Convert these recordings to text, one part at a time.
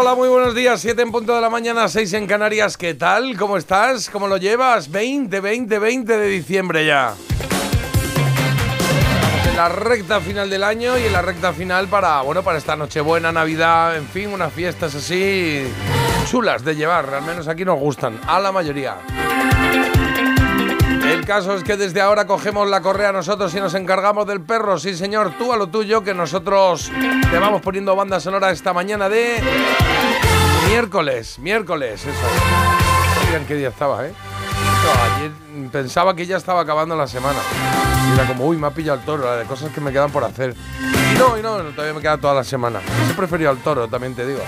Hola, muy buenos días. 7 en punto de la mañana, 6 en Canarias. ¿Qué tal? ¿Cómo estás? ¿Cómo lo llevas? 20, 20, 20 de diciembre ya. En la recta final del año y en la recta final para, bueno, para esta Nochebuena, Navidad, en fin, unas fiestas así chulas de llevar. Al menos aquí nos gustan, a la mayoría. El caso es que desde ahora cogemos la correa nosotros y nos encargamos del perro. Sí, señor, tú a lo tuyo, que nosotros te vamos poniendo banda sonora esta mañana de miércoles. Miércoles, eso. Miren qué día estaba, ¿eh? Ayer pensaba que ya estaba acabando la semana. Y era como, uy, me ha pillado el toro, la de cosas que me quedan por hacer. No, y no, todavía me queda toda la semana. Yo preferido al toro, también te digo.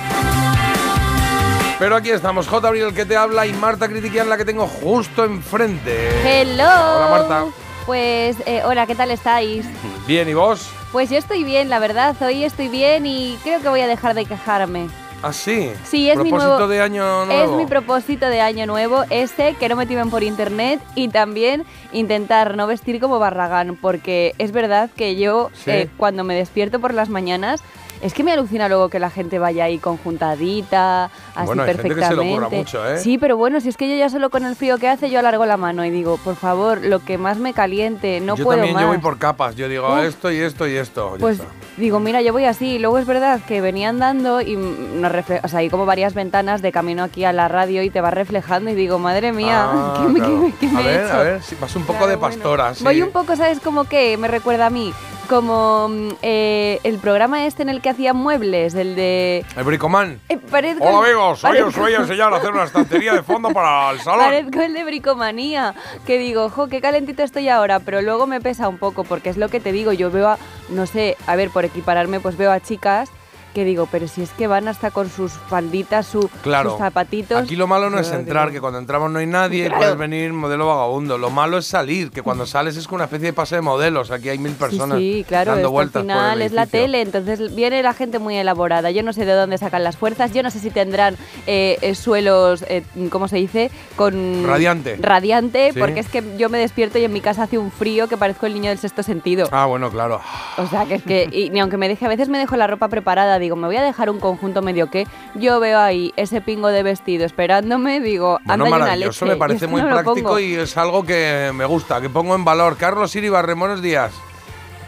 Pero aquí estamos, J. Abril que te habla y Marta Critiquian la que tengo justo enfrente. Hello. Hola Marta. Pues eh, hola, ¿qué tal estáis? Bien, ¿y vos? Pues yo estoy bien, la verdad. Hoy estoy bien y creo que voy a dejar de quejarme. ¿Ah, sí? Sí, es mi Propósito nuevo- de año nuevo. Es mi propósito de año nuevo, ese que no me timen por internet y también intentar no vestir como Barragán, porque es verdad que yo Sí. eh, cuando me despierto por las mañanas es que me alucina luego que la gente vaya ahí conjuntadita, así Bueno, hay gente que se le perfectamente. mucho, ¿eh? Sí, pero bueno, si es que yo ya solo con el frío que hace yo alargo la mano y digo, por favor, lo que más me caliente, no yo puedo también más. yo voy por capas. Yo digo Uf. esto y esto y esto. ya Pues está. digo, mira, yo voy así. Y luego es verdad que venía andando y nos o sea, hay como varias ventanas de camino aquí a la radio y te va reflejando y digo, madre mía, Ah, ¿qué, me- claro. qué me- qué me a he ver, hecho? a ver, sí, vas un poco Claro, de bueno. pastora. sí. Voy un poco, ¿sabes cómo qué? Me recuerda a mí. Como mm, eh, el programa este en el que hacían muebles, el de... El bricomán. eh, parezco Hola el- amigos, hoy os voy a enseñar a hacer una estantería de fondo para el salón. Parezco el de bricomanía, que digo, jo, qué calentito estoy ahora, pero luego me pesa un poco, porque es lo que te digo, yo veo a, no sé, a ver, por equipararme, pues veo a chicas que digo, pero si es que van hasta con sus falditas, su, Claro. sus zapatitos. Aquí lo malo no es entrar, digo, que cuando entramos no hay nadie, Claro. puedes venir modelo vagabundo. Lo malo es salir, que cuando sales es como una especie de pase de modelos. Aquí hay mil personas Sí, sí, claro, dando al vueltas por el final es la tele, entonces viene la gente muy elaborada. Yo no sé de dónde sacan las fuerzas, yo no sé si tendrán eh, eh, suelos, eh, ¿cómo se dice? Con Radiante. Radiante, Sí. porque es que yo me despierto y en mi casa hace un frío que parezco el niño del sexto sentido. Ah, bueno, claro. O sea, que es que, y ni aunque me deje, a veces me dejo la ropa preparada, digo, me voy a dejar un conjunto medio que, yo veo ahí ese pingo de vestido esperándome, digo, Bueno, anda y una leche. me parece muy no práctico y es algo que me gusta, que pongo en valor. Carlos Iribarren, buenos días.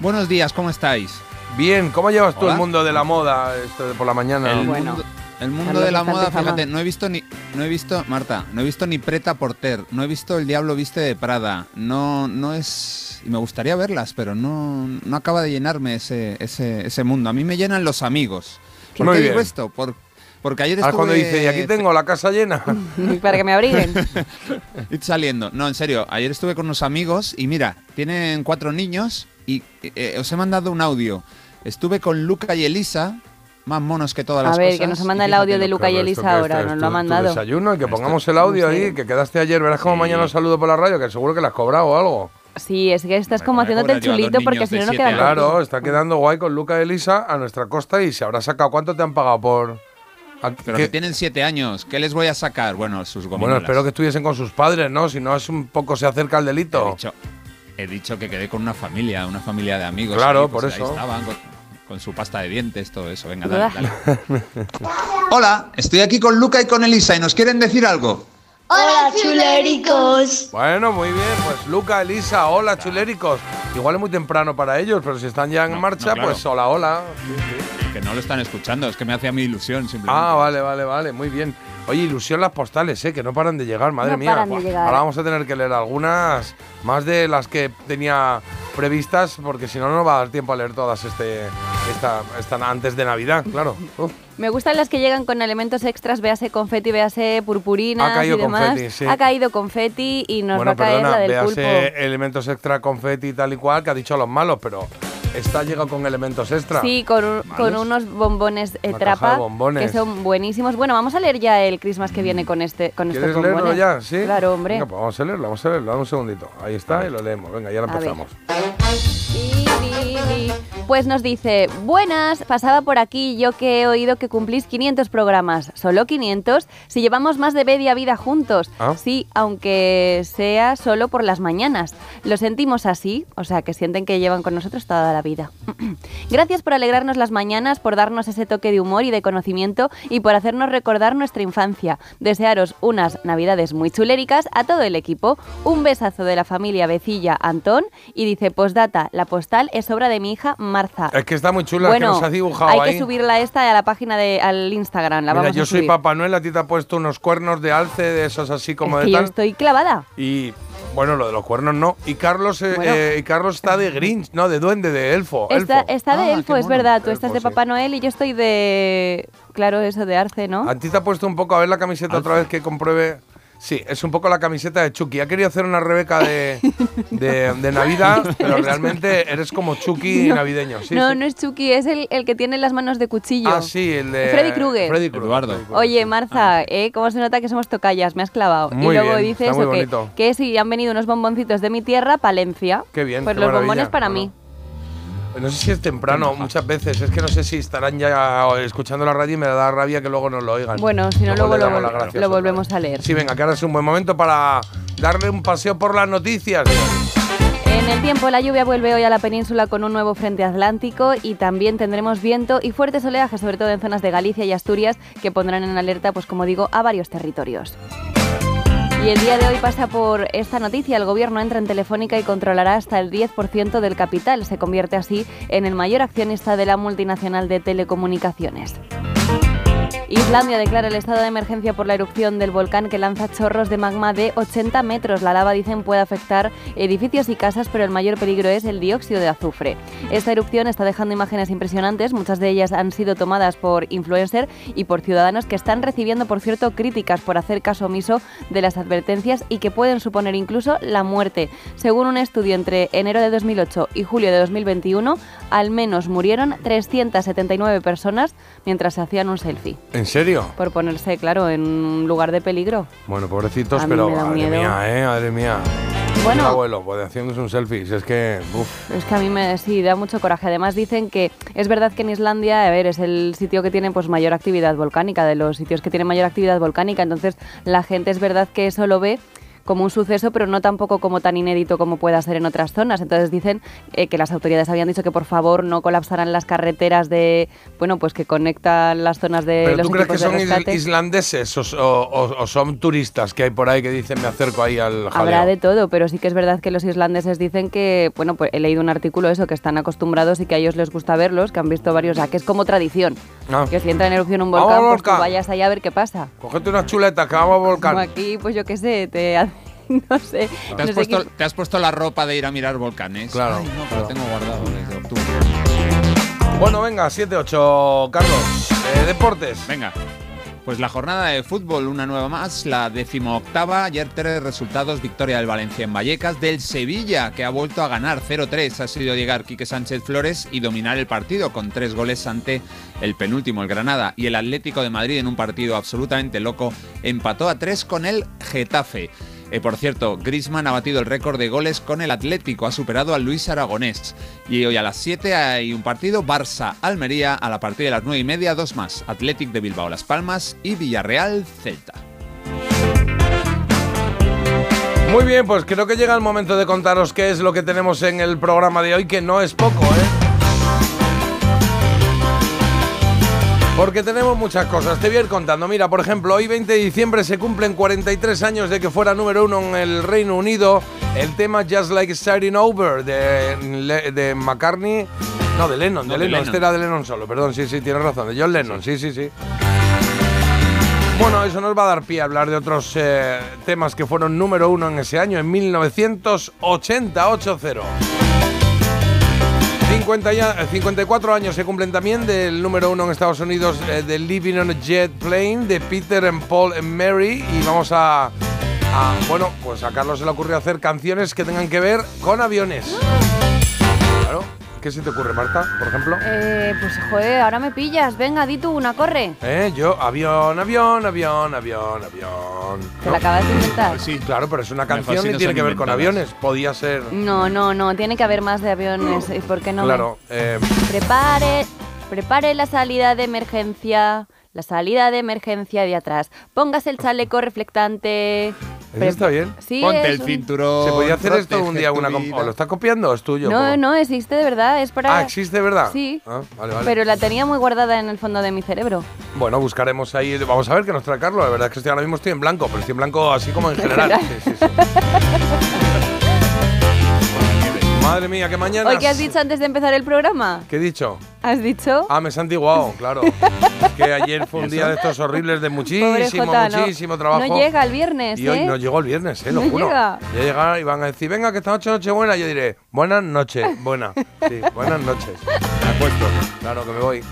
Buenos días, ¿cómo estáis? Bien, ¿cómo llevas tú Hola. el mundo de la moda esto de por la mañana? El Bueno, mundo, el mundo Carlos de la moda, fíjate, no he visto ni no he visto, Marta, no he visto ni Preta Porter, no he visto El Diablo viste de Prada. No no es y me gustaría verlas, pero no no acaba de llenarme ese ese, ese mundo. A mí me llenan los amigos. ¿Por Muy qué bien. digo esto? Por, porque ayer Ah, estuve cuando dice, y aquí tengo la casa llena. Para que me abriguen. Ir saliendo. No, en serio, ayer estuve con unos amigos y mira, tienen cuatro niños y eh, os he mandado un audio. Estuve con Luca y Elisa, más monos que todas A las ver, cosas. que nos manda el audio de Luca y Claro, ¿esto Elisa ahora, ¿Esto nos lo ha tu mandado. desayuno y que Esto- pongamos el audio ahí, que quedaste ayer, verás como Sí. mañana os saludo por la radio, que seguro que la has cobrado o algo. Sí, es que estás como haciéndote el chulito porque si no, no queda. Claro, está quedando guay con Luca y Elisa a nuestra costa y se habrá sacado. ¿Cuánto te han pagado por...? Pero qué- que tienen siete años, ¿qué les voy a sacar? Bueno, sus Bueno, gominolas. espero que estuviesen con sus padres, ¿no? Si no, es un poco se acerca el He delito. dicho, he dicho que quedé con una familia, una familia de amigos. Claro, ahí, pues por ahí eso. estaban con, con su pasta de dientes, todo eso. Venga, dale, dale. Hola, estoy aquí con Luca y con Elisa y nos quieren decir algo. Hola, chulericos. Bueno, muy bien, pues Luca, Elisa, hola, chuléricos. Igual es muy temprano para ellos, pero si están ya en No, marcha, no, claro. pues hola, hola. Que no lo están escuchando, es que me hacía mi ilusión simplemente. Ah, vale, vale, vale, muy bien. Oye, ilusión las postales, ¿eh? Que no paran de llegar, madre No mía. paran de Buah, llegar. Ahora vamos a tener que leer algunas, más de las que tenía previstas, porque si no, no va a dar tiempo a leer todas este, esta, esta- antes de Navidad, claro. Me gustan las que llegan con elementos extras, véase confeti, véase purpurinas Ha caído y demás. confeti, sí. Ha caído confeti y nos va bueno, a caer perdona, la del véase pulpo. elementos extra, confeti y tal y cual, que ha dicho los malos, pero esta llega con elementos extra. Sí, con, un- con ¿Malos? unos bombones eh, Una caja trapa de bombones. que son buenísimos. Bueno, vamos a leer ya el Christmas que viene con este con estos ¿Quieres bombones. leerlo ya? Sí. Claro, hombre. Venga, pues vamos a leerlo, vamos a leerlo. Dame un segundito. Ahí está y lo leemos. Venga, ya ver. empezamos. Bi. Pues nos dice, buenas, pasaba por aquí yo que he oído que cumplís 500 programas. ¿Solo 500? Si llevamos más de media vida juntos. Ah. Sí, aunque sea solo por las mañanas. Lo sentimos así, o sea, que sienten que llevan con nosotros toda la vida. Gracias por alegrarnos las mañanas, por darnos ese toque de humor y de conocimiento y por hacernos recordar nuestra infancia. Desearos unas navidades muy chuléricas a todo el equipo. Un besazo de la familia Becilla Antón y dice, postdata, la postal es obra de mi hija Marza. Es que está muy chula, bueno, que nos ha dibujado hay ahí. que subirla esta a la página de al Instagram, la Mira, vamos yo a soy. Papá Noel, a ti te ha puesto unos cuernos de alce, de esos así como es de que yo tal. estoy clavada. Y bueno, lo de los cuernos no. Y Carlos, eh, Bueno. eh, y Carlos está de Grinch, no, de duende, de elfo. Está, elfo. está de Ah, elfo, es verdad. Tú Elfo, estás de sí. Papá Noel y yo estoy de... Claro, eso de Arce, ¿no? A ti te ha puesto un poco, a ver la camiseta otra vez que compruebe. Sí, es un poco la camiseta de Chucky. Ha querido hacer una Rebeca de, de, de Navidad, pero realmente eres como Chucky navideño. Sí, no, sí. no es Chucky, es el, el que tiene las manos de cuchillo. Ah, sí, el de. Freddy Krueger. Freddy Krueger, Eduardo. Oye, Marza, ¿eh? ¿cómo se nota que somos tocallas? Me has clavado. Muy y luego bien, dice está muy eso, que, bonito. que si han venido unos bomboncitos de mi tierra, Palencia. Qué bien, Pues qué los maravilla. bombones para Bueno. mí. No sé si es temprano, muchas veces. Es que no sé si estarán ya escuchando la radio y me da rabia que luego no lo oigan. Bueno, si no, luego lo, lo volvemos a leer. Sí, venga, que ahora es un buen momento para darle un paseo por las noticias. En el tiempo, la lluvia vuelve hoy a la península con un nuevo frente atlántico y también tendremos viento y fuertes oleajes, sobre todo en zonas de Galicia y Asturias, que pondrán en alerta, pues como digo, a varios territorios. Y el día de hoy pasa por esta noticia. El gobierno entra en Telefónica y controlará hasta el 10% del capital. Se convierte así en el mayor accionista de la multinacional de telecomunicaciones. Islandia declara el estado de emergencia por la erupción del volcán que lanza chorros de magma de 80 metros. La lava, dicen, puede afectar edificios y casas, pero el mayor peligro es el dióxido de azufre. Esta erupción está dejando imágenes impresionantes, muchas de ellas han sido tomadas por influencers y por ciudadanos que están recibiendo, por cierto, críticas por hacer caso omiso de las advertencias y que pueden suponer incluso la muerte. Según un estudio entre enero de 2008 y julio de 2021, al menos murieron 379 personas mientras se hacían un selfie ¿En serio? por ponerse, claro, en un lugar de peligro. Bueno, pobrecitos, pero madre mía, eh, madre mía. Bueno. Mi abuelo, pues haciéndose un selfie. Si es que, uff. Es que a mí me sí da mucho coraje. Además dicen que es verdad que en Islandia, a ver, es el sitio que tiene pues mayor actividad volcánica, de los sitios que tienen mayor actividad volcánica. Entonces la gente es verdad que eso lo ve como un suceso, pero no tampoco como tan inédito como pueda ser en otras zonas. Entonces dicen eh, que las autoridades habían dicho que por favor no colapsaran las carreteras de, bueno, pues que conectan las zonas de ¿Pero los tú crees que son rescate. islandeses o, o- o- son turistas que hay por ahí que dicen me acerco ahí al jaleo? Habrá de todo, pero sí que es verdad que los islandeses dicen que, bueno, pues he leído un artículo eso, que están acostumbrados y que a ellos les gusta verlos, que han visto varios, o sea, que es como tradición. Ah. Que si entra en erupción un volcán, pues tú vayas allá a ver qué pasa. Cógete unas chuletas que vamos a volcar. Como aquí, pues yo qué sé, te hace- no sé. ¿Te has, no sé puesto, qué- te has puesto la ropa de ir a mirar volcanes? Claro, Ay, no, claro. lo tengo guardado desde octubre. Bueno, venga, 7-8, Carlos. Eh, deportes. Venga. Pues la jornada de fútbol, una nueva más, la decimoctava, ayer tres resultados, victoria del Valencia en Vallecas, del Sevilla, que ha vuelto a ganar 0-3, ha sido llegar Quique Sánchez Flores y dominar el partido con tres goles ante el penúltimo, el Granada, y el Atlético de Madrid en un partido absolutamente loco, empató a tres con el Getafe. Eh, por cierto, Griezmann ha batido el récord de goles con el Atlético, ha superado a Luis Aragonés. Y hoy a las 7 hay un partido Barça-Almería, a la partida de las 9 y media, dos más, Athletic de Bilbao Las Palmas y Villarreal-Celta. Muy bien, pues creo que llega el momento de contaros qué es lo que tenemos en el programa de hoy, que no es poco, ¿eh? Porque tenemos muchas cosas, te voy a ir contando. Mira, por ejemplo, hoy 20 de diciembre se cumplen 43 años de que fuera número uno en el Reino Unido el tema Just Like Starting Over de, McCartney. No, de Lennon, No, de de Lennon. Este era de Lennon solo, perdón, sí, sí, tienes razón, de John Lennon, sí, sí, sí. Bueno, eso nos va a dar pie a hablar de otros eh, temas que fueron número uno en ese año, en 1980, 80. 50 ya- eh, 54 años se cumplen también del número uno en Estados Unidos eh, de Living on a Jet Plane de Peter and Paul and Mary y vamos a, bueno pues a Carlos se le ocurrió hacer canciones que tengan que ver con aviones. ¿Qué se te ocurre, Marta, por ejemplo? Eh, pues joder, ahora me pillas. Venga, di tú una, corre. Eh, yo, avión, avión, avión, avión, avión. Te ¿No? la acabas de inventar. Sí. Claro, pero es una canción y tiene que ver con aviones. Podía ser. No, no, no, tiene que haber más de aviones. ¿y ¿Por qué no? Claro. eh, Prepare, prepare la salida de emergencia. La salida de emergencia de atrás. Póngase el chaleco reflectante. Eso está bien. Sí, Ponte es el un- cinturón. ¿Se podía hacer esto un día una. ¿O lo estás copiando o es tuyo? No, ¿Cómo? no, existe de verdad. Es para. Ah, ¿existe de verdad? Sí. Ah, vale, vale. Pero la tenía muy guardada en el fondo de mi cerebro. Bueno, buscaremos ahí. Vamos a ver qué nos trae Carlos. La verdad es que estoy, ahora mismo estoy en blanco, pero estoy en blanco así como en general. general. Sí, sí, sí. Madre mía, qué mañana. Hoy, ¿qué has dicho antes de empezar el programa? ¿Qué he dicho? ¿Has dicho? Ah, me he santiguado, claro. Es que ayer fue un día de estos horribles de muchísimo, Jota, no- muchísimo trabajo. No llega el viernes, Y hoy ¿eh? no llegó el viernes, eh, lo No juro. llega. Ya y van a decir, venga, que esta noche noche buena. Yo diré, buenas noches, buena. Sí, buenas noches. Me acuesto, claro que me voy.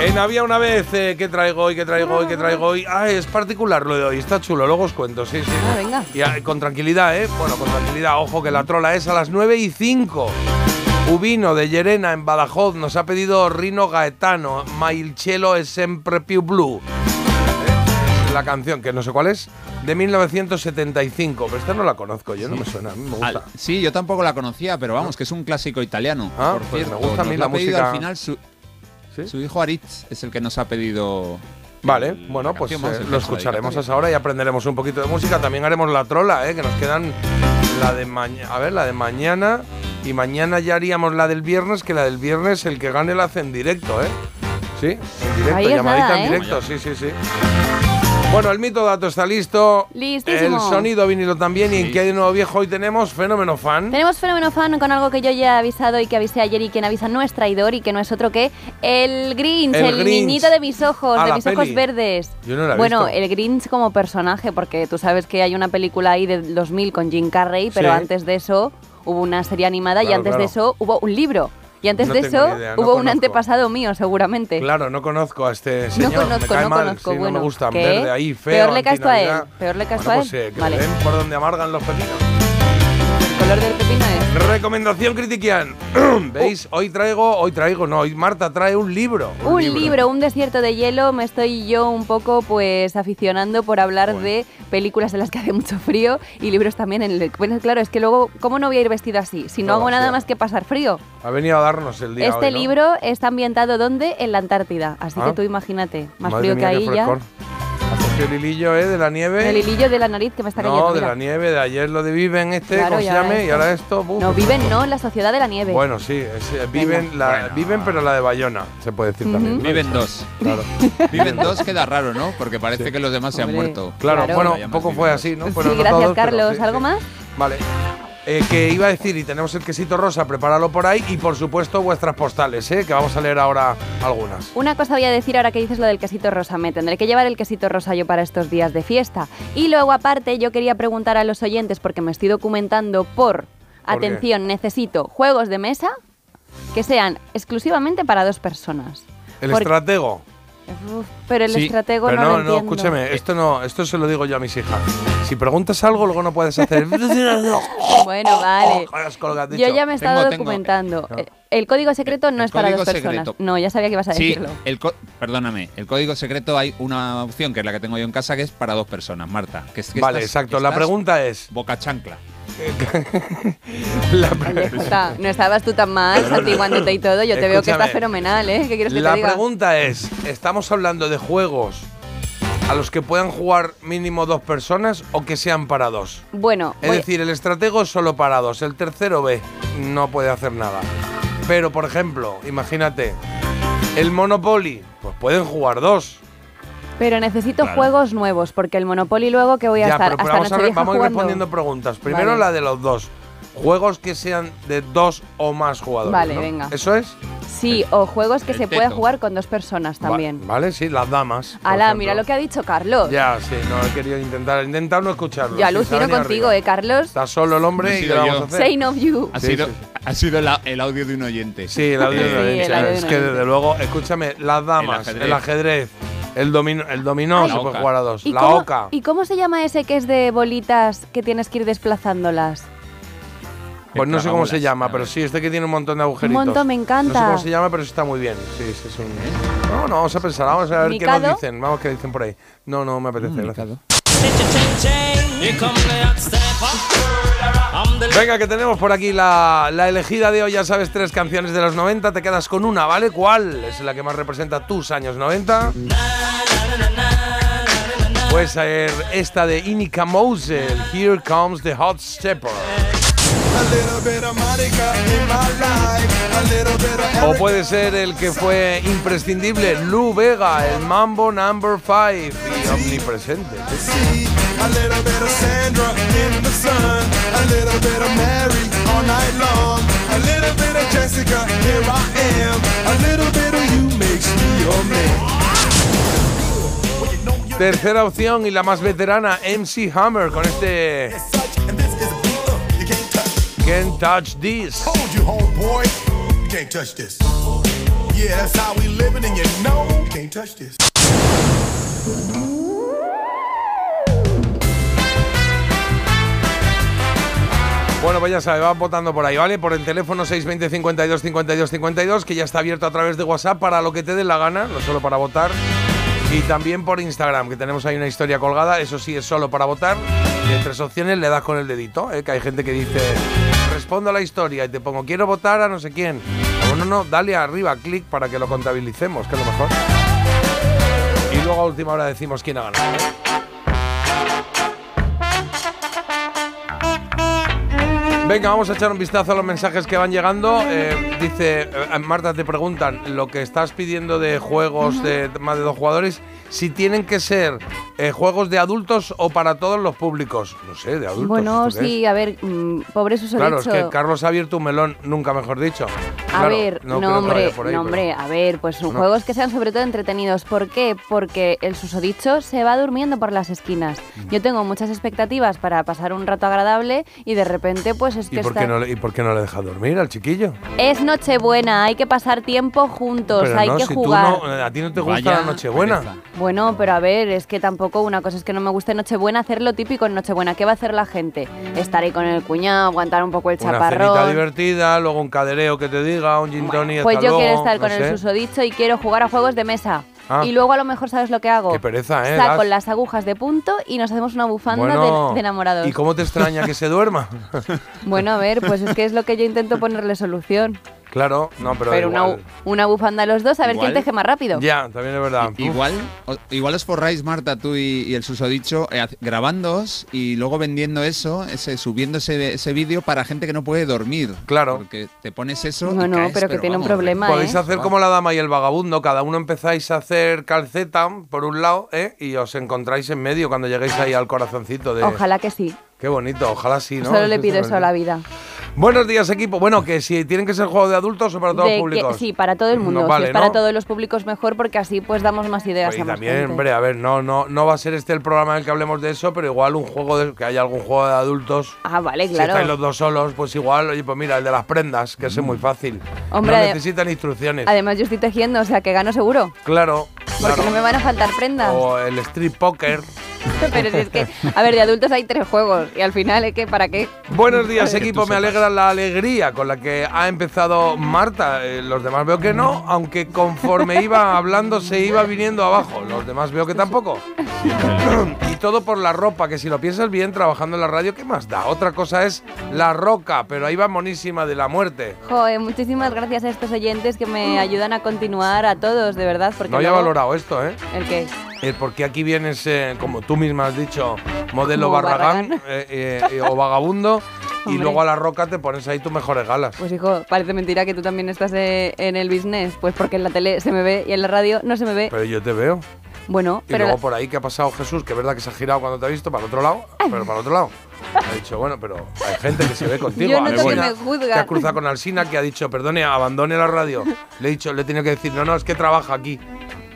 En Había una vez, eh, ¿qué traigo hoy? ¿Qué traigo hoy? ¿Qué traigo hoy? Ah, es particular lo de hoy, está chulo, luego os cuento, sí, sí. Ah, venga. Y ah, con tranquilidad, ¿eh? Bueno, con tranquilidad, ojo que la trola es a las 9 y 5. Ubino de Llerena en Badajoz nos ha pedido Rino Gaetano, Ma il cielo è sempre più blu. ¿Eh? Es La canción, que no sé cuál es, de 1975. Pero esta no la conozco, yo no me suena, a mí me gusta. Al- sí, yo tampoco la conocía, pero vamos, que es un clásico italiano. Ah, por pues me cierto. gusta a mí la música- Al final su, ¿Sí? su hijo Aritz es el que nos ha pedido. Vale, bueno, pues eh, lo escucharemos a esa hora y aprenderemos un poquito de música. También haremos la trola, ¿eh? que nos quedan la de mañana. A ver, la de mañana. Y mañana ya haríamos la del viernes, que la del viernes el que gane la hace en directo, ¿eh? Sí, en directo, llamadita nada, en ¿eh? directo, sí, sí, sí. Bueno, el mito dato está listo. Listísimo. El sonido vinilo también. ¿Y en qué hay de nuevo viejo? Hoy tenemos Fenómeno Fan. Tenemos Fenómeno Fan con algo que yo ya he avisado y que avisé ayer y quien avisa no es traidor y que no es otro que el Grinch, El el, Grinch. niñito de mis ojos, Ah, de mis ojos verdes. Yo no la he bueno, visto. el Grinch como personaje, porque tú sabes que hay una película ahí del 2000 con Jim Carrey, pero Sí. antes de eso hubo una serie animada y Claro, antes claro. de eso hubo un libro. Y antes No de eso idea, no hubo un conozco. antepasado mío, seguramente. Claro, no conozco a este señor. No conozco, me cae no mal, conozco. sí, bueno, no me gusta. ¿qué? Verde ahí, feo. Peor le caes a él. Peor le caes Bueno, a pues, él. eh, que Vale. le den por donde amargan los pepinos. Color del pepino es. Recomendación critiquian. ¿Veis? Hoy traigo, hoy traigo, no, hoy Marta trae un libro. Un libro. un desierto de hielo. Me estoy yo un poco pues aficionando por hablar Bueno. de películas en las que hace mucho frío y libros también en el bueno, claro, es que luego ¿cómo no voy a ir vestido así si no hago nada así. más que pasar frío? Ha venido a darnos el día este hoy, ¿no? libro está ambientado ¿dónde? En la Antártida, así Ah. que tú imagínate, más Madre frío mía, que ahí ya. El hilillo, ¿eh? De la nieve. El hilillo de la nariz que me está cayendo. no, de mira. la nieve, de ayer lo de Viven este, Claro, ¿cómo se llame? Y ahora esto. uf. No, viven no, la sociedad de la nieve. Bueno, sí, es, eh, viven, la, Bueno. viven, pero la de Bayona, se puede decir también. ¿no? Viven dos. Claro. Viven dos queda raro, ¿no? Porque parece que los demás se han muerto. Claro, Claro. bueno, un poco fue así, ¿no? sí, no gracias todos, pero Carlos. sí, ¿Algo sí. más? Vale. Eh, que iba a decir, y tenemos el quesito rosa, prepáralo por ahí, y por supuesto vuestras postales, ¿eh? que vamos a leer ahora algunas. Una cosa voy a decir ahora que dices lo del quesito rosa. Me tendré que llevar el quesito rosa yo para estos días de fiesta. Y luego, aparte, yo quería preguntar a los oyentes, porque me estoy documentando por. atención, necesito juegos de mesa que sean exclusivamente para dos personas. El Porque- estratego. Uf, pero el Sí, estratego Pero no, no, lo no, entiendo. escúchame, esto no, esto se lo digo yo a mis hijas. Si preguntas algo, luego no puedes hacer. Bueno, vale. Yo ya me he estado Tengo, tengo. documentando. No. Eh, El código secreto no El es para dos personas. secreto. No, ya sabía que ibas a Sí, decirlo. el co- perdóname, el código secreto hay una opción que es la que tengo yo en casa que es para dos personas, Marta. Que es que Vale, estás- exacto. La pregunta es. Boca chancla. La, Oye, Jota, no estabas tú tan mal, santiguándote y todo. Yo te veo que estás fenomenal, ¿eh? ¿Qué quieres que la te diga? pregunta es: ¿estamos hablando de juegos a los que puedan jugar mínimo dos personas o que sean para dos? Bueno, Es voy- decir, el estratego es solo para dos, el tercero B, no puede hacer nada. Pero, por ejemplo, imagínate, el Monopoly, pues pueden jugar dos. Pero necesito Claro. juegos nuevos, porque el Monopoly luego que voy a Ya, estar pero, pero hasta vamos, a, vamos a ir jugando. respondiendo preguntas. Primero Vale. la de los dos. Juegos que sean de dos o más jugadores. Vale, ¿no? venga. ¿Eso es? Sí, o juegos que el se pueda teto. jugar con dos personas Va- también. vale, sí, las damas. Alá, mira lo que ha dicho Carlos. Ya, sí, no he querido intentar. He intentado no escucharlo. Yo alucino ni contigo, arriba. ¿eh, Carlos? Está solo el hombre y ¿qué vamos a hacer? Say no you. Ha, Sí, sido, sí, ha Ha sido la- el audio de un oyente. Sí, el audio de Sí, audio de Es un que oyente. desde luego, escúchame, las damas, El el ajedrez. El dominó, el dominó Ay. se La puede oca. jugar a dos. ¿Y La cómo, oca. ¿Y cómo se llama ese que es de bolitas que tienes que ir desplazándolas? Pues no sé cómo se llama, pero sí, este que tiene un montón de agujeritos. montón, me No sé encanta. cómo se llama, pero está muy bien. Sí, sí, es un... No, no, vamos a pensar, vamos a ver qué nos dicen. Vamos, qué dicen por ahí. No, no me apetece. Mm, gracias. Venga, que tenemos por aquí la, elegida de hoy. Ya sabes, tres canciones de los 90. Te quedas con una, ¿vale? ¿Cuál es la que más representa tus años 90? Puede ser esta de Inika Mosel, Here Comes the Hot Stepper. O puede ser el que fue imprescindible, Lou Vega, el Mambo Number 5 y omnipresente. Tercera opción y la más veterana, MC Hammer, con este Can't Touch This. Hold you, homeboy, you can't touch this. Yeah, that's how we living, and you know you can't touch this. Bueno, pues ya sabes, van votando por ahí, ¿vale? Por el teléfono 620 52 52 52, que ya está abierto a través de WhatsApp para lo que te dé la gana, no solo para votar. Y también por Instagram, que tenemos ahí una historia colgada, eso sí es solo para votar. Y de tres opciones le das con el dedito, ¿eh? que hay gente que dice, respondo a la historia y te pongo, quiero votar a no sé quién. No, no, no, dale arriba, clic para que lo contabilicemos, que es lo mejor. Y luego a última hora decimos quién ha ganado. Venga, vamos a echar un vistazo a los mensajes que van llegando. Eh, dice, eh, Marta, te preguntan lo que estás pidiendo de juegos de más de dos jugadores, si tienen que ser eh, juegos de adultos o para todos los públicos. No sé, de adultos. Bueno, ¿esto qué sí, a ver, mm, pobre susodicho. Claro, es que Carlos ha abierto un melón, nunca mejor dicho. A Claro, ver, no no, hombre, ahí, no, pero- hombre, a ver, pues No. juegos que sean sobre todo entretenidos. ¿Por qué? Porque el susodicho se va durmiendo por las esquinas. Mm. Yo tengo muchas expectativas para pasar un rato agradable y de repente, pues es ¿Y que por, está... qué no, le- ¿Y por qué no le deja dormir al chiquillo? Es Nochebuena, hay que pasar tiempo juntos, Pero hay no, que si jugar. tú no, a ti no te gusta Vaya la Nochebuena. pereza. Bueno, pero a ver, es que tampoco una cosa es que no me guste Nochebuena, hacer lo típico en Nochebuena. ¿Qué va a hacer la gente? Estar ahí con el cuñado, aguantar un poco el Una cenita chaparrón. divertida, luego un cadereo que te diga, un gin tonic, Pues hasta yo quiero luego, estar con no el sé. susodicho y quiero jugar a juegos de mesa. Ah. Y luego a lo mejor sabes lo que hago. Qué pereza, ¿eh? Saco las agujas de punto y nos hacemos una bufanda de- de, enamorados. ¿Y cómo te extraña que se duerma? Bueno, a ver, pues es que es lo que yo intento ponerle solución. Claro, no, pero, Pero, una, igual. una bufanda a los dos, a ver Igual. quién teje más rápido. Ya, también es verdad. Uf, Igual, o- igual os forráis, Marta, tú y, y el susodicho, eh, grabándoos y luego vendiendo eso, ese, subiendo ese, ese vídeo para gente que no puede dormir. Claro. Porque te pones eso. y No, no, caes, pero que tiene un problema, Podéis ¿eh? hacer como la dama y el vagabundo, cada uno empezáis a hacer calceta por un lado, ¿eh? Y os encontráis en medio cuando lleguéis ahí al corazoncito de... Ojalá que sí. Qué bonito, ojalá sí, ¿no? Solo le pido es eso a la vida. Buenos días, equipo. Bueno, que si tienen que ser juegos de adultos o para todos De los que- públicos. sí, para todo el mundo. No si vale, es para ¿no? todos los públicos mejor porque así pues damos más ideas Y a más también, gente. hombre, a ver, no, no, no va a ser este el programa en el que hablemos de eso, pero igual un juego de, que haya algún juego de adultos. Ah, vale, Si claro. estáis los dos solos, pues igual, oye, pues mira, el de las prendas, que ese es muy fácil. Hombre, no necesitan instrucciones. Además yo estoy tejiendo, o sea que gano seguro. claro, Porque claro. no me van a faltar prendas. O el street poker. Pero si es que, a ver, de adultos hay tres juegos y al final es que, ¿para qué? Buenos días, equipo. Me sepas. La alegría con la que ha empezado Marta. Eh, los demás veo que no, aunque conforme iba hablando se iba viniendo abajo. Los demás veo que tampoco. y todo por la ropa, que si lo piensas bien, trabajando en la radio, ¿qué más da? Otra cosa es la roca, pero ahí va monísima de la muerte. Joder, muchísimas gracias a estos oyentes que me ayudan a continuar a todos, de verdad. Porque No había luego- valorado esto, ¿eh? ¿El qué? El por qué aquí vienes, eh, como tú misma has dicho, modelo Como barragán Barragán. eh, eh, eh, o vagabundo, y Hombre. luego a la roca te pones ahí tus mejores galas. Pues hijo, parece mentira que tú también estás eh, en el business. Pues porque en la tele se me ve y en la radio no se me ve. Pero yo te veo. Bueno, Y pero luego por ahí que ha pasado Jesús, que es verdad que se ha girado cuando te ha visto para el otro lado, pero para el otro lado. Ha dicho, bueno, pero hay gente que se ve contigo. Yo noto que me juzgan. que ha cruzado con Alsina, que ha dicho, perdone, abandone la radio. Le he dicho, le he tenido que decir, no, no, es que trabaja aquí.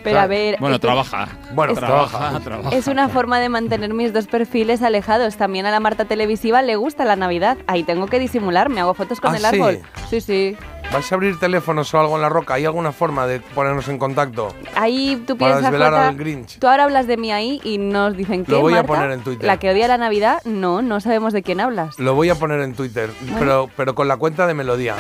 Pero a ver, Bueno, trabaja. Bueno, trabaja, trabaja. trabaja. Es una forma de mantener mis dos perfiles alejados. También a la Marta televisiva le gusta la Navidad. Ahí tengo que disimular, me hago fotos con ¿Ah, el sí? árbol. Sí, sí. ¿Vais a abrir teléfonos o algo en la roca? ¿Hay alguna forma de ponernos en contacto? Ahí tú Para piensas, desvelar Jota, al Grinch. tú ahora hablas de mí ahí y nos dicen que Lo voy a Marta, poner en Twitter. La que odia la Navidad, no, no sabemos de quién hablas. Lo voy a poner en Twitter, pero, pero con la cuenta de Melodía.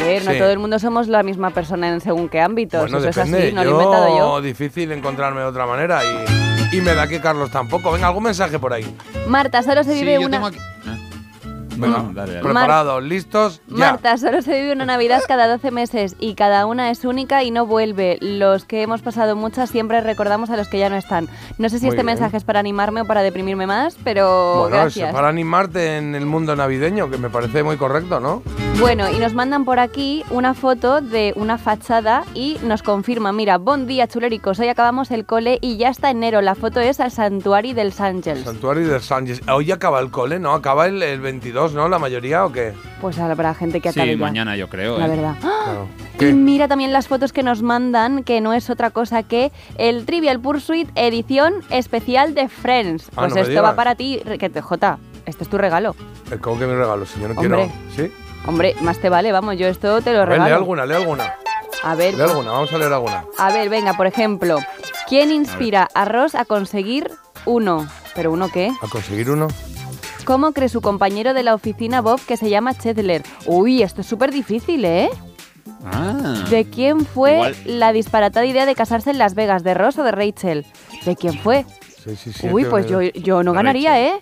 A ver, no Sí. todo el mundo somos la misma persona en según qué ámbitos. Bueno, Eso depende. es así, no lo he yo, inventado yo. difícil encontrarme de otra manera y, y me da que Carlos tampoco. Venga, algún mensaje por ahí. Marta, solo se Sí, vive yo una. tengo aquí... Ah. Venga, No, dale, dale. preparados, listos, ya. Marta, solo se vive una Navidad cada 12 meses y cada una es única y no vuelve. Los que hemos pasado muchas siempre recordamos a los que ya no están. No sé si Muy este bien. mensaje es para animarme o para deprimirme más, pero Bueno, gracias. eso para animarte en el mundo navideño, que me parece muy correcto, ¿no? Bueno, y nos mandan por aquí una foto de una fachada y nos confirman, mira, buen día chulericos, hoy acabamos el cole y ya está enero. La foto es al Santuari del Sángels. Santuario de Sánchez. Hoy acaba el cole, ¿no? Acaba el, el 22, ¿no? La mayoría, ¿o qué? Pues habrá gente que acabe Sí, ya, mañana yo creo. La ¿eh? verdad. ¡Ah! Claro. Y mira también las fotos que nos mandan, que no es otra cosa que el Trivial Pursuit edición especial de Friends. Ah, Pues no esto va para ti, que te Jota. Este es tu regalo. Eh, ¿Cómo que mi regalo? Si yo no Hombre. quiero. ¿Sí? Hombre, más te vale, vamos, yo esto te lo A ver, lee regalo. alguna, lee alguna. A ver, Lee alguna, vamos a leer alguna. a ver, venga, por ejemplo, ¿quién inspira a Ross a conseguir uno? ¿Pero uno qué? A conseguir uno. ¿Cómo cree su compañero de la oficina Bob que se llama Chandler? Uy, esto es súper difícil, ¿eh? Ah. ¿De quién fue Igual- la disparatada idea de casarse en Las Vegas? ¿De Ross o de Rachel? ¿De quién fue? Sí, sí, sí. Uy, que pues yo, yo no ganaría, ¿eh?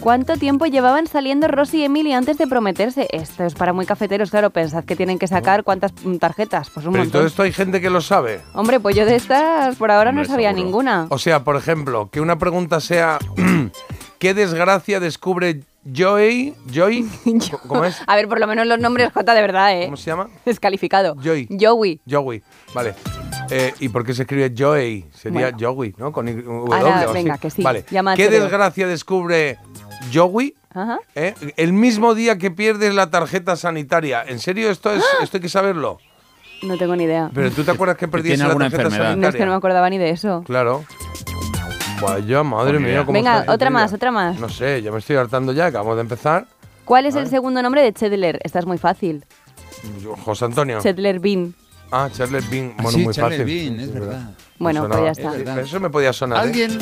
¿Cuánto tiempo llevaban saliendo Ross y Emily antes de prometerse? Esto es para muy cafeteros, claro. Pensad que tienen que sacar cuántas mm, tarjetas. Pues un Pero ¿y todo montón. esto hay gente que lo sabe. Hombre, pues yo de estas por ahora Hombre, no sabía seguro. ninguna. O sea, por ejemplo, que una pregunta sea ¿qué desgracia descubre Joey? Joey? ¿Cómo es? A ver, por lo menos los nombres J de verdad, ¿eh? ¿Cómo se llama? Descalificado. Joey. Joey. Joey, vale. Eh, ¿Y por qué se escribe Joey? Sería Bueno. Joey, ¿no? Con W Ahora, así. venga, que sí. Vale. ¿Qué desgracia descubre Joey? Ajá. eh? El mismo día que pierdes la tarjeta sanitaria. ¿En serio esto es esto hay que saberlo? No tengo ni idea. Pero tú te acuerdas que perdiste la alguna tarjeta enfermedad. sanitaria. No es que no me acordaba ni de eso. Claro. Vaya, madre mía, cómo Venga, otra más, otra más. No sé, ya me estoy hartando ya, acabamos de empezar. ¿Cuál es el segundo nombre de Chandler? Esta es muy fácil. José Antonio. Chandler Bean. Ah, Charles Bean. Ah, Bueno, sí, muy Charles fácil. Bean, es verdad. Bueno, pues ya está. Eso me podía sonar. ¿eh? Alguien,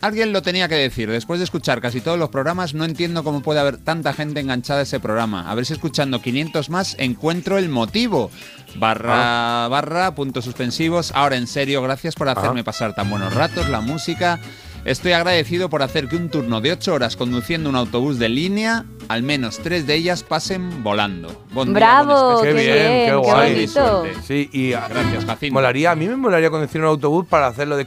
alguien lo tenía que decir. Después de escuchar casi todos los programas, no entiendo cómo puede haber tanta gente enganchada a ese programa. A ver si escuchando 500 más encuentro el motivo. Barra, barra, puntos suspensivos. Ahora en serio, gracias por hacerme Ah. pasar tan buenos ratos, la música. Estoy agradecido por hacer que un turno de 8 horas conduciendo un autobús de línea, al menos tres de ellas pasen volando. Bon Bravo, qué, Qué bien, bien, qué qué, guay. bonito. Suerte. Sí, y ah, Gracias, Jacinto. molaría, a mí me molaría conducir un autobús para hacerlo de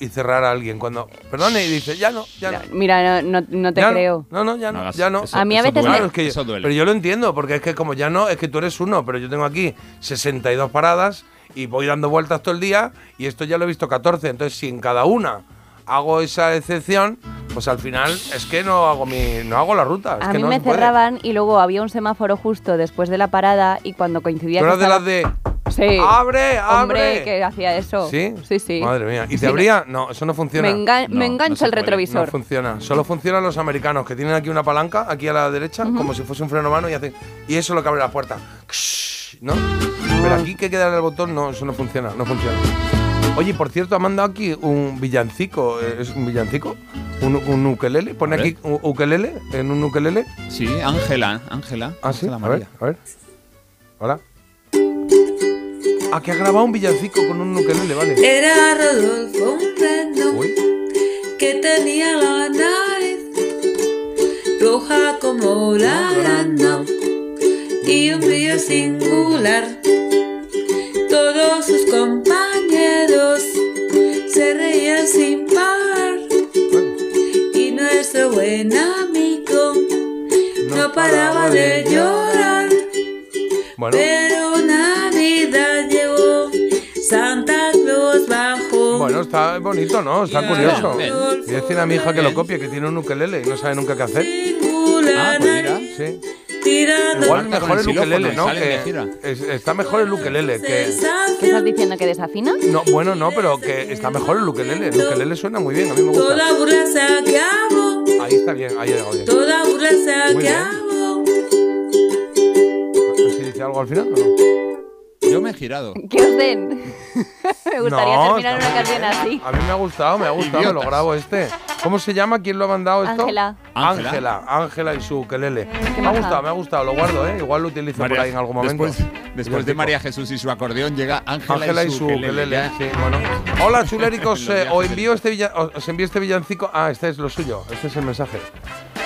y cerrar a alguien cuando, perdone, y dice, ya no, ya no. Mira, no, no- no te ya creo. No, no, ya no, ya no. eso, A mí a veces duele, Claro, es que eso duele. pero yo lo entiendo, porque es que como ya no, es que tú eres uno, pero yo tengo aquí 62 paradas y voy dando vueltas todo el día y esto ya lo he visto 14, entonces si en cada una hago esa excepción, pues al final es que no hago mi no hago la ruta, es A que mí no me puede. cerraban y luego había un semáforo justo después de la parada y cuando coincidía eras de las de Sí. ¡Abre, abre! Hombre, que hacía eso. ¿Sí? Sí, sí. Madre mía. ¿Y te abría? No, eso no funciona. Me, enga- No, me no engancha se el puede. retrovisor. No funciona. Solo funcionan los americanos, que tienen aquí una palanca, aquí a la derecha, como si fuese un freno mano, y hacen. Y eso es lo que abre la puerta. ¿No? Pero aquí que hay que darle al botón, no, eso no funciona, no funciona. Oye, por cierto, ha mandado aquí un villancico. ¿eh? ¿Es un villancico? ¿Un, un ukelele? Pone aquí un ukelele en un ukelele. Sí, Ángela, Ángela. Ah, sí. Ángela A ver, María. a ver. Hola. Ah, que ha grabado un villancico con un ukelele, vale. Era Rodolfo un reno Uy. que tenía la nariz roja como la grana y un brillo singular. Todos sus compañeros se reían sin parar y nuestro buen amigo no paraba de llorar. Bueno. Pero Navidad llegó, Santa Claus bajó. Bueno, está bonito, ¿no? Está curioso. Voy a decir a mi hija que lo copie, que tiene un ukelele y no sabe nunca qué hacer. Ah, pues mira. Sí. Tirando. Igual mejor el el ukelele, ¿no? Que es- está mejor el ukelele que... ¿Qué estás diciendo que desafina? No, bueno, no, pero que está mejor el ukelele. El ukelele suena muy bien, a mí me gusta. Toda burla se acabó. Ahí está bien, ahí llegado bien. Toda burla se Muy bien. acabó. ¿Si dice algo al final o no? Yo me he girado. Que os den. me gustaría No, terminar una canción así. A mí me ha gustado, me ha gustado, me lo grabo este. ¿Cómo se llama? ¿Quién lo ha mandado esto? Ángela. Ángela. Ángela, y su ukelele. Me ha gustado, me ha gustado, lo guardo, ¿eh? Igual lo utilizo por ahí en algún momento. Después, después de. María Jesús y su acordeón llega Ángela, Ángela y su ukelele, sí, bueno. Hola, chuléricos, eh, os, envío este os envío este villancico. Ah, este es lo suyo, este es el mensaje.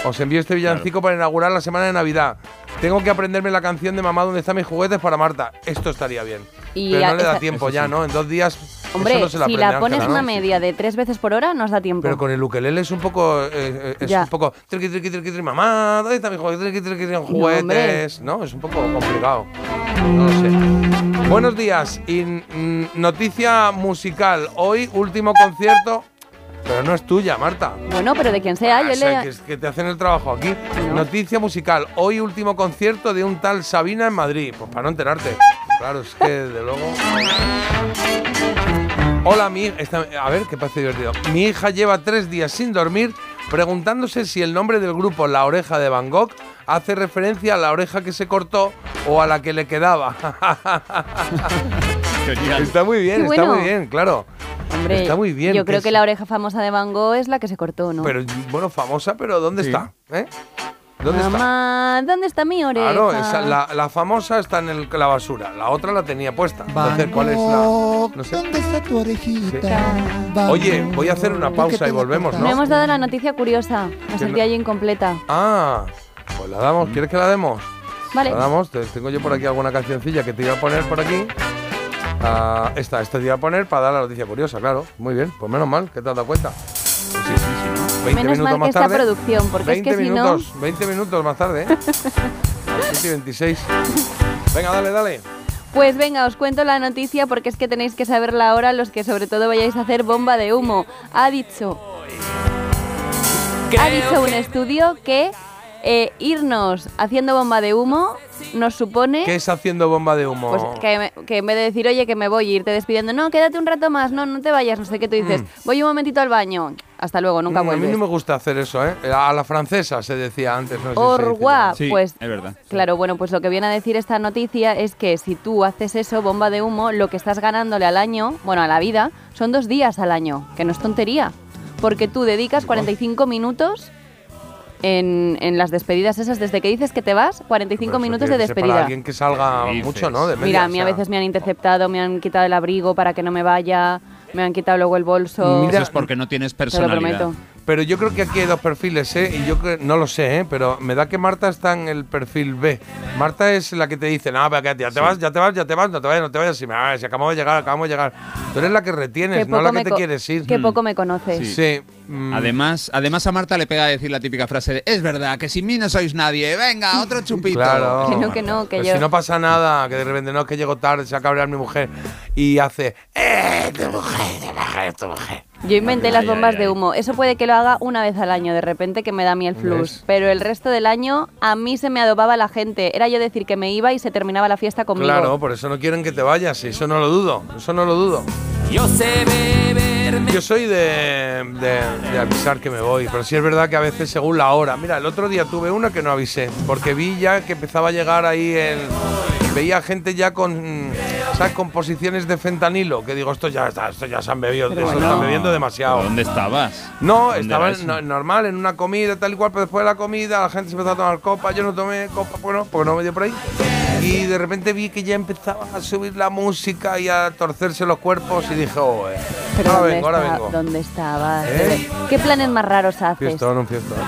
Os envío este villancico para inaugurar la semana de Navidad. Tengo que aprenderme la canción de Mamá, ¿dónde están mis juguetes? para Marta. Esto estaría bien. Y Pero a- no le da tiempo ya, sí. ¿no? En dos días. Hombre, eso no se la si aprende la pones Ángela, una ¿no? media de tres veces por hora, nos da tiempo. Pero con el ukelele es un poco. eh, eh, es Ya. un poco. Triqui, triqui, triqui, triqui, mamá, ¿dónde está mi juguete? Triqui, triqui, triqui, juguetes. No, es un poco complicado. No lo sé. Buenos días. Y mm, noticia musical. Hoy, último concierto. Pero no es tuya, Marta. Bueno, pero de quien sea, yo Ah, o sea, le... que, es que te hacen el trabajo aquí. No. Noticia musical. Hoy último concierto de un tal Sabina en Madrid. Pues para no enterarte. Claro, es que desde luego. Hola, mi esta- A ver, qué parece divertido. Mi hija lleva tres días sin dormir preguntándose si el nombre del grupo La Oreja de Van Gogh hace referencia a la oreja que se cortó o a la que le quedaba. Está muy bien, Qué está bueno. muy bien, claro. Hombre, está muy bien. Yo creo es- que la oreja famosa de Van Gogh es la que se cortó, ¿no? Pero bueno, famosa, pero ¿dónde Sí. está? ¿Eh? ¿Dónde está? Mamá, ¿dónde está mi oreja? Claro, esa- la, la famosa está en el- la basura, la otra la tenía puesta. Entonces, ¿cuál es la...? No sé. ¿Dónde está tu orejita? Oye, voy a hacer una pausa y volvemos, No ¿no? hemos dado la noticia curiosa. Que sentía no- yo incompleta. Ah, pues la damos. ¿Quieres que la demos? Vale. La damos. Te- Tengo yo por aquí alguna cancioncilla que te iba a poner por aquí. Ah, esta, esta te iba a poner para dar la noticia curiosa, claro. Muy bien, pues menos mal que te has dado cuenta. Pues sí, sí, sí, ¿no? 20 Menos minutos mal que más esta tarde. producción, porque es 20 que si no... minutos, 20 minutos más tarde, ¿eh? A las 7 y 26. Venga, dale, dale. Pues venga, os cuento la noticia porque es que tenéis que saberla ahora los que sobre todo vayáis a hacer bomba de humo. Ha dicho, ha dicho un estudio que eh, irnos haciendo bomba de humo nos supone ¿Qué es haciendo bomba de humo? pues, que, me- que en vez de decir, oye, que me voy, irte despidiendo, no, quédate un rato más, no, no te vayas, no sé qué, tú dices, voy un momentito al baño, hasta luego, nunca Mm, a mí vuelves. no me gusta hacer eso, ¿eh? A la francesa se decía antes. No sé si Orgua, Sí, pues es verdad. claro, bueno, pues lo que viene a decir esta noticia es que si tú haces eso, bomba de humo, lo que estás ganándole al año, bueno, a la vida, son dos días al año, que no es tontería, porque tú dedicas 45 minutos en, en las despedidas esas, desde que dices que te vas, 45 Pero minutos de Para despedida. alguien que salga mucho, ¿no? De media, Mira, a mí o a veces me han interceptado, me han quitado el abrigo para que no me vaya, me han quitado luego el bolso. Mira, Eso es porque no tienes te lo personalidad. prometo. Pero yo creo que aquí hay dos perfiles, ¿eh? Y yo creo, no lo sé, ¿eh? Pero me da que Marta está en el perfil B. Marta es la que te dice, no, pero que ya te vas, ya te vas, ya te vas, no te vayas, no te vayas. Si, me, ah, si acabamos de llegar, acabamos de llegar. Tú eres la que retienes, Que no la que te quieres ir. Que Mm. poco me conoces. Sí. Sí. mm, Además, además a Marta le pega a decir la típica frase de es verdad que sin mí no sois nadie, venga, otro chupito. Claro. Que no, que no, que Pues yo- Si no pasa nada, que de repente no es que llego tarde, se va a cabrear mi mujer y hace, ¡eh, tu mujer, tu mujer, tu mujer! Yo inventé Ay, las bombas ay, de humo. Eso puede que lo haga una vez al año, de repente que me da a mí el flux. ¿Ves? Pero el resto del año a mí se me adobaba la gente. Era yo decir que me iba y se terminaba la fiesta conmigo. Claro, por eso no quieren que te vayas, y eso no lo dudo, eso no lo dudo. Yo sé beber. Yo soy de, de- de avisar que me voy, pero sí es verdad que a veces según la hora. Mira, el otro día tuve una que no avisé, porque vi ya que empezaba a llegar ahí el... Veía gente ya con, ¿sabes? Con posiciones de fentanilo, que digo, esto ya, está, esto ya se han bebido, Pero esto bueno. están bebiendo demasiado. ¿Dónde estabas? No, ¿Dónde estaba en- normal, en una comida, tal y cual, pero después de la comida la gente se empezó a tomar copa, yo no tomé copa, bueno, porque no me dio por ahí. Y de repente vi que ya empezaba a subir la música y a torcerse los cuerpos y dije, oh, eh, Pero ahora ¿dónde, vengo, ahora está- vengo. ¿dónde estabas? ¿Eh? ¿Qué planes más raros haces? Fiestón, un fiestón.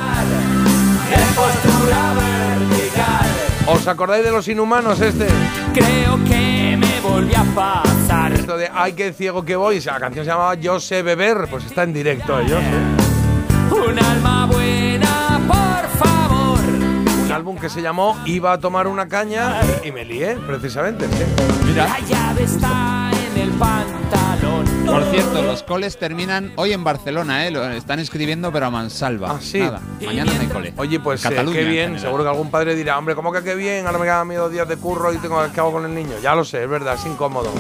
¿Os acordáis de los inhumanos este? Creo que me volví a pasar. Esto de Ay, qué ciego que voy. La canción se llamaba Yo sé beber, pues está en directo ellos. ¿eh? Un alma buena, por favor. Un álbum que se llamó Iba a tomar una caña y me lié, precisamente. sí. La llave está en el pantalón. Por cierto, los coles terminan hoy en Barcelona, ¿eh? Lo están escribiendo, pero a mansalva. Ah, sí. Nada, mañana no hay cole. Oye, pues eh, Cataluña, qué en bien. Seguro que algún padre dirá, hombre, ¿cómo que qué bien? Ahora me quedan mis dos días de curro y tengo que hago con el niño. Ya lo sé, es verdad, es incómodo.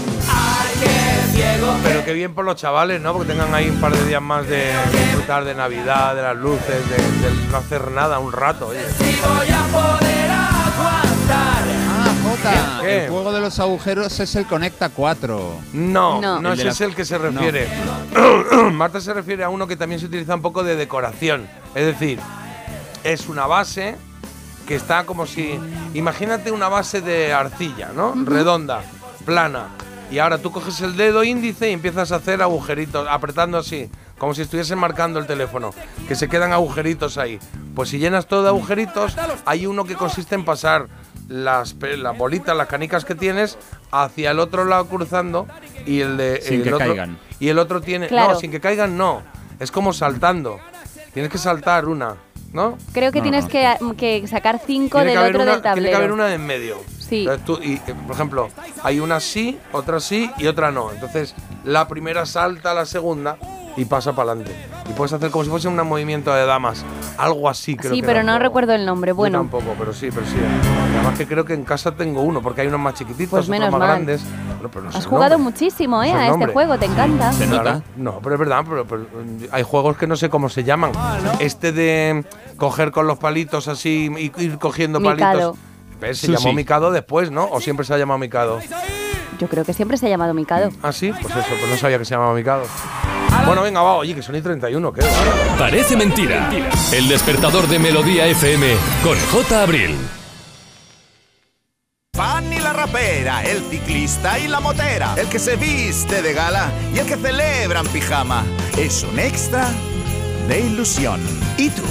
Pero qué bien por los chavales, ¿no? Porque tengan ahí un par de días más de disfrutar de Navidad, de las luces, de, de no hacer nada un rato. Oye. El juego de los agujeros es el Conecta 4. No, No. no, ese la- es el que se refiere. Marta se refiere a uno que también se utiliza un poco de decoración. Es decir, es una base que está como si. Imagínate una base de arcilla, ¿no? Redonda, plana. Y ahora tú coges el dedo índice y empiezas a hacer agujeritos, apretando así, como si estuviesen marcando el teléfono, que se quedan agujeritos ahí. Pues si llenas todo de agujeritos, hay uno que consiste en pasar las, las bolitas, las canicas que tienes, hacia el otro lado cruzando y el de. Sin el que otro- caigan. Y el otro tiene. Claro. No, sin que caigan, no. Es como saltando. Tienes que saltar una, ¿no? Creo que No, tienes no. que, que sacar cinco Tiene del otro una, del tiene que tablero. haber una de en medio. Sí. Entonces tú- y, eh, por ejemplo, hay una sí, otra sí y otra no. Entonces la primera salta a la segunda y pasa para adelante. Y puedes hacer como si fuese un movimiento de damas. Algo así, creo Sí, que pero no juego. recuerdo el nombre. Yo Bueno, tampoco, pero sí, pero sí. Además que creo que en casa tengo uno, porque hay unos más chiquititos, Pues otros más mal. grandes. Bueno, pero no sé has jugado nombre. muchísimo, ¿eh? No A este nombre. juego, te encanta. Se nota. No, pero es verdad, pero, pero, hay juegos que no sé cómo se llaman. Este de coger con los palitos así y ir cogiendo Mikado. ¿Ves? Se Sushi. llamó Mikado después, ¿no? O siempre se ha llamado Mikado. Yo creo que siempre se ha llamado Mikado. Ah, sí, pues eso, pues no sabía que se llamaba Mikado. Bueno, venga, va, oye, que son y 31, ¿qué? Parece mentira. El despertador de Melodía FM con J. Abril. Fan y la rapera, el ciclista y la motera, el que se viste de gala y el que celebra en pijama. Es un extra de ilusión. ¿Y tú?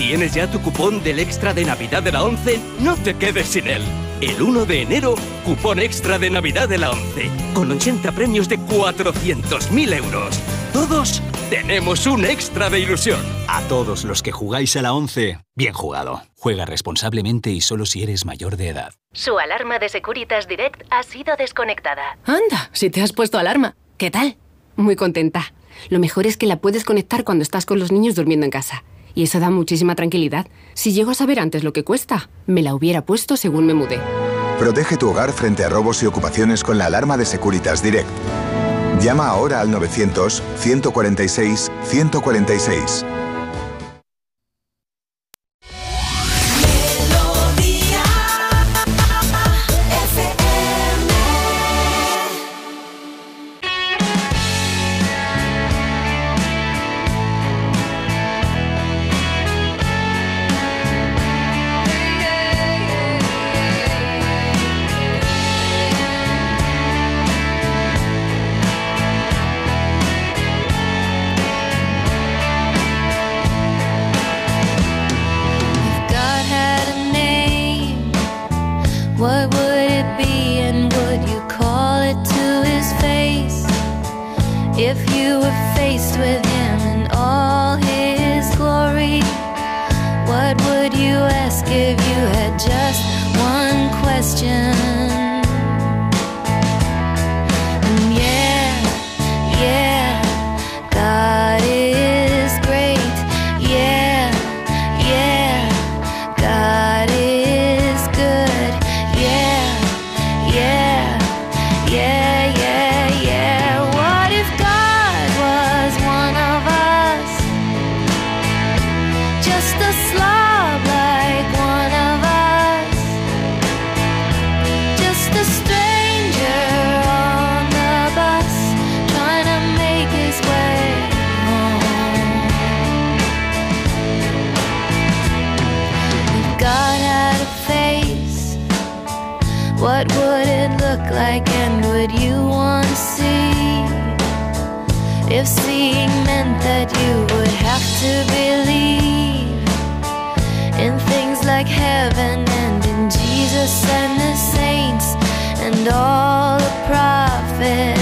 ¿Tienes ya tu cupón del extra de Navidad de la 11? No te quedes sin él. El 1 de enero, cupón extra de Navidad de la 11, con 80 premios de 400.000 euros. Todos tenemos un extra de ilusión. A todos los que jugáis a la 11, bien jugado. Juega responsablemente y solo si eres mayor de edad. Su alarma de Securitas Direct ha sido desconectada. Anda, si te has puesto alarma. ¿Qué tal? Muy contenta. Lo mejor es que la puedes conectar cuando estás con los niños durmiendo en casa. Y eso da muchísima tranquilidad. Si llego a saber antes lo que cuesta, me la hubiera puesto según me mudé. Protege tu hogar frente a robos y ocupaciones con la alarma de Securitas Direct. Llama ahora al 900 146 146. Like and would you want to see? If seeing meant that you would have to believe in things like heaven and in Jesus and the saints and all the prophets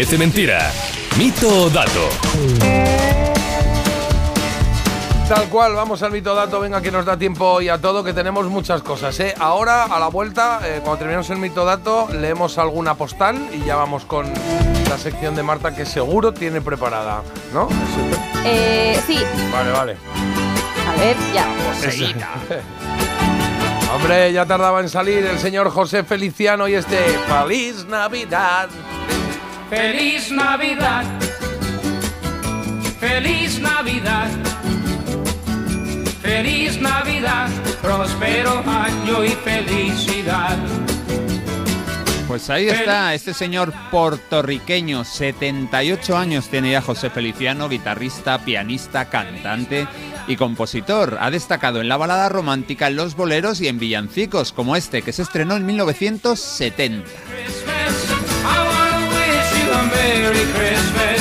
Parece Mentira. Mito o dato. Tal cual, vamos al mito dato, venga que nos da tiempo y a todo, que tenemos muchas cosas. ¿eh? Ahora, a la vuelta, eh, cuando terminemos el mito dato, leemos alguna postal y ya vamos con la sección de Marta que seguro tiene preparada, ¿no? Eh, sí, Vale, vale. a ver, ya. Hombre, ya tardaba en salir el señor José Feliciano y este Feliz Navidad. Feliz Navidad. Feliz Navidad. Feliz Navidad. Próspero año y felicidad. Pues ahí está, este señor puertorriqueño, 78 años tiene ya José Feliciano, guitarrista, pianista, cantante y compositor. Ha destacado en la balada romántica, en los boleros y en villancicos, como este, que se estrenó en 1970. Merry Christmas.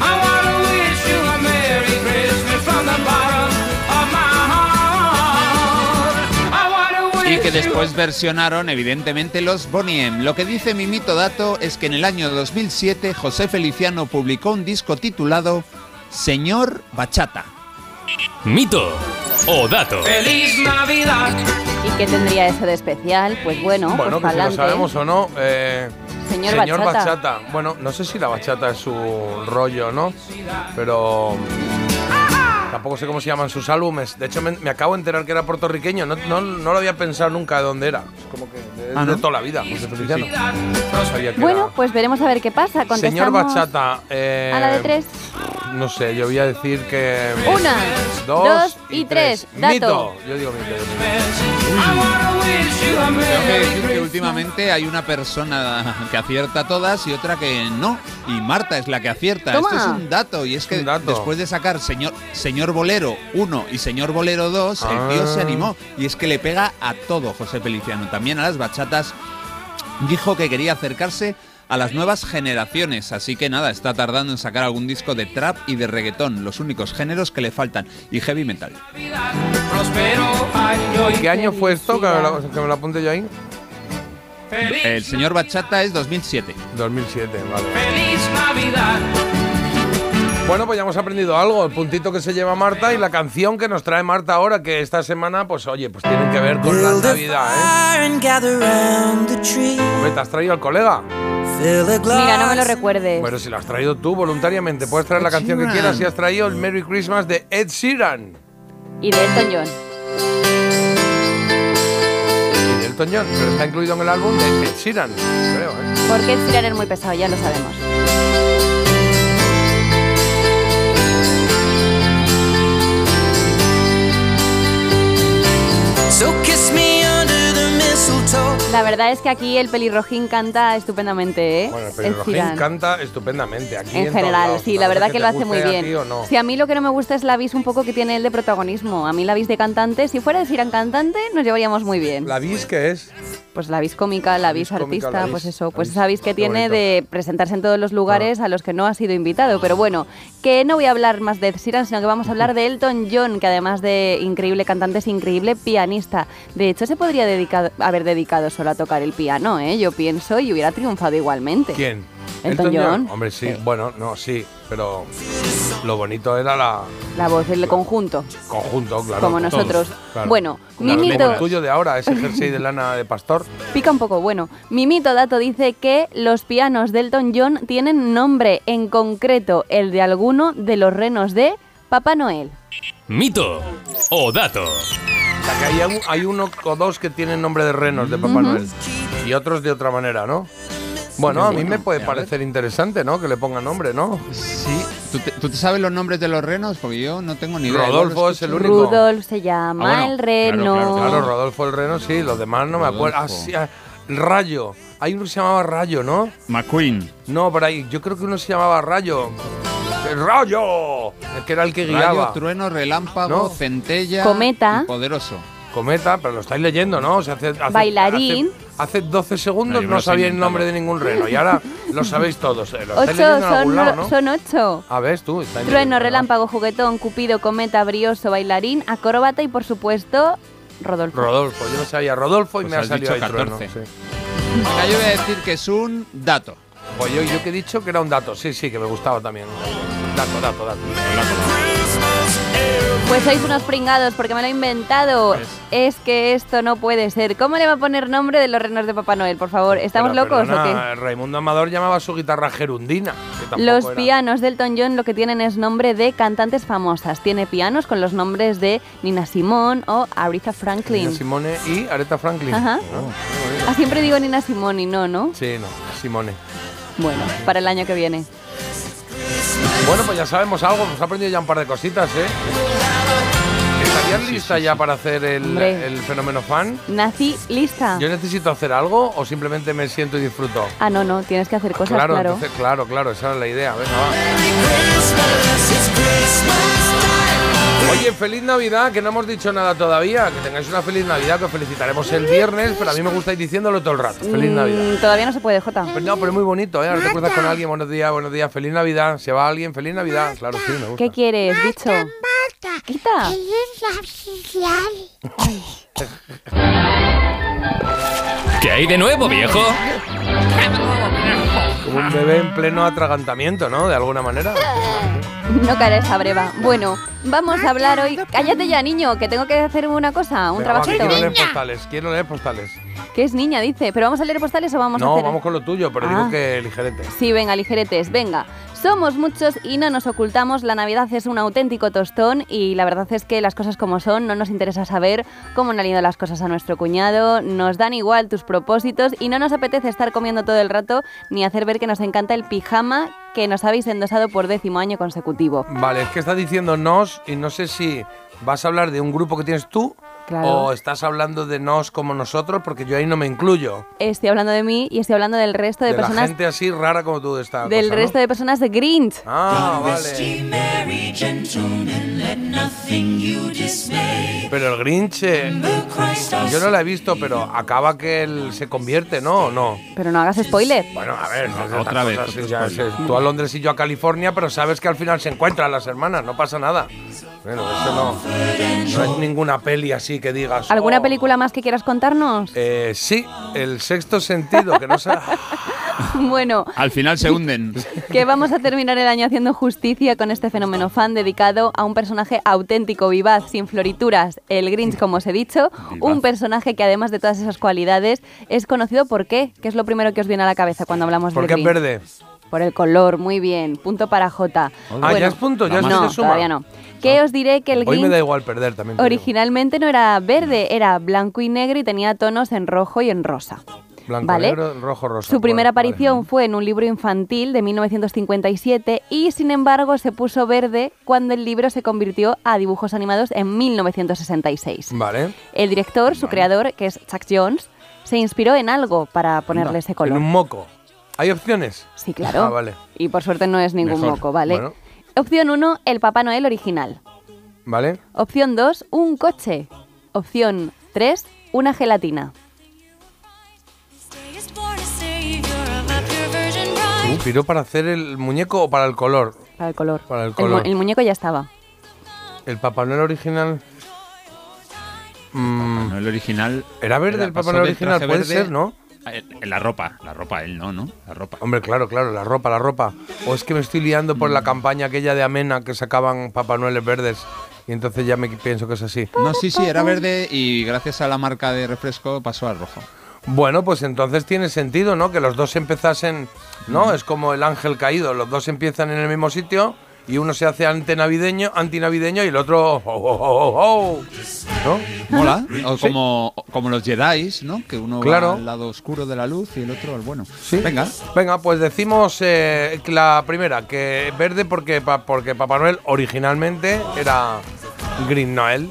I wanna wish you a Merry Christmas from the bottom of my heart. I wanna wish Y que después versionaron evidentemente los Bonnie M. Lo que dice mi mito dato es que en el año 2007 José Feliciano publicó un disco titulado Señor Bachata. Mito o dato. Feliz Navidad. ¿Y qué tendría eso de especial? Pues bueno, Bueno, pues que si lo sabemos o no. eh, Señor Bachata. Bueno, no sé si la bachata es su rollo, ¿no? Pero. Tampoco sé cómo se llaman sus álbumes. De hecho, me, me acabo de enterar que era puertorriqueño. No, no, no lo había pensado nunca de dónde era. Es como que de, Ah, de ¿no? toda la vida, José Feliciano. No sabía que Bueno, era. pues veremos a ver qué pasa. Señor Bachata. eh, A la de tres. No sé, yo voy a decir que. Una, dos y tres. Dato. Mito. Yo digo mito. Tengo que decir que últimamente hay una persona que acierta todas y otra que no. Y Marta es la que acierta. Toma. Esto es un dato. Y es que dato. después de sacar señor, señor Bolero 1 y Señor Bolero 2, el tío Ah. se animó. Y es que le pega a todo José Feliciano. También a las bachatas. Dijo que quería acercarse a las nuevas generaciones. Así que nada, está tardando en sacar algún disco de trap y de reggaetón. Los únicos géneros que le faltan. Y heavy metal. ¿Qué año fue esto? Que me, lo, que me lo apunte yo ahí. El señor Bachata es 2007. 2007, vale. feliz Navidad. Bueno, pues ya hemos aprendido algo, el puntito que se lleva Marta y la canción que nos trae Marta ahora, que esta semana, pues oye, pues tienen que ver con la Navidad, ¿eh? Hombre, ¿Te has traído al colega? Mira, no me lo recuerdes. Bueno, si lo has traído tú voluntariamente, puedes traer la canción que quieras si has traído el Merry Christmas de Ed Sheeran. Y de Elton John. Y de Elton John, pero está incluido en el álbum de Ed Sheeran, creo, ¿eh? Porque Ed Sheeran es muy pesado, ya lo sabemos. La verdad es que aquí el pelirrojín canta estupendamente, ¿eh? Bueno, el pelirrojín canta estupendamente aquí. En general, lados. sí, la verdad que lo hace muy a bien. no. Si a mí lo que no me gusta es la vis un poco que tiene él de protagonismo. A mí la vis de cantante, si fuera de Sheeran cantante, nos llevaríamos muy bien. ¿La vis qué es? Pues la vis cómica, la vis vis cómica, artista, la pues eso, pues esa vis que tiene bonito. de presentarse en todos los lugares a los que no ha sido invitado. Pero bueno, que no voy a hablar más de Sheeran, sino que vamos a hablar de Elton John, que además de increíble cantante es increíble pianista. De hecho, se podría dedicado- haber dedicado solo a tocar el piano, ¿eh? Yo pienso, y hubiera triunfado igualmente. ¿Quién? Elton John. Hombre, sí, Sí. bueno, no, sí, pero lo bonito era la La voz del conjunto, conjunto, claro. como todos, nosotros. claro. Bueno, mi Como mito... el tuyo de ahora, ese jersey de lana de pastor. Pica un poco, bueno. Mi mito dato dice que los pianos de Elton John tienen nombre, en concreto el de alguno de los renos de Papá Noel. Mito o dato. O sea, que hay, un- hay uno o dos que tienen nombre de renos de Papá Noel y otros de otra manera, ¿no? Bueno, a mí bueno, me puede ver. parecer interesante, ¿no? Que le pongan nombre, ¿no? Sí. ¿Tú te, tú te sabes los nombres de los renos? Porque yo no tengo ni idea. Rodolfo es el único. Rudolf se llama Ah, bueno, el reno. claro, Claro, Rodolfo el reno, sí, los demás no me acuerdo. Ah, sí, ah, Rayo. Hay uno que se llamaba Rayo, ¿no? McQueen. No, por ahí, yo creo que uno se llamaba Rayo. ¡El Rayo! El que era el que Rayo, guiaba. trueno, relámpago, ¿No? centella. Cometa. y poderoso. Cometa, pero lo estáis leyendo, ¿no? O sea, hace, hace- Bailarín. Hace, hace 12 segundos No, no sabía el nombre de ningún reno. Y ahora Lo sabéis todos. eh, Lo estáis Ocho, leyendo en algún son, lado, ¿no? son ocho. Ah, ves tú. está Trueno, relámpago, juguetón, cupido, cometa, brioso, bailarín, acróbata y por supuesto, Rodolfo. Rodolfo, yo no sabía Rodolfo y Pues me ha salido ahí dicho trueno. 14. sí. Yo voy a decir que es un dato. Pues yo, yo que he dicho que era un dato, sí, sí, que me gustaba también. Dato, dato, dato. Pues sois unos pringados porque me lo he inventado. Es que esto no puede ser. ¿Cómo le va a poner nombre de los renos de Papá Noel, por favor? ¿Estamos Pero, locos o perdona, qué? Raimundo Amador llamaba su guitarra gerundina. que Los era- pianos del Elton John lo que tienen es nombre de cantantes famosas. Tiene pianos con los nombres de Nina Simone o Aretha Franklin. Nina Simone y Aretha Franklin. Ajá. Ah. Ah, siempre digo Nina Simone y no, ¿no? Sí, no, Simone. Bueno, para el año que viene. Bueno, pues ya sabemos algo, hemos aprendido ya un par de cositas, ¿eh? ¿Estarías lista ya para hacer el, Hombre. el fenómeno fan? Nací lista. ¿Yo necesito hacer algo o simplemente me siento y disfruto? Ah, no, no, tienes que hacer cosas, claro, claro. entonces, claro, claro, esa es la idea. Venga, va. Oye, feliz Navidad, que no hemos dicho nada todavía. Que tengáis una feliz Navidad, que os felicitaremos el viernes, pero a mí me gusta ir diciéndolo todo el rato. Feliz Mm, Navidad. Todavía no se puede, Jota. Pero no, pero es muy bonito, ¿eh? Ahora te acuerdas con alguien, buenos días, buenos días, feliz Navidad. Se va alguien, feliz Navidad. Claro, sí, me gusta. ¿Qué quieres, bicho? Quita. ¿Qué hay de nuevo, viejo? Como un bebé en pleno atragantamiento, ¿no? De alguna manera. No caerá esa breva. Bueno, vamos a hablar hoy. Cállate ya, niño, que tengo que hacer una cosa, un Venga, va, trabajito. quiero leer postales, quiero leer postales. Que es niña, dice. ¿Pero vamos a leer postales o vamos a no, vamos con lo tuyo, pero Ah. digo que ligerete. Sí, venga, ligeretes, venga. Somos muchos y no nos ocultamos, la Navidad es un auténtico tostón y la verdad es que las cosas como son, no nos interesa saber cómo han ido las cosas a nuestro cuñado, nos dan igual tus propósitos y no nos apetece estar comiendo todo el rato ni hacer ver que nos encanta el pijama que nos habéis endosado por décimo año consecutivo. Vale, es que está diciendo nos y no sé si vas a hablar de un grupo que tienes tú Claro. o estás hablando de nos como nosotros, porque yo ahí no me incluyo. Estoy hablando de mí y estoy hablando del resto de, De la personas gente así rara como tú de esta del cosa, ¿no? resto de personas de Grinch. Ah, vale. Pero el Grinch, eh, yo no la he visto, pero acaba que él se convierte, ¿no? ¿O no? Pero no hagas spoiler. Bueno, a ver, es otra vez, cosa, otro sí, ya tú a Londres y yo a California, pero sabes que al final se encuentran las hermanas, no pasa nada. Bueno, eso no, no es ninguna peli así que digas. ¿Alguna "Oh". película más que quieras contarnos? Eh, sí, el sexto sentido, que no sé. bueno, Al final se hunden. que vamos a terminar el año haciendo justicia con este fenómeno fan dedicado a un personaje auténtico, vivaz, sin florituras, el Grinch, como os he dicho, un personaje que además de todas esas cualidades es conocido por qué, que es lo primero que os viene a la cabeza cuando hablamos ¿Por del qué es Grinch. verde? Por el color, muy bien, punto para J. Ah, ya es punto, ya no, de suma. todavía no. Que os diré que el Hoy me da igual perder también. digo. originalmente no era verde, era blanco y negro y tenía tonos en rojo y en rosa. Blanco, ¿vale? negro, rojo, rosa. Su primera Bueno, vale. aparición fue en un libro infantil de 1957 y sin embargo se puso verde cuando el libro se convirtió a dibujos animados en 1966. Vale. El director, su creador, que es Chuck Jones, se inspiró en algo para ponerle ese En color. un moco. ¿Hay opciones? Sí, claro. Ah, vale. Y por suerte no es ningún Mejor. moco, ¿vale? Bueno. Opción 1, el Papá Noel original. ¿Vale? Opción 2, un coche. Opción 3, una gelatina. Uh, ¿Piró para hacer el muñeco o para el color? Para el color. Para el color. el muñeco ya estaba. El Papá Noel original. Mm, No, el original. ¿Era verde era- el Papá Noel original? Puede verde ser, ¿no? A- En la ropa, la ropa él no, ¿no? La ropa. Hombre, claro, claro, la ropa, la ropa. O es que me estoy liando por la Mm. campaña aquella de Amena que sacaban Papá Noeles verdes y entonces ya me pienso que es así. No, sí, sí, era verde y gracias a la marca de refresco pasó al rojo. Bueno, pues entonces tiene sentido, ¿no? Que los dos empezasen, ¿no? Mm. Es como el ángel caído, los dos empiezan en el mismo sitio y uno se hace antinavideño, antinavideño y el otro... oh, oh, oh, oh, ¿No? Mola. O Sí. como, como los Jedi, ¿no? Que uno Claro. va al lado oscuro de la luz y el otro al bueno. Sí. Venga. Venga, pues decimos eh, la primera, que verde porque, porque Papá Noel originalmente era Green Noel.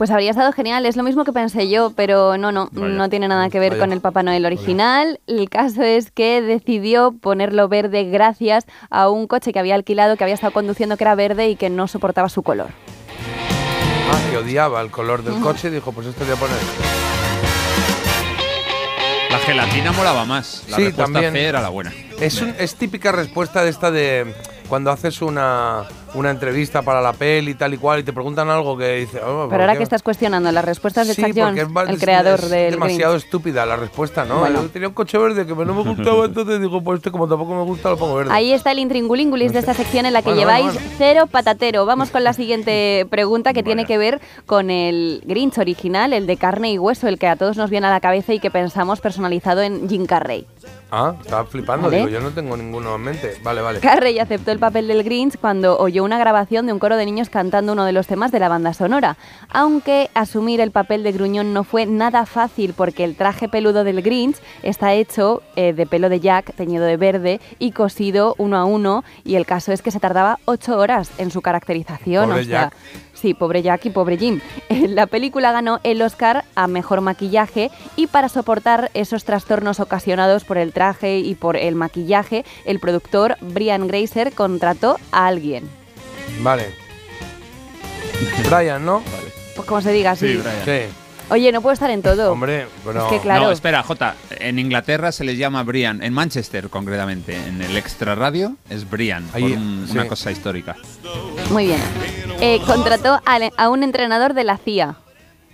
Pues habría estado genial, es lo mismo que pensé yo, pero no, no, Vaya. no tiene nada que ver Vaya. con el Papá Noel original. El caso es que decidió ponerlo verde gracias a un coche que había alquilado, que había estado conduciendo, que era verde y que no soportaba su color. Ah, que odiaba el color del coche y dijo, pues esto voy a poner. La gelatina molaba más. La Sí, respuesta también. Era la buena. Es, un- es típica respuesta de esta de cuando haces una, una entrevista para la peli y tal y cual y te preguntan algo que dice. oh, ¿por Pero ahora qué? que estás cuestionando las respuestas de Sí, Jones, es, el creador es del demasiado Grinch. estúpida la respuesta, ¿no? Bueno. Tenía un coche verde que no me gustaba, entonces digo, pues este como tampoco me gusta, lo pongo verde. Ahí está el intringulingulis de esta sección en la que Bueno, lleváis cero patatero. Vamos con la siguiente pregunta que tiene que ver con el Grinch original, el de carne y hueso, el que a todos nos viene a la cabeza y que pensamos personalizado en Jim Carrey. Ah, estaba flipando, Vale. digo, yo no tengo ninguno en mente. Vale, vale. Carrey aceptó el papel del Grinch cuando oyó una grabación de un coro de niños cantando uno de los temas de la banda sonora. Aunque asumir el papel de gruñón no fue nada fácil porque el traje peludo del Grinch está hecho eh, de pelo de Jack teñido de verde y cosido uno a uno y el caso es que se tardaba ocho horas en su caracterización. Pobre o sea, Jack. Sí, pobre Jack y pobre Jim. La película ganó el Oscar a Mejor Maquillaje y para soportar esos trastornos ocasionados por el traje y por el maquillaje, el productor Brian Grazer contrató a alguien. Vale. Brian, ¿no? Pues como se diga, sí. Sí, Brian. Sí. Oye, no puedo estar en todo. Hombre, pero... Es que claro. No, espera, Jota. En Inglaterra se les llama Brian, en Manchester concretamente. En el extra radio es Brian, por Ahí, un- sí. una cosa histórica. Muy bien. Eh, contrató al- a un entrenador de la CIA.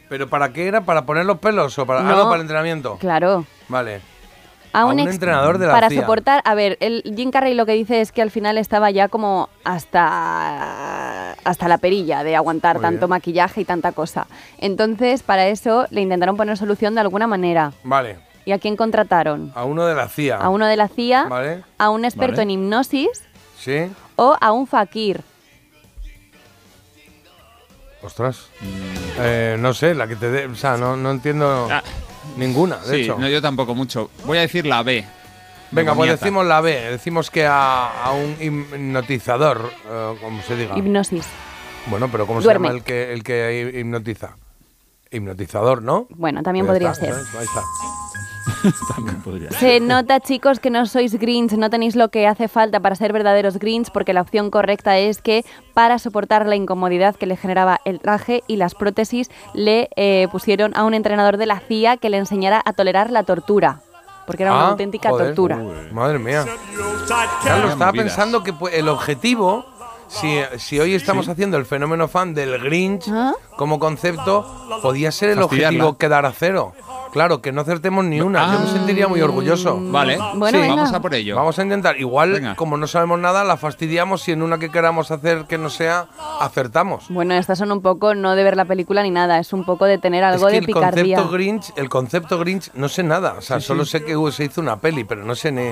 ¿Pero para qué era? ¿Para poner los pelos o para, ah, No. no, para el entrenamiento? Claro. Vale. A A un, ex- entrenador de la Para CIA. soportar, a ver, el Jim Carrey lo que dice es que al final estaba ya como hasta hasta la perilla de aguantar Muy tanto bien. maquillaje y tanta cosa. Entonces, para eso le intentaron poner solución de alguna manera. Vale. ¿Y a quién contrataron? A uno de la CIA. A uno de la CIA, Vale. a un experto Vale. en hipnosis Sí. o a un fakir. Ostras. Eh, no sé, la que te dé... O sea, no, no entiendo Ah. Ninguna, de sí, hecho. no, yo tampoco mucho. Voy a decir la B. Venga, pues decimos la B. Decimos que a, a un hipnotizador, eh, como se diga. Hipnosis. Bueno, pero ¿cómo Duerme. se llama el que, el que hipnotiza? Hipnotizador, ¿no? Bueno, también Pues podría está, ser. Ahí está. También podría Se nota, chicos, que no sois Grinch, no tenéis lo que hace falta para ser verdaderos Grinch, porque la opción correcta es que para soportar la incomodidad que le generaba el traje y las prótesis, le eh, pusieron a un entrenador de la CIA que le enseñara a tolerar la tortura, porque era una Ah, auténtica joder. tortura. Madre mía. Estaba pensando que pues, el objetivo, si, si hoy estamos haciendo el fenómeno fan del Grinch ¿Ah? como concepto, podía ser el Fastidiarla. objetivo quedar a cero. Claro, que no acertemos ni una. Yo me sentiría muy orgulloso. Vale, Bueno, vamos a por ello. Vamos a intentar. Igual, Venga. como no sabemos nada, la fastidiamos y en una que queramos hacer que no sea, acertamos. Bueno, estas son un poco no de ver la película ni nada, es un poco de tener algo es que de el picardía. concepto Grinch, el concepto Grinch no sé nada. O sea, solo sé que uh, se hizo una peli, pero no sé ni,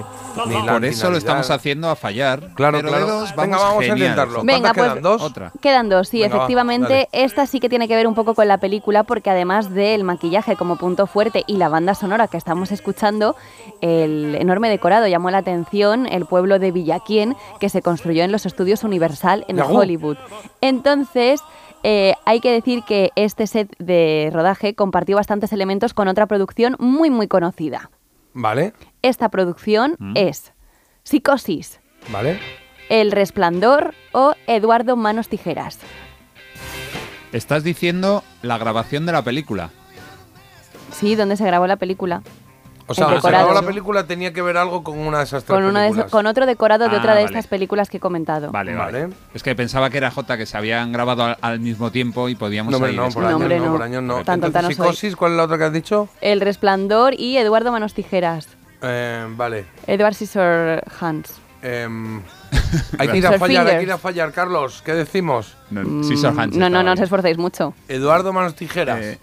ni la Por eso lo estamos haciendo a fallar. Claro, pero claro. de dos Venga, vamos vamos a genial. Venga, ¿Cuántas pues quedan? ¿Dos? Otra. Quedan dos, sí, Venga, efectivamente. esta sí que tiene que ver un poco con la película, porque además del maquillaje como punto fuerte y la banda sonora que estamos escuchando, el enorme decorado llamó la atención el pueblo de Villaquien, que se construyó en los estudios Universal en Yahoo. Hollywood. Entonces. eh, hay que decir que este set de rodaje compartió bastantes elementos con otra producción muy muy conocida. Vale, Esta producción Mm. es Psicosis, vale. El Resplandor o Eduardo Manos Tijeras. Estás diciendo la grabación de la película. Sí, donde se grabó la película. O sea, se grabó la película tenía que ver algo con una de esas tres Con, una de con otro decorado de Ah, otra de vale. estas películas que he comentado. Vale, vale, Vale. Es que pensaba que era J, que se habían grabado al, al mismo tiempo y podíamos No, no, por años no, no. por años no. Tan tonta Entonces, soy. psicosis, ¿cuál es la otra que has dicho? El Resplandor y Eduardo Manos Tijeras. Eh, vale. Edward Scissorhands. Em, hay que ir a fallar, hay que ir a fallar, Carlos. ¿Qué decimos? No, Mm, No, no, no os esforcéis mucho. Eduardo Manos Tijeras. Eh,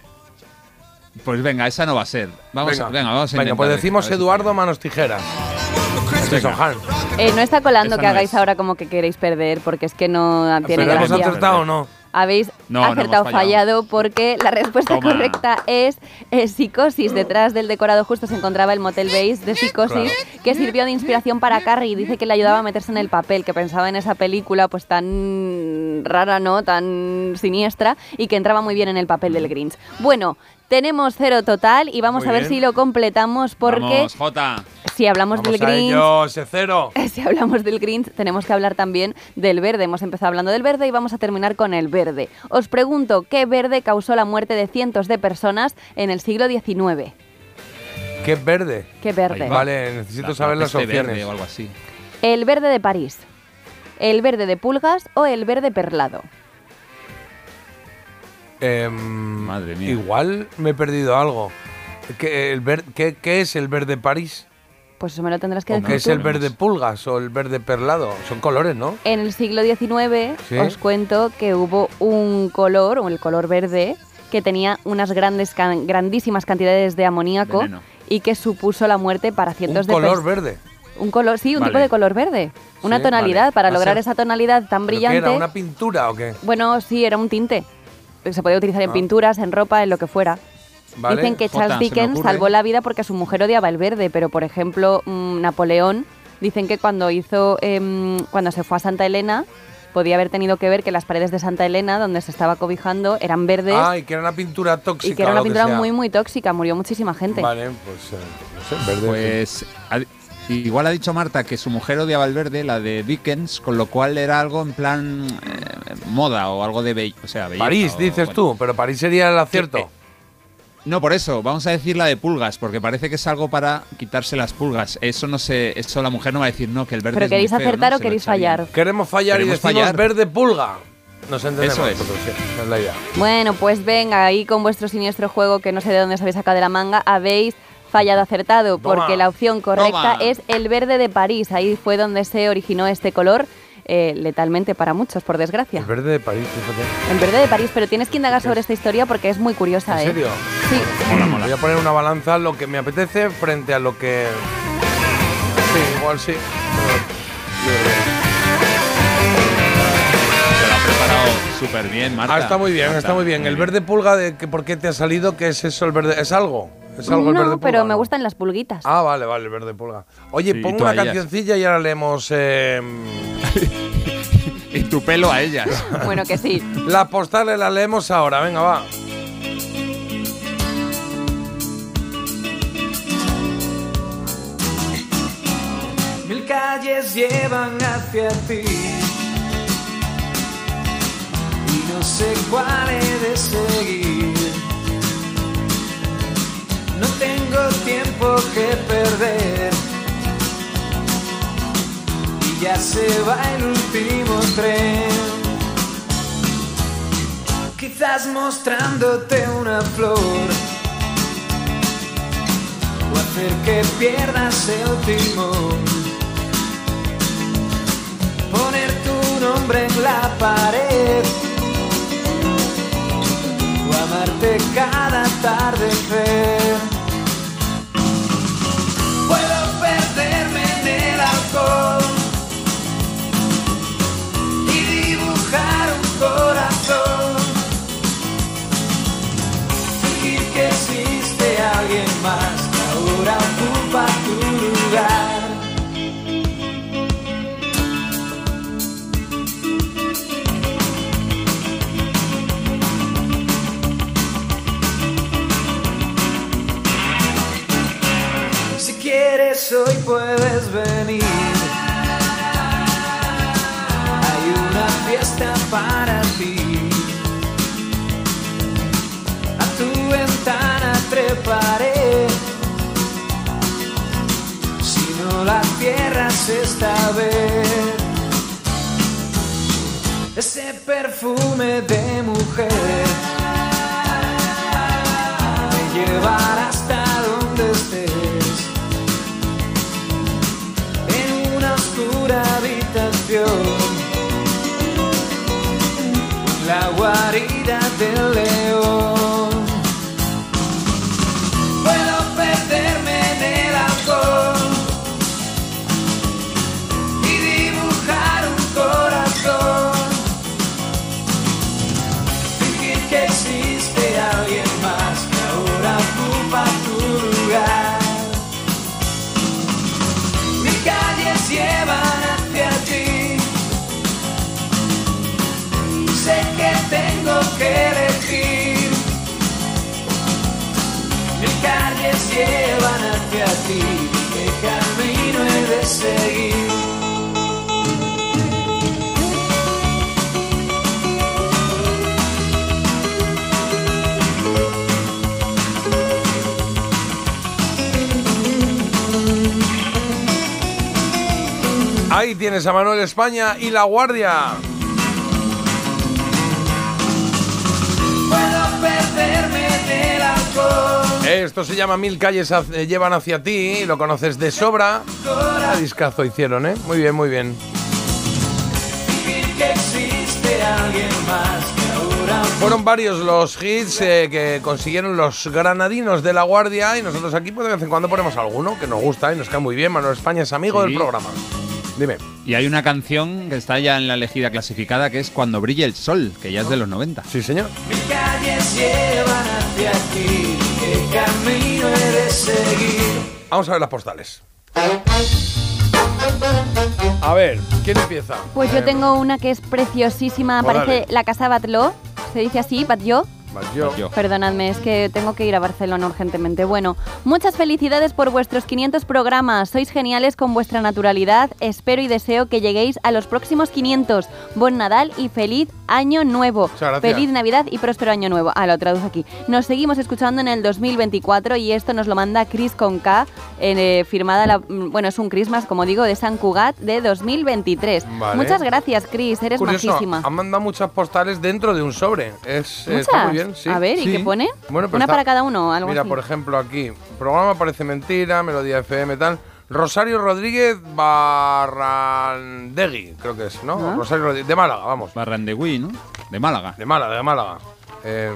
Pues venga, esa no va a ser. Vamos, venga, a, venga, vamos a Venga, pues decimos a ver si Eduardo. Manos Tijeras. Eh, no está colando Esa que no hagáis es. ahora como que queréis perder, porque es que no tiene ¿Pero hemos gracia. acertado o no? Habéis No, acertado fallado porque la respuesta Toma. correcta es eh, Psicosis. Detrás del decorado justo se encontraba el Motel Base de Psicosis, que sirvió de inspiración para Carrie y dice que le ayudaba a meterse en el papel, que pensaba en esa película pues tan rara, ¿no? Tan siniestra y que entraba muy bien en el papel del Grinch. Bueno, tenemos cero total y vamos Muy a ver bien. si lo completamos porque Vamos, J. si hablamos Vamos del ese cero. Si hablamos del Grinch, tenemos que hablar también del verde. Hemos empezado hablando del verde y vamos a terminar con el verde. Os pregunto, ¿qué verde causó la muerte de cientos de personas en el siglo XIX? ¿Qué verde? ¿Qué verde? Vale, necesito La- saber la las peste opciones. verde o algo así. ¿El verde de París? ¿El verde de pulgas o el verde perlado? Madre mía. Igual me he perdido algo. ¿Qué, el ver- qué- qué es el verde París? Pues eso me lo tendrás que ¿O decir qué es el verde pulgas o el verde perlado? Son colores, ¿no? En el siglo XIX Sí. os cuento que hubo un color, o el color verde, que tenía unas grandes, can- grandísimas cantidades de amoníaco Veneno. y que supuso la muerte para cientos Un de color verde. Un color, sí, un Vale. tipo de color verde. Una Sí, tonalidad, vale. para lograr ser- esa tonalidad tan ¿Pero qué brillante. era? ¿Una pintura o qué? Bueno, sí, era un tinte. Se podía utilizar en Ah. pinturas, en ropa, en lo que fuera. Vale. Dicen que Charles Dickens salvó la vida porque su mujer odiaba el verde, pero por ejemplo mm, Napoleón dicen que cuando hizo, em, cuando se fue a Santa Elena, podía haber tenido que ver que las paredes de Santa Elena, donde se estaba cobijando, eran verdes Ah, y que era una pintura tóxica. y que era una pintura muy muy tóxica, murió muchísima gente. Vale, pues eh, no sé, verde. Pues igual ha dicho Marta que su mujer odiaba el verde, la de Dickens, con lo cual era algo en plan eh, moda o algo de belleza. O sea, belleza París, o- dices bueno. tú, pero París sería el acierto. Eh, No, por eso, vamos a decir la de pulgas, porque parece que es algo para quitarse las pulgas. Eso no sé, eso la mujer no va a decir, no, que el verde ¿Pero es muy queréis feo, acertar ¿no? o Se queréis fallar? Queremos fallar Queremos y decimos fallar. verde pulga. Nos entendemos. Eso es. la idea. Bueno, pues venga, ahí con vuestro siniestro juego que no sé de dónde os habéis sacado de la manga, habéis fallado acertado, Toma. porque la opción correcta Toma. es el verde de París. Ahí fue donde se originó este color, eh, letalmente para muchos, por desgracia. El verde de París, fíjate. El verde de París, pero tienes que indagar sobre esta historia porque es muy curiosa, ¿En ¿eh? serio? Sí. Voy a poner una balanza lo que me apetece frente a lo que. Sí, igual sí. Se lo ha preparado súper bien, Marta. Ah, está muy bien, Marta, está muy bien. El verde pulga, de que, ¿por qué te ha salido? ¿Qué es eso el verde? ¿Es algo? ¿Es algo el no, verde pulga? pero me gustan las pulguitas. Ah, vale, vale, el verde pulga. Oye, Sí, y pongo una cancioncilla y ahora leemos. eh, Y tu pelo a ellas. Bueno, que sí. las postales las leemos ahora, venga, va. Mil calles llevan hacia ti y no sé cuál he de seguir. No tengo tiempo que perder y ya se va el último tren. Quizás mostrándote una flor o hacer que pierdas el timón. Poner tu nombre en la pared o amarte cada atardecer. Hoy puedes venir. Hay una fiesta para ti. A tu ventana treparé. Si no la cierras esta vez. Ese perfume de mujer me llevará la guarida del león. que elegir. Mil calles llevan hacia ti, qué camino he de seguir. Ahí tienes a Manuel España y La Guardia. Esto se llama Mil calles eh, llevan hacia ti, lo conoces de sobra. A discazo hicieron, ¿eh? Muy bien, muy bien. Fueron varios los hits eh, que consiguieron los granadinos de La Guardia y nosotros aquí pues, de vez en cuando ponemos alguno que nos gusta y nos cae muy bien. Manuel España es amigo Sí. del programa. Dime. Y hay una canción que está ya en la elegida clasificada que es Cuando brille el sol, que ya es de los 90. Sí, señor. Mil calles llevan hacia ti. ¿Qué camino he de seguir? Vamos a ver las postales. A ver, ¿quién empieza? Pues yo Eh, tengo una que es preciosísima, Pues parece dale. la casa Batló. Se dice así, Batlló. Yo. Perdonadme, es que tengo que ir a Barcelona urgentemente. Bueno, muchas felicidades por vuestros 500 programas. Sois geniales con vuestra naturalidad. Espero y deseo que lleguéis a los próximos 500. Buen Nadal y feliz año nuevo. Feliz Navidad y próspero año nuevo. Ah, lo traduzco aquí. Nos seguimos escuchando en el 2024 y esto nos lo manda Chris con K, eh, firmada la, mm, bueno, es un Christmas, como digo, de San Cugat de 2023. Vale. Muchas gracias, Chris, eres Curioso, majísima. han mandado muchas postales dentro de un sobre. Es, está muy bien, sí. A ver, ¿y Sí. qué pone? Bueno, pues Una está- para cada uno, algo Mira, así. por ejemplo, aquí, programa parece mentira, Melodía FM, tal. Rosario Rodríguez Barrandegui, creo que es, ¿no? Ah. Rosario Rodríguez, de Málaga, vamos. Barrandegui, ¿no? De Málaga. De Málaga, de Málaga. Eh,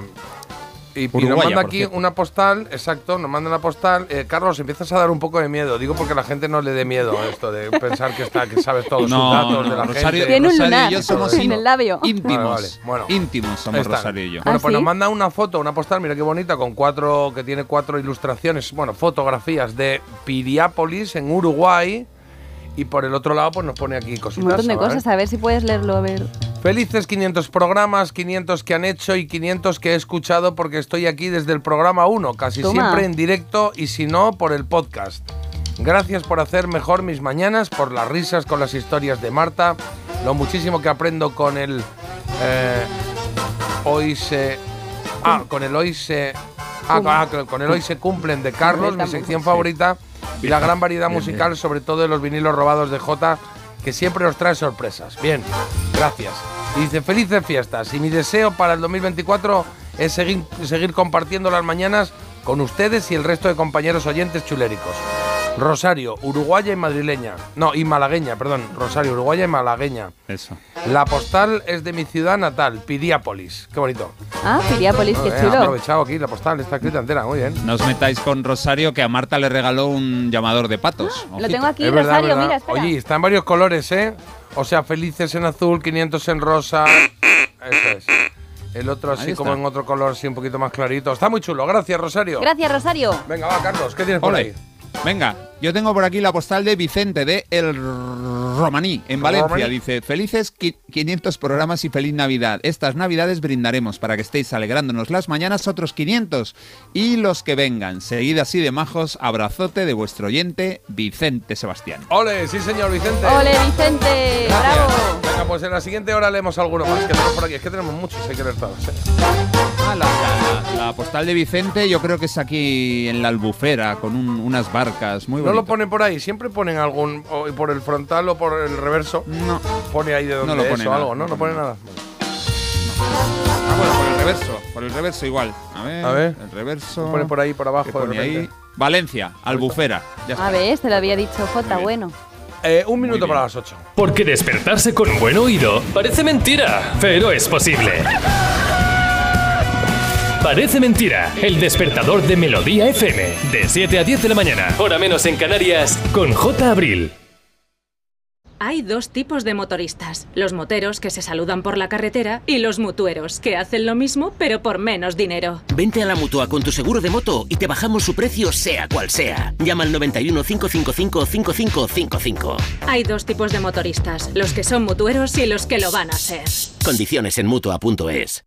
y, y nos manda aquí una postal, exacto, nos manda una postal. Eh, Carlos, empiezas a dar un poco de miedo. Digo porque a la gente no le dé miedo esto de pensar que está, que sabes todos No, sus datos no, de la Rosario- gente. Tiene un lunar yo somos en el labio. Íntimos. Vale, vale. Bueno. Íntimos somos. Rosario y yo. Bueno, ¿Ah, pues sí? nos manda una foto, una postal, mira qué bonita, con cuatro, que tiene cuatro ilustraciones, bueno, fotografías de Piriápolis en Uruguay. Y por el otro lado, pues nos pone aquí cositas. Un montón de cosas, a ver si puedes leerlo, a ver. Felices 500 programas, 500 que han hecho y 500 que he escuchado porque estoy aquí desde el programa 1, casi Toma. siempre en directo y si no, por el podcast. Gracias por hacer mejor mis mañanas, por las risas con las historias de Marta, lo muchísimo que aprendo con el... eh, hoy se... Ah, con el hoy se... Ah, ah, con el hoy se cumplen de Carlos, mi sección favorita, y la gran variedad Bien, musical, sobre todo de los vinilos robados de Jota, que siempre nos trae sorpresas. Bien, gracias. Y dice, felices fiestas. Y mi deseo para el 2024 es seguir, seguir compartiendo las mañanas con ustedes y el resto de compañeros oyentes chuléricos. Rosario, uruguaya y madrileña. No, y malagueña, perdón. Rosario, uruguaya y malagueña. Eso. La postal es de mi ciudad natal, Pidiápolis. Qué bonito. Ah, Piriápolis, qué Eh, he chulo. aprovechado aquí la postal, está escrita entera, muy bien. No os metáis con Rosario, que a Marta le regaló un llamador de patos. Lo Ojito. tengo aquí, Es verdad, Rosario, verdad. mira, espera. Oye, está en varios colores, ¿eh? O sea, felices en azul, 500 en rosa. Eso es. El otro así como en otro color, así un poquito más clarito. Está muy chulo. Gracias, Rosario. Gracias, Rosario. Venga, va, Carlos. ¿Qué tienes por ahí? Venga, yo tengo por aquí la postal de Vicente de El Romaní, en Valencia. Romaní. Dice, felices qui- 500 programas y feliz Navidad. Estas Navidades brindaremos para que estéis alegrándonos las mañanas otros 500 y los que vengan. Seguid así de majos, abrazote de vuestro oyente Vicente Sebastián. Ole, sí, señor Vicente. Ole, Vicente. Gracias. Bravo. Venga, pues en la siguiente hora leemos alguno más que tenemos por aquí. Es que tenemos muchos, hay que leer todos. ¿eh? Ah, la, la- la postal de Vicente yo creo que es aquí en la albufera, con un- unas barcas muy No lo bonito. ponen por ahí, siempre ponen algún, o por el frontal o por el reverso. No. Pone ahí de No dónde lo es pone algo, ¿no? No pone nada. Ah, bueno, por el reverso, por el reverso igual. A ver, A ver. el reverso. Pone por ahí, por abajo, ¿Qué de pone ahí? Valencia, albufera. Ya está. A ver, te lo había dicho Jota, bueno. Eh, un minuto para las 8. Porque despertarse con buen oído parece mentira, pero es posible. Parece mentira, el despertador de Melodía FM, de 7 a 10 de la mañana, hora menos en Canarias, con J. Abril. Hay dos tipos de motoristas, los moteros que se saludan por la carretera y los mutueros que hacen lo mismo pero por menos dinero. Vente a la mutua con tu seguro de moto y te bajamos su precio, sea cual sea. Llama al 91 555 5555. Hay dos tipos de motoristas, los que son mutueros y los que lo van a ser. Condiciones en mutua.es.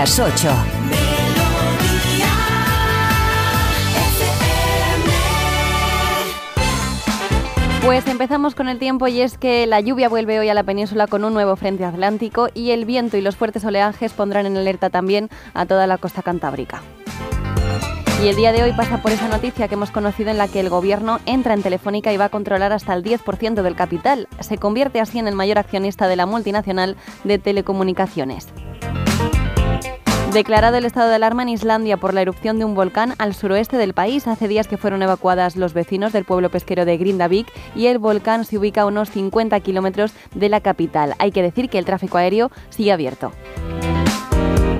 Las 8. Pues empezamos con el tiempo y es que la lluvia vuelve hoy a la península con un nuevo frente atlántico y el viento y los fuertes oleajes pondrán en alerta también a toda la costa cantábrica. Y el día de hoy pasa por esa noticia que hemos conocido en la que el gobierno entra en Telefónica y va a controlar hasta el 10% del capital. Se convierte así en el mayor accionista de la multinacional de telecomunicaciones. Declarado el estado de alarma en Islandia por la erupción de un volcán al suroeste del país. Hace días que fueron evacuadas los vecinos del pueblo pesquero de Grindavik y el volcán se ubica a unos 50 kilómetros de la capital. Hay que decir que el tráfico aéreo sigue abierto.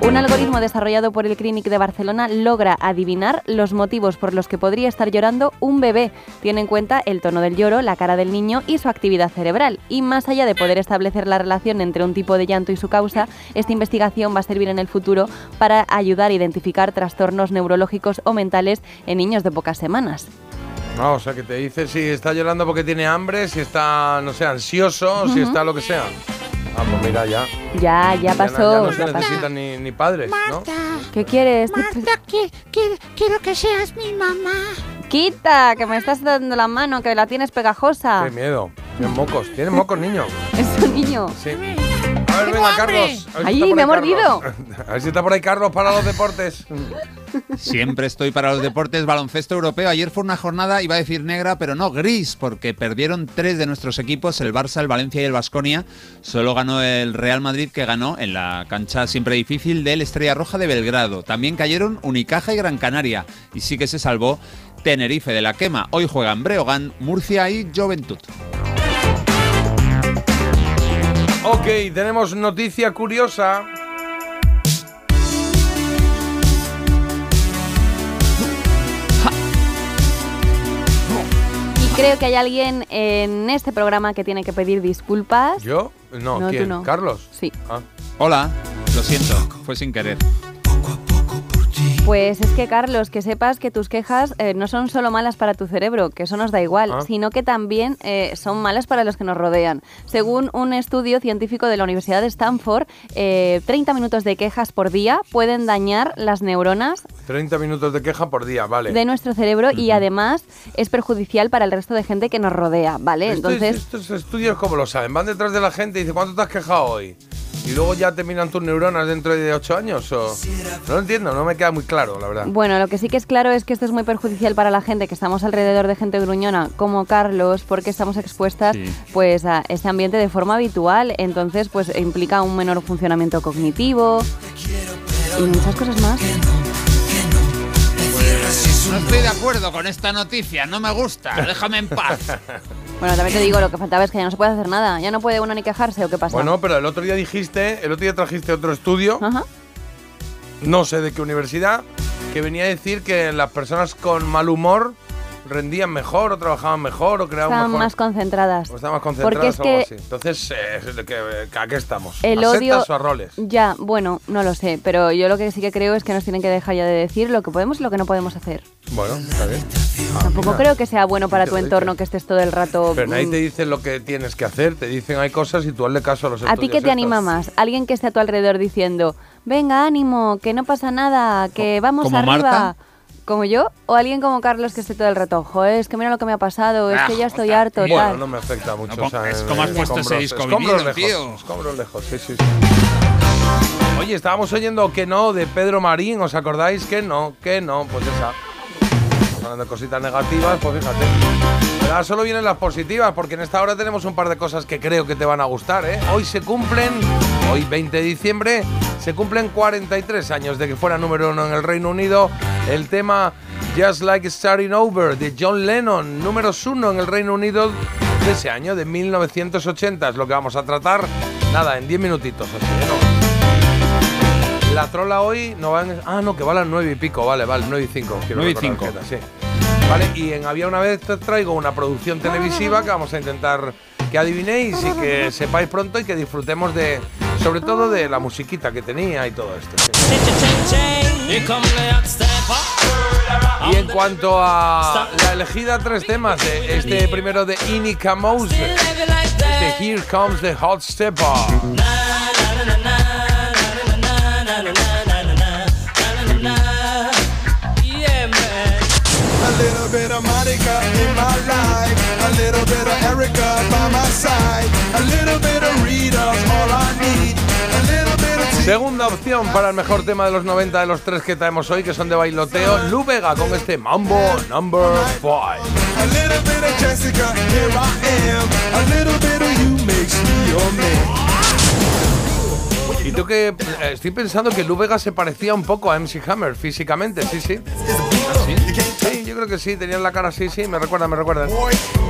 Un algoritmo desarrollado por el Clinic de Barcelona logra adivinar los motivos por los que podría estar llorando un bebé. Tiene en cuenta el tono del lloro, la cara del niño y su actividad cerebral. Y más allá de poder establecer la relación entre un tipo de llanto y su causa, esta investigación va a servir en el futuro para ayudar a identificar trastornos neurológicos o mentales en niños de pocas semanas. No, o sea, que te dice si está llorando porque tiene hambre, si está, no sé, ansioso, si está lo que sea. Ah, pues mira, ya. Ya, ya Ya pasó. Ya no se ya necesitan ni, ni padres, ¿no? ¿Qué quieres? quiero que seas mi mamá. Quita, que me estás dando la mano, que la tienes pegajosa. Qué miedo. Tienes mocos. Tienes mocos, niño. Es un niño. Sí. A ver, venga, Carlos. A ver si Ay, está por me ahí ha mordido. A ver si está por ahí Carlos para los deportes. Siempre estoy para los deportes baloncesto europeo. Ayer fue una jornada, iba a decir negra, pero no gris, porque perdieron tres de nuestros equipos, el Barça, el Valencia y el Vasconia. Solo ganó el Real Madrid, que ganó en la cancha siempre difícil del Estrella Roja de Belgrado. También cayeron Unicaja y Gran Canaria. Y sí que se salvó Tenerife de la quema. Hoy juegan Breogán, Murcia y Juventud. Ok, tenemos noticia curiosa. Y creo que hay alguien en este programa que tiene que pedir disculpas. ¿Yo? No, No, tú ¿quién? no. ¿Carlos? Sí. Ah. Hola, lo siento, fue sin querer. Pues es que, Carlos, que sepas que tus quejas eh, no son solo malas para tu cerebro, que eso nos da igual, Ah. sino que también eh, son malas para los que nos rodean. Según un estudio científico de la Universidad de Stanford, eh, 30 minutos de quejas por día pueden dañar las neuronas 30 minutos de queja por día, vale. de nuestro cerebro y además es perjudicial para el resto de gente que nos rodea, ¿vale? Esto es- Entonces, estos estudios, como lo saben? Van detrás de la gente y dicen, ¿cuánto te has quejado hoy? Y luego ya terminan tus neuronas dentro de 8 años. O... No lo entiendo, no me queda muy claro, la verdad. Bueno, lo que sí que es claro es que esto es muy perjudicial para la gente que estamos alrededor de gente gruñona como Carlos, porque estamos expuestas Sí. pues a este ambiente de forma habitual, entonces pues implica un menor funcionamiento cognitivo y muchas cosas más. No estoy de acuerdo con esta noticia, no me gusta, déjame en paz. Bueno, también te digo, lo que faltaba es que ya no se puede hacer nada, ya no puede uno ni quejarse o qué pasa. Bueno, pero el otro día dijiste, el otro día trajiste otro estudio, no sé de qué universidad, que venía a decir que las personas con mal humor rendían mejor o trabajaban mejor o creaban Estaban mejor. más concentradas. o estaban más Porque concentradas es o algo que así. Entonces, eh, ¿de qué, ¿a qué estamos? el ¿A odio o a roles? ya, bueno, no lo sé, pero yo lo que sí que creo es que nos tienen que dejar ya de decir lo que podemos y lo que no podemos hacer. Bueno, está bien. Ah, Tampoco mira. creo que sea bueno para tu entorno que estés todo el rato. Pero nadie mm, te dice lo que tienes que hacer, te dicen hay cosas y tú hazle caso a los ¿A ti qué te estos. anima más? ¿Alguien que esté a tu alrededor diciendo, venga, ánimo, que no pasa nada, que vamos ¿Como arriba? Marta? ¿Como yo? ¿O alguien como Carlos que esté todo el rato, joder, es que mira lo que me ha pasado, es que ya estoy harto, Bueno, tal? no me afecta mucho. No, o sea, es en- como has puesto ese escombros- disco escombros lejos, tío. Escombros lejos, sí, sí, sí. Oye, estábamos oyendo que no de Pedro Marín, ¿os acordáis? Que no, que no, pues esa. De cositas negativas, pues fíjate. Pero ahora solo vienen las positivas, porque en esta hora tenemos un par de cosas que creo que te van a gustar, ¿eh? Hoy se cumplen, hoy 20 de diciembre, se cumplen 43 años de que fuera número uno en el Reino Unido el tema Just Like Starting Over de John Lennon, números uno en el Reino Unido de ese año, de 1980. Es lo que vamos a tratar, nada, en 10 minutitos, así, ¿eh? ¿no? La trola hoy no va en... Ah, no, que va a las 9 y pico, vale, vale, 9 y 5. quiero 9 y recordar 5. que era, sí. Vale, y en Había una vez te traigo una producción televisiva que vamos a intentar que adivinéis y que sepáis pronto y que disfrutemos de, sobre todo de la musiquita que tenía y todo esto. Y en cuanto a la elegida tres temas, de este primero de Inika Mose, este Here Comes the Hot Stepper. Little bit of Monica in my life. A little bit of Erica by my side. A little bit of Rita's all I need. A little bit of Segunda opción para el mejor tema de los 90 de los tres que traemos hoy, que son de bailoteo, Lu Vega con este Mambo Number 5. A little bit of Jessica, here I am. A little bit of you makes me your man. Y Yo que eh, estoy pensando que Lou Vega se parecía un poco a MC Hammer físicamente, sí, sí. Sí, yo creo que sí, tenían la cara así, sí, me recuerda, me recuerda.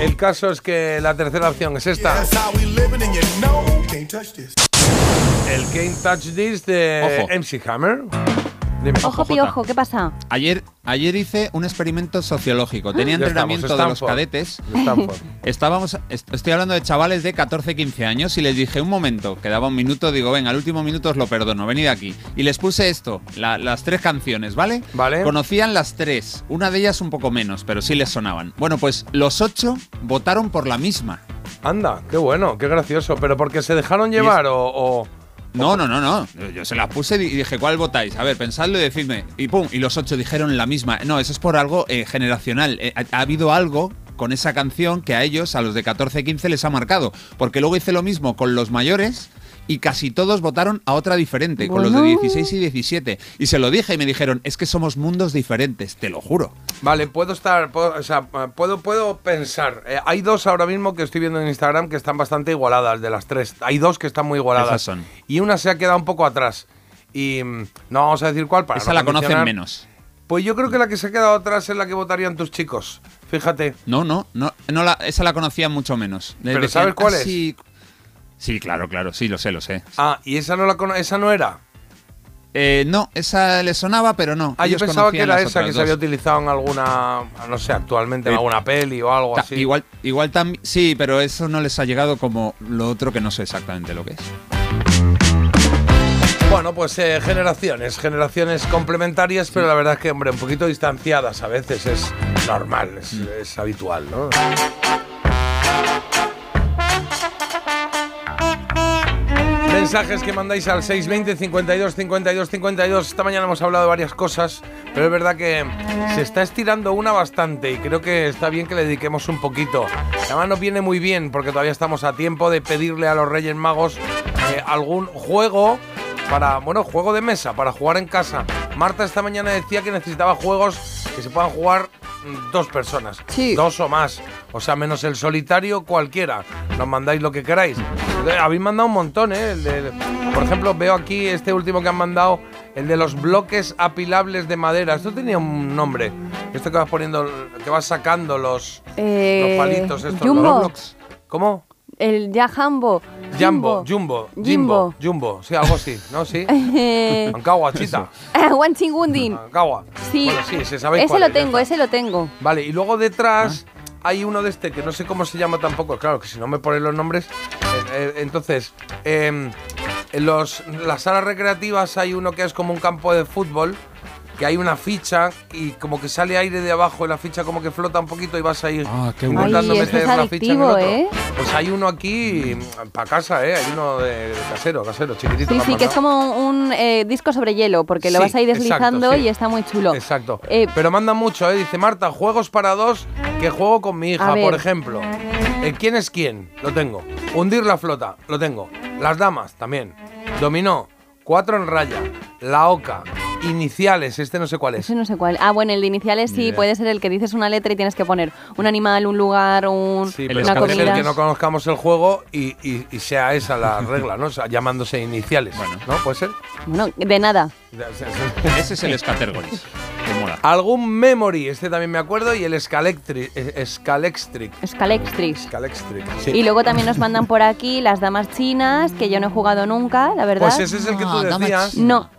El caso es que la tercera opción es esta. El Can't Touch This de Ojo. MC Hammer. Dime. Ojo, piojo, ¿qué pasa? Ayer, ayer hice un experimento sociológico. Tenía Ya estamos, entrenamiento de los cadetes. Estábamos, est- estoy hablando de chavales de 14, 15 años y les dije un momento, quedaba un minuto, digo, venga, al último minuto os lo perdono, venid aquí. Y les puse esto, la- las tres canciones, ¿vale? Vale. Conocían las tres, una de ellas un poco menos, pero sí les sonaban. Bueno, pues los ocho votaron por la misma. Anda, qué bueno, qué gracioso. ¿Pero porque se dejaron llevar o...? o- No, no, no, no. Yo se las puse y dije, ¿cuál votáis? A ver, pensadlo y decidme. Y pum, y los ocho dijeron la misma. No, eso es por algo eh, generacional. Eh, ha, ha habido algo con esa canción que a ellos, a los de 14, 15, les ha marcado. Porque luego hice lo mismo con los mayores y casi todos votaron a otra diferente, con los de Bueno. 16 y 17. Y se lo dije y me dijeron, es que somos mundos diferentes, te lo juro. Vale, puedo estar, puedo, o sea, puedo, puedo pensar. Eh, hay dos ahora mismo que estoy viendo en Instagram que están bastante igualadas de las tres. Hay dos que están muy igualadas. Esas son. Y una se ha quedado un poco atrás. Y mm, no vamos a decir cuál para Esa no la conocen menos. Pues yo creo que la que se ha quedado atrás es la que votarían tus chicos. Fíjate. No, no, no, no la- esa la conocía mucho menos. ¿Pero sabes cuál "Ah, es? Sí, sí, claro, claro, sí, lo sé, lo sé. Ah, y esa no la cono- esa no era. Eh, no, esa le sonaba, pero no. Ah, yo pensaba que era esa que se había utilizado en alguna, no sé, actualmente en Eh, alguna peli o algo Ta- así. Igual, igual también. Sí, pero eso no les ha llegado como lo otro que no sé exactamente lo que es. Bueno, pues eh, generaciones, generaciones complementarias, pero la verdad es que, hombre, un poquito distanciadas a veces es normal, es, Mm. es habitual, ¿no? Mensajes que mandáis al 620 52 52 52. Esta mañana hemos hablado de varias cosas, pero es verdad que se está estirando una bastante y creo que está bien que le dediquemos un poquito. Además nos viene muy bien porque todavía estamos a tiempo de pedirle a los Reyes Magos eh, algún juego para, bueno, juego de mesa, para jugar en casa. Marta esta mañana decía que necesitaba juegos que se puedan jugar dos personas. Dos o más. O sea, menos el solitario, cualquiera. Nos mandáis lo que queráis. Habéis mandado un montón, ¿eh? El de- por ejemplo, veo aquí este último que han mandado, el de los bloques apilables de madera. Esto tenía un nombre. Esto que vas poniendo, que vas sacando los, Eh, los palitos estos. Jumbo. los blocks. ¿Cómo? El ya Jambo. Jumbo, Jumbo, Jumbo, Jimbo. Jumbo. Sí, algo así, ¿no? Sí. Ankawa, chita. Wanchingundin. Ankawa. Sí. Bueno, sí, se sabéis ese cuál lo es, tengo, ese lo tengo. Vale, y luego detrás hay uno de este que no sé cómo se llama tampoco. Claro, que si no me ponen los nombres. eh, eh, entonces, em, en los, las salas recreativas hay uno que es como un campo de fútbol. Que hay una ficha y como que sale aire de abajo y la ficha como que flota un poquito y vas ahí qué intentando Ay, eso meter es la ficha en el otro. ¿eh? Pues hay uno aquí para casa, ¿eh? Hay uno de, de casero, casero, chiquitito. Sí, sí, que es como un eh, disco sobre hielo, porque lo vas a ir exacto, deslizando sí. y está muy chulo. Exacto. Eh, Pero mandan mucho, ¿eh? Dice Marta, juegos para dos que juego con mi hija, A por ejemplo. Eh, ¿Quién es quién? Lo tengo. Hundir la flota, lo tengo. Las damas, también. Dominó, cuatro en raya. La oca, iniciales, este no sé cuál es. Ese no sé cuál. Ah, bueno, el de iniciales Ni sí, puede ser el que dices una letra y tienes que poner un animal, un lugar, un, Sí, pero una puede ser que no conozcamos el juego y, y- y sea esa la regla, ¿no? O sea, llamándose iniciales. ¿No? ¿Puede ser? Bueno, de nada. Ese es el Scatergories. Algún memory, este también me acuerdo, y el Scalextric. eh, Scalextric. Scalextric. Scalextric, sí. Y luego también nos mandan por aquí las damas chinas, que yo no he jugado nunca, la verdad. Pues ese es el que tú decías. No,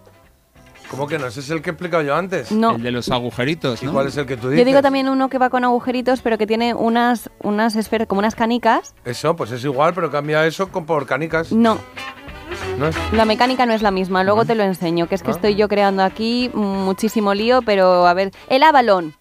¿Cómo que no? Ese es el que he explicado yo antes. No. El de los agujeritos, ¿Y ¿no? cuál es el que tú dices? yo digo también uno que va con agujeritos, pero que tiene unas, unas esferas, como unas canicas. Eso, pues es igual, pero cambia eso con, por canicas. No, ¿No es? la mecánica no es la misma, luego te lo enseño, que es que Ah. estoy yo creando aquí muchísimo lío, pero a ver, el Avalon.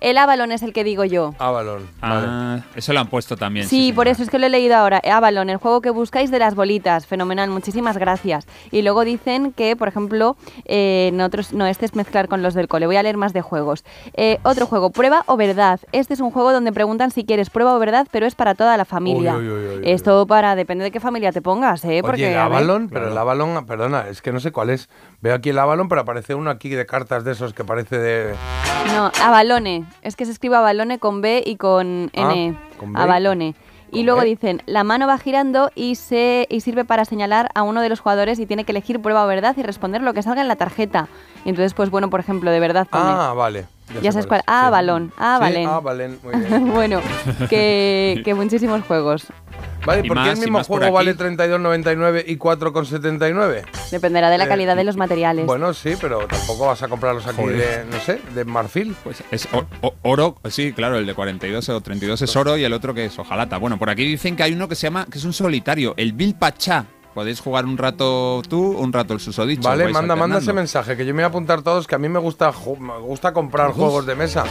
El Avalon es el que digo yo. Avalon. Ah, eso lo han puesto también. Sí, por eso es que lo he leído ahora. Avalon, el juego que buscáis de las bolitas. Fenomenal, muchísimas gracias. Y luego dicen que, por ejemplo, eh, nosotros, no, este es mezclar con los del cole. Voy a leer más de juegos. Eh, otro juego, prueba o verdad. Este es un juego donde preguntan si quieres prueba o verdad, pero es para toda la familia. Uy, uy, uy, uy, Esto para, depende de qué familia te pongas, ¿eh? Porque, Oye, el Avalon, pero el Avalon, perdona, es que no sé cuál es. Veo aquí el Avalon, pero aparece uno aquí de cartas de esos que parece de. No, Avalone. Es que se escribe Avalone con B y con Ah, N. con B. Avalone. Y luego dicen, la mano va girando y, se, y sirve para señalar a uno de los jugadores y tiene que elegir prueba o verdad y responder lo que salga en la tarjeta. Y entonces, pues bueno, por ejemplo, de verdad pone... Ah, vale. Ya sabes cuál. Ah, balón. Ah, Sí, valen. Ah, valen. Muy bien. bueno, que, que muchísimos juegos. Vale, Y ¿por qué más, el y mismo juego vale 32,99 y 4,79? Dependerá de la Eh, calidad de los materiales. Bueno, sí, pero tampoco vas a comprarlos aquí Joder. de, no sé, de marfil. Pues es o- oro, sí, claro, el de 42 o 32 es oro y el otro que es hojalata. Bueno, por aquí dicen que hay uno que se llama, que es un solitario, el Bill Pachá. Podéis jugar un rato tú, un rato el susodicho. Vale, manda, manda ese mensaje, que yo me voy a apuntar todos, que a mí me gusta, me gusta comprar Uf. juegos de mesa.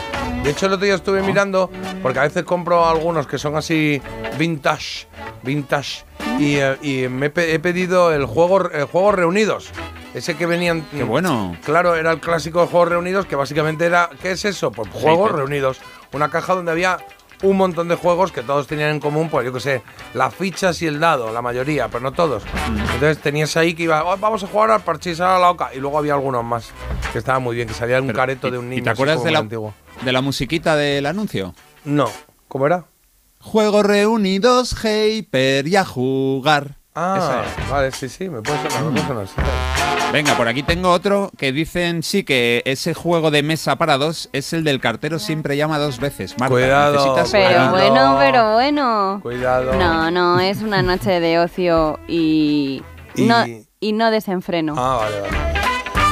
De hecho, el otro día estuve mirando, porque a veces compro algunos que son así vintage, vintage, y, eh, y me he, pe- he pedido el juego, el juego Reunidos. Ese que venían... Qué bueno. Claro, era el clásico de Juegos Reunidos, que básicamente era... ¿Qué es eso? Pues Juegos Reunidos. Una caja donde había un montón de juegos que todos tenían en común, pues yo qué sé, las fichas y el dado, la mayoría, pero no todos. Entonces tenías ahí que iba, "Oh, vamos a jugar al parchís a la oca. Y luego había algunos más que estaban muy bien, que salía un Pero, careto ¿y- de un niño. ¿Y te acuerdas de la, antiguo. de la musiquita del anuncio? No. ¿Cómo era? Juegos reunidos, Hyper y a jugar. Ah, es. vale, sí, sí, me puede sonar, me puede sonar. sí. Venga, por aquí tengo otro que dicen sí que ese juego de mesa para dos es el del cartero siempre llama dos veces. Marta, Cuidado, necesitas Pero Cuidado. bueno, pero bueno. Cuidado. No, no, es una noche de ocio y, Y- No, y no desenfreno. Ah, vale, vale.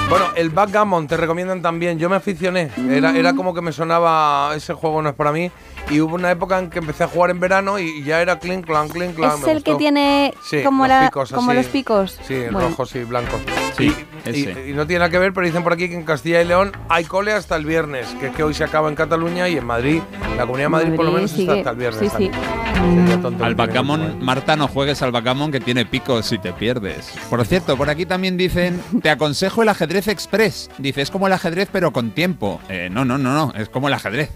Bueno, el backgammon te recomiendan también. Yo me aficioné. Era, era como que me sonaba ese juego no es para mí. Y hubo una época en que empecé a jugar en verano y ya era clink, clan, clink, clan. es me el que tiene Sí, como, los la, picos como así. los picos. Sí, Bueno. rojos y blancos. Sí, y, y- ese. y no tiene nada que ver, pero dicen por aquí que en Castilla y León hay cole hasta el viernes, que es que hoy se acaba en Cataluña y en Madrid, la Comunidad de Madrid, por lo menos está hasta el viernes. Sí, sí. Tonto Al backgammon. Marta, no juegues al backgammon que tiene picos y te pierdes. Por cierto, por aquí también dicen, te aconsejo el ajedrez express. Dice, es como el ajedrez pero con tiempo. Eh, no, no, no, no, es como el ajedrez.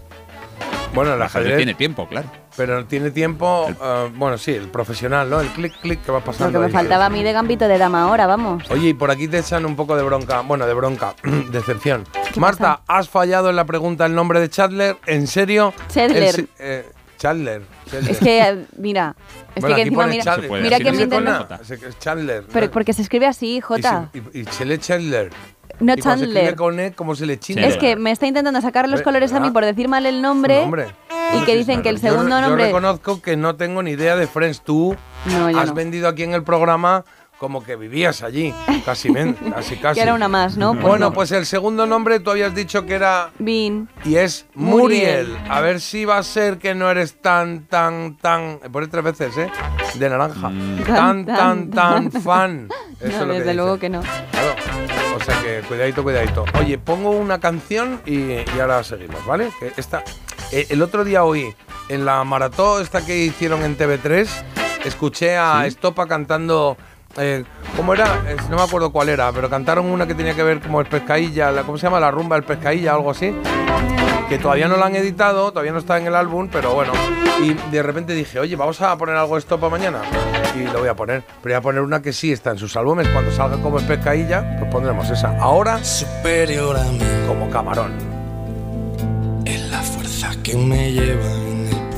Bueno, el El ajedrez tiene tiempo, claro. Pero tiene tiempo, eh, bueno, sí, el profesional, ¿no? El clic, clic que va Lo pasando. que me ahí. faltaba a mí de gambito de dama ahora, vamos. Oye, y por aquí te echan un poco de bronca, bueno, de bronca, decepción. Marta, has fallado en la pregunta el nombre de Chandler, ¿en serio? Si- eh, Chandler. Chandler. Es que, mira, es Bueno, que encima mira, Chandler. mira que me se Dice con intento... A, es que es Chandler. Pero ¿no? porque se escribe así, Y J. se- Y, y se le Chandler. No y cuando se escribe Chandler. con E, como se le chinga. Es que me está intentando sacar los colores a mí por decir mal el nombre, Nombre. y que dicen que el Yo- segundo yo, nombre... reconozco que no tengo ni idea de Friends. Tú No, yo has no. vendido aquí en el programa como que vivías allí, casi, men, casi, casi. Que era una más, ¿no? Pues bueno, no. pues el segundo nombre tú habías dicho que era Bean. y es Muriel. Muriel. A ver si va a ser que no eres tan, tan, tan. Por tres veces, ¿eh? De naranja. Mm. Tan, Tan, tan, tan, tan. fan. Eso No, es lo que desde luego que no. Claro. O sea que cuidadito, cuidadito. Oye, pongo una canción y, y ahora seguimos, ¿vale? Que esta, eh, el otro día oí en la maratón esta que hicieron en TV3, escuché a Estopa cantando. Eh, ¿Cómo era? Eh, no me acuerdo cuál era, pero cantaron una que tenía que ver como el pescadilla, la, ¿cómo se llama? La rumba del pescadilla, algo así. Que todavía no la han editado, todavía no está en el álbum, pero bueno. Y de repente dije, oye, vamos a poner algo de Estopa mañana. Y lo voy a poner. Pero voy a poner una que sí está en sus álbumes. Cuando salga como el pescadilla, pues pondremos esa. Ahora, superior a mí. como camarón. Es la fuerza que me lleva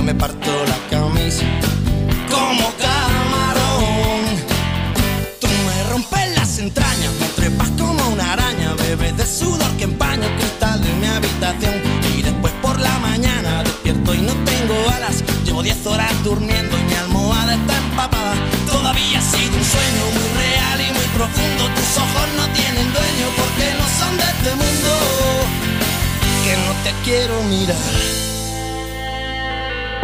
Yo me parto la camisa como camarón. Tú me rompes las entrañas, me trepas como una araña, bebes de sudor que empaña el cristal de mi habitación. Y después por la mañana despierto y no tengo alas. Llevo 10 horas durmiendo y mi almohada está empapada. Todavía ha sido un sueño muy real y muy profundo. Tus ojos no tienen dueño porque no son de este mundo. Que no te quiero mirar.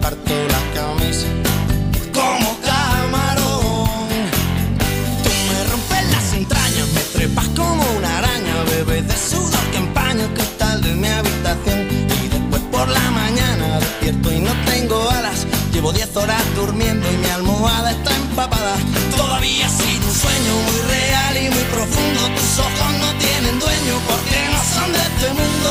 parto la camisa como camarón. Tú me rompes las entrañas, me trepas como una araña, bebes de sudor que empaña el cristal de mi habitación. Y después por la mañana despierto y no tengo alas. Llevo 10 horas durmiendo y mi almohada está empapada. Todavía ha sido un sueño muy real y muy profundo. Tus ojos no tienen dueño porque no son de este mundo.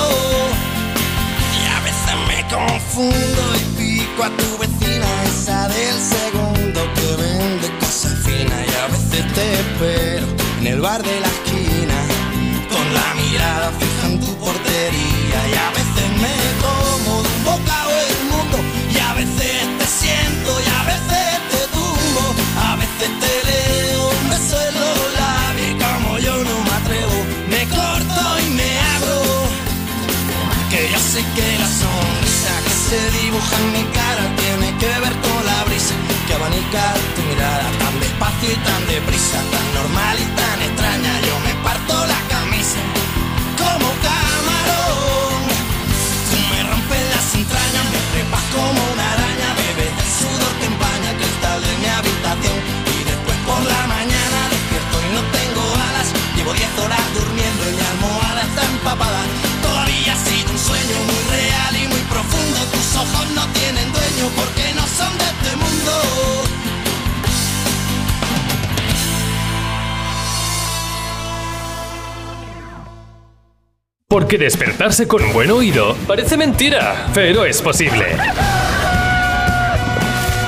Y a veces me confundo a tu vecina, esa del segundo que vende cosas finas. Y a veces te espero en el bar de la esquina, con la mirada fija en tu portería. Y a veces me como de un bocado el mundo, y a veces te siento, y a veces te tumbo, a veces te leo un beso en los labios. Como yo no me atrevo, me corto y me abro. Que yo sé que la sonrisa que se dibuja en mi tu mirada tan despacio y tan deprisa, tan normal y tan extraña. Yo me parto la camisa como camarón. Tú me rompes las entrañas, me trepas como una araña, bebes el sudor que empaña el cristal de mi habitación. Y después por la mañana despierto y no tengo alas. Llevo 10 horas durmiendo y mi almohada está empapada. Todavía ha sido un sueño muy real y muy profundo. Tus ojos no tienen dueño porque no son de este mundo. Porque despertarse con buen oído parece mentira, pero es posible.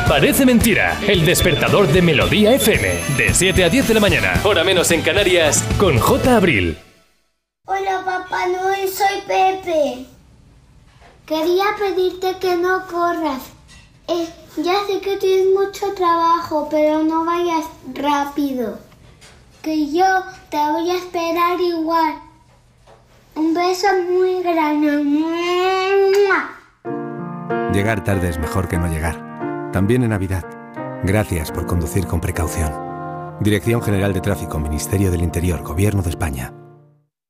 Parece mentira, el despertador de Melodía FM, de 7 a 10 de la mañana, hora menos en Canarias, con J. Abril. Hola Papá Noel, soy Pepe. Quería pedirte que no corras. Eh, ya sé que tienes mucho trabajo, pero no vayas rápido. Que yo te voy a esperar igual. Un beso muy grande. Llegar tarde es mejor que no llegar. También en Navidad. Gracias por conducir con precaución. Dirección General de Tráfico, Ministerio del Interior, Gobierno de España.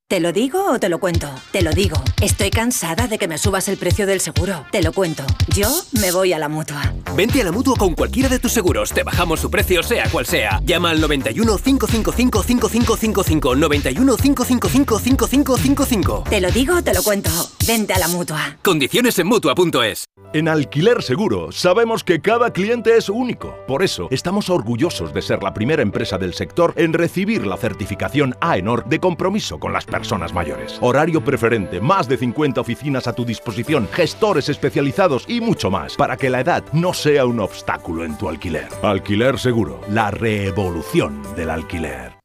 ¿Te lo digo o te lo cuento? Te lo digo. Estoy cansada de que me subas el precio del seguro. Te lo cuento. Yo me voy a la mutua. Vente a la mutua con cualquiera de tus seguros. Te bajamos su precio, sea cual sea. Llama al 91 555 5555. 91 555 5555. Te lo digo o te lo cuento. Vente a la mutua. Condiciones en mutua.es. En Alquiler Seguro sabemos que cada cliente es único. Por eso estamos orgullosos de ser la primera empresa del sector en recibir la certificación AENOR de compromiso con las personas mayores. Horario preferente, más de 50 oficinas a tu disposición, gestores especializados y mucho más para que la edad no sea un obstáculo en tu alquiler. Alquiler Seguro, la revolución del alquiler.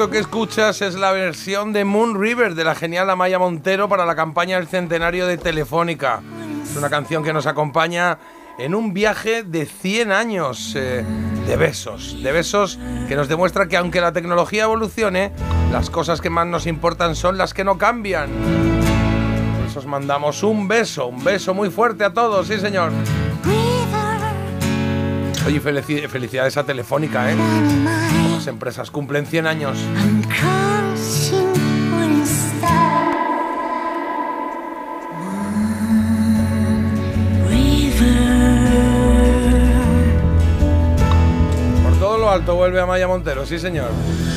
Esto que escuchas es la versión de Moon River de la genial Amaya Montero para la campaña del centenario de Telefónica. Es una canción que nos acompaña en un viaje de 100 años eh, de besos, de besos que nos demuestra que aunque la tecnología evolucione, las cosas que más nos importan son las que no cambian. Por eso os mandamos un beso, un beso muy fuerte a todos, sí señor. Oye, felici- felicidades a Telefónica, ¿eh? Las empresas cumplen 100 años. Por todo lo alto vuelve a Maya Montero, sí señor.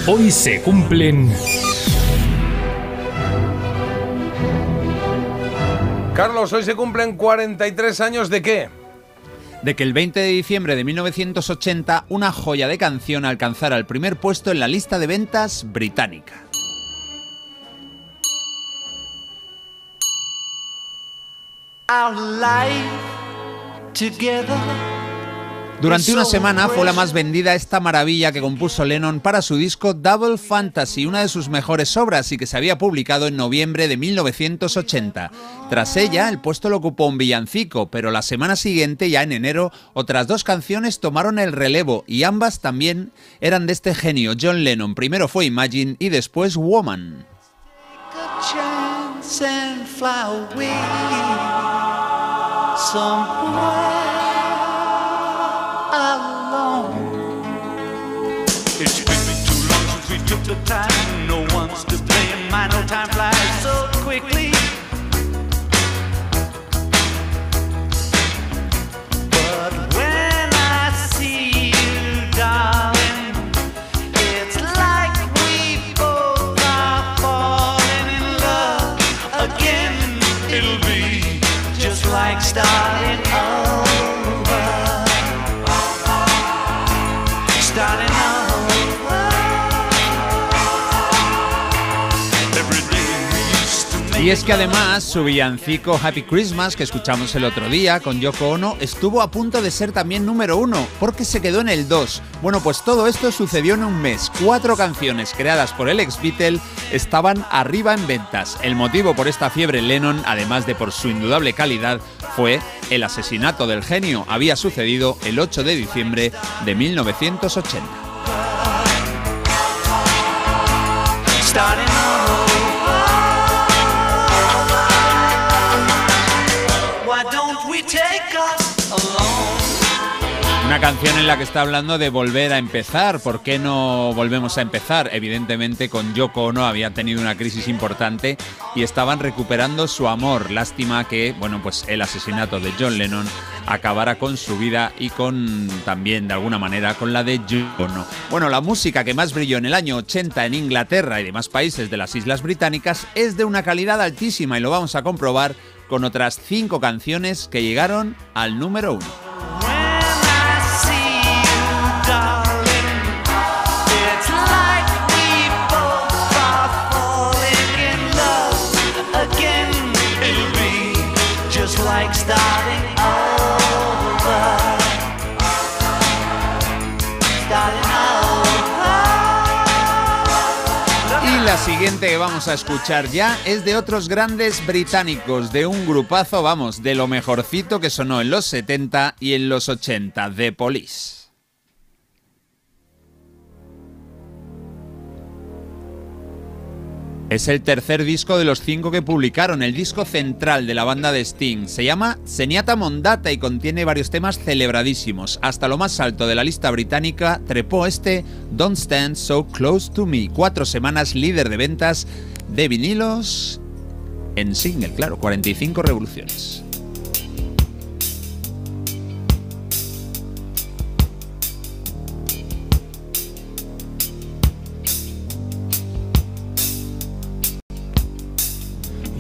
Hoy se cumplen Carlos, hoy se cumplen 43 años de qué? De que el 20 de diciembre de 1980 una joya de canción alcanzara el primer puesto en la lista de ventas británica. Durante una semana fue la más vendida esta maravilla que compuso Lennon para su disco Double Fantasy, una de sus mejores obras y que se había publicado en noviembre de 1980. Tras ella, el puesto lo ocupó un villancico, pero la semana siguiente, ya en enero, otras dos canciones tomaron el relevo y ambas también eran de este genio, John Lennon. Primero fue Imagine y después Woman. Took the time. Y es que además su villancico Happy Christmas que escuchamos el otro día con Yoko Ono estuvo a punto de ser también número uno porque se quedó en el 2. Bueno, pues todo esto sucedió en un mes. Cuatro canciones creadas por el ex Beatle estaban arriba en ventas. El motivo por esta fiebre Lennon, además de por su indudable calidad, fue el asesinato del genio. Había sucedido el 8 de diciembre de 1980. Una canción en la que está hablando de volver a empezar. ¿Por qué no volvemos a empezar? Evidentemente con Yoko Ono había tenido una crisis importante y estaban recuperando su amor. Lástima que, bueno, pues el asesinato de John Lennon acabara con su vida y con también de alguna manera con la de Yoko Ono. Bueno, la música que más brilló en el año 80 en Inglaterra y demás países de las Islas Británicas es de una calidad altísima y lo vamos a comprobar con otras cinco canciones que llegaron al número uno. Siguiente que vamos a escuchar ya es de otros grandes británicos, de un grupazo, vamos, de lo mejorcito que sonó en los 70 y en los 80, The Police. Es el tercer disco de los cinco que publicaron, el disco central de la banda de Sting. Se llama Seniata Mondata y contiene varios temas celebradísimos. Hasta lo más alto de la lista británica trepó este Don't Stand So Close to Me. Cuatro semanas líder de ventas de vinilos en single, claro, 45 revoluciones.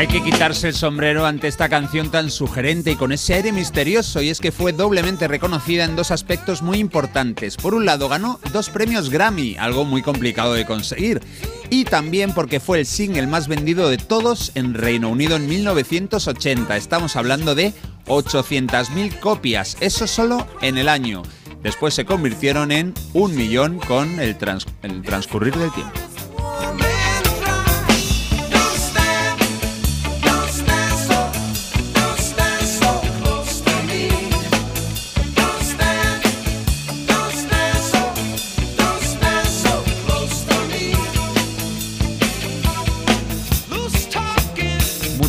Hay que quitarse el sombrero ante esta canción tan sugerente y con ese aire misterioso, y es que fue doblemente reconocida en dos aspectos muy importantes. Por un lado, ganó dos premios Grammy, algo muy complicado de conseguir, y también porque fue el single más vendido de todos en Reino Unido en 1980. Estamos hablando de 800.000 copias, eso solo en el año. Después se convirtieron en un millón con el, trans- el transcurrir del tiempo.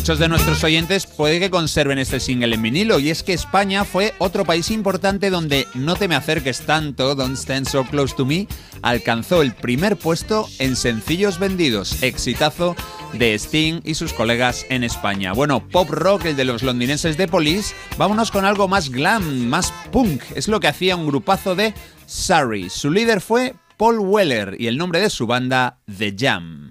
Muchos de nuestros oyentes puede que conserven este single en vinilo y es que España fue otro país importante donde No te me acerques tanto, Don't Stand So Close to Me, alcanzó el primer puesto en sencillos vendidos, exitazo de Sting y sus colegas en España. Bueno, pop rock, el de los londinenses de Police, vámonos con algo más glam, más punk, es lo que hacía un grupazo de Surrey. Su líder fue Paul Weller y el nombre de su banda The Jam.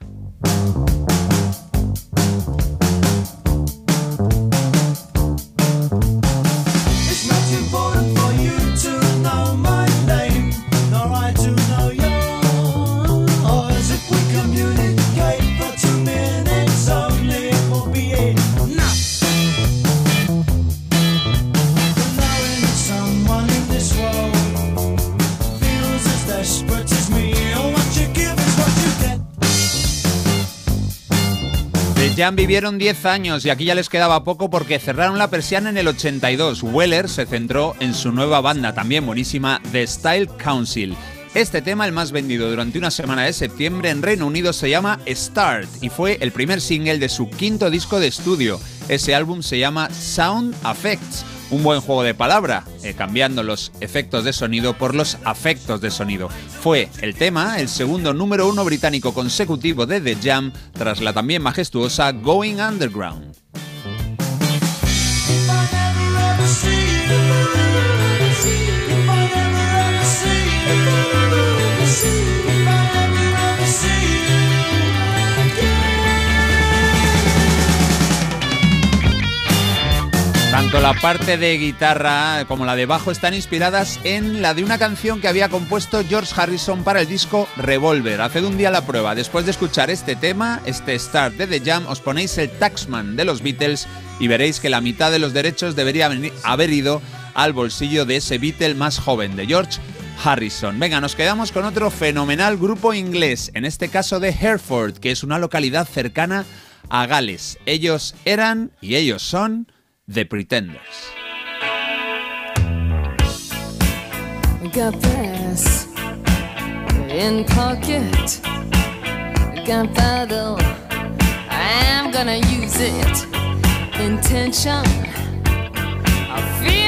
The Jam vivieron 10 años y aquí ya les quedaba poco porque cerraron la persiana en el 82. Weller se centró en su nueva banda, también buenísima, The Style Council. Este tema, el más vendido durante una semana de septiembre en Reino Unido, se llama Start y fue el primer single de su quinto disco de estudio. Ese álbum se llama Sound Effects, un buen juego de palabra, eh, cambiando los efectos de sonido por los afectos de sonido. Fue el tema, el segundo número uno británico consecutivo de The Jam, tras la también majestuosa Going Underground. Tanto la parte de guitarra como la de bajo están inspiradas en la de una canción que había compuesto George Harrison para el disco Revolver. Haced un día la prueba. Después de escuchar este tema, este start de The Jam, os ponéis el Taxman de los Beatles y veréis que la mitad de los derechos debería haber ido al bolsillo de ese Beatle más joven, de George Harrison. Venga, nos quedamos con otro fenomenal grupo inglés, en este caso de Hereford, que es una localidad cercana a Gales. Ellos eran y ellos son The Pretenders. Got this in pocket. Gunpowder. I'm gonna use it. Intention. I'm feeling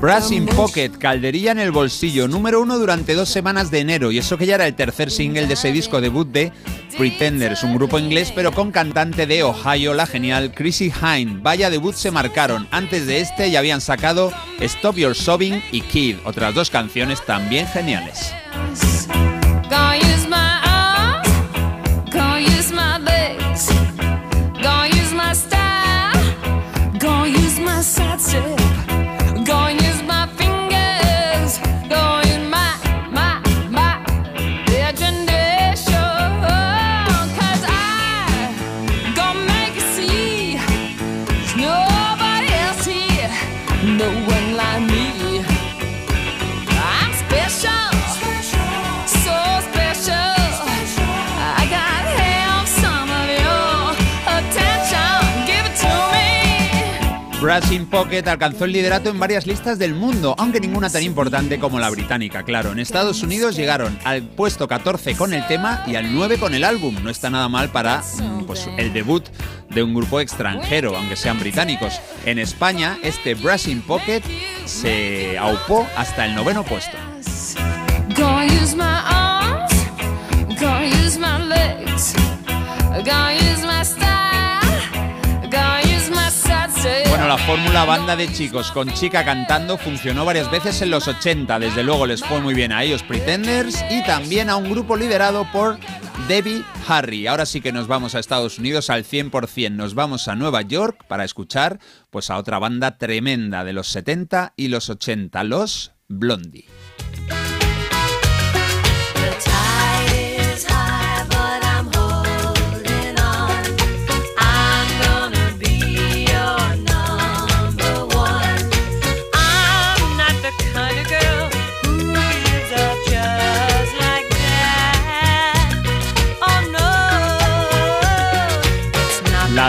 Brass in Pocket, calderilla en el bolsillo, número uno durante dos semanas de enero, y eso que ya era el tercer single de ese disco debut de Pretenders, un grupo inglés pero con cantante de Ohio, la genial Chrissy Hine. Vaya debut se marcaron, antes de este ya habían sacado Stop Your Sobbing y Kid, otras dos canciones también geniales. Brass in Pocket alcanzó el liderato en varias listas del mundo, aunque ninguna tan importante como la británica, claro. En Estados Unidos llegaron al puesto 14 con el tema y al 9 con el álbum. No está nada mal para mm, pues, el debut de un grupo extranjero, aunque sean británicos. En España, este Brass in Pocket se aupó hasta el noveno puesto. La fórmula banda de chicos con chica cantando funcionó varias veces en los 80. Desde luego les fue muy bien a ellos Pretenders y también a un grupo liderado por Debbie Harry. Ahora sí que nos vamos a Estados Unidos al 100%. Nos vamos a Nueva York para escuchar pues a otra banda tremenda de los 70 y los 80, los Blondie.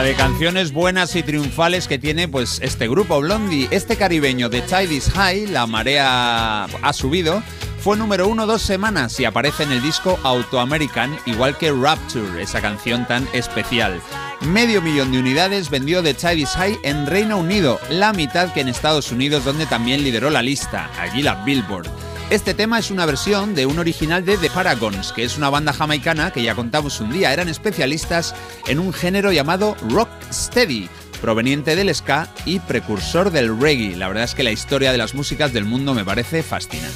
De canciones buenas y triunfales que tiene pues este grupo Blondie, este caribeño de is High, la marea ha subido, fue número uno dos semanas y aparece en el disco Auto American, igual que Rapture, esa canción tan especial. Medio millón de unidades vendió Tide is High en Reino Unido, la mitad que en Estados Unidos donde también lideró la lista, allí la Billboard. Este tema es una versión de un original de The Paragons, que es una banda jamaicana que ya contamos un día, eran especialistas en un género llamado rock steady, proveniente del ska y precursor del reggae. La verdad es que la historia de las músicas del mundo me parece fascinante.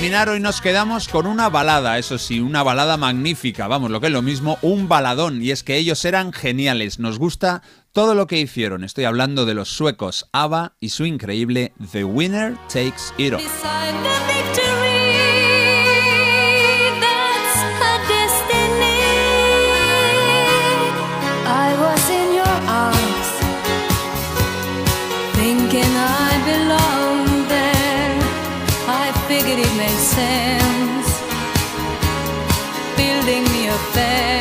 Terminar hoy nos quedamos con una balada, eso sí, una balada magnífica, vamos, lo que es lo mismo, un baladón, y es que ellos eran geniales, nos gusta todo lo que hicieron, estoy hablando de los suecos ABBA y su increíble The Winner Takes It All. nothing.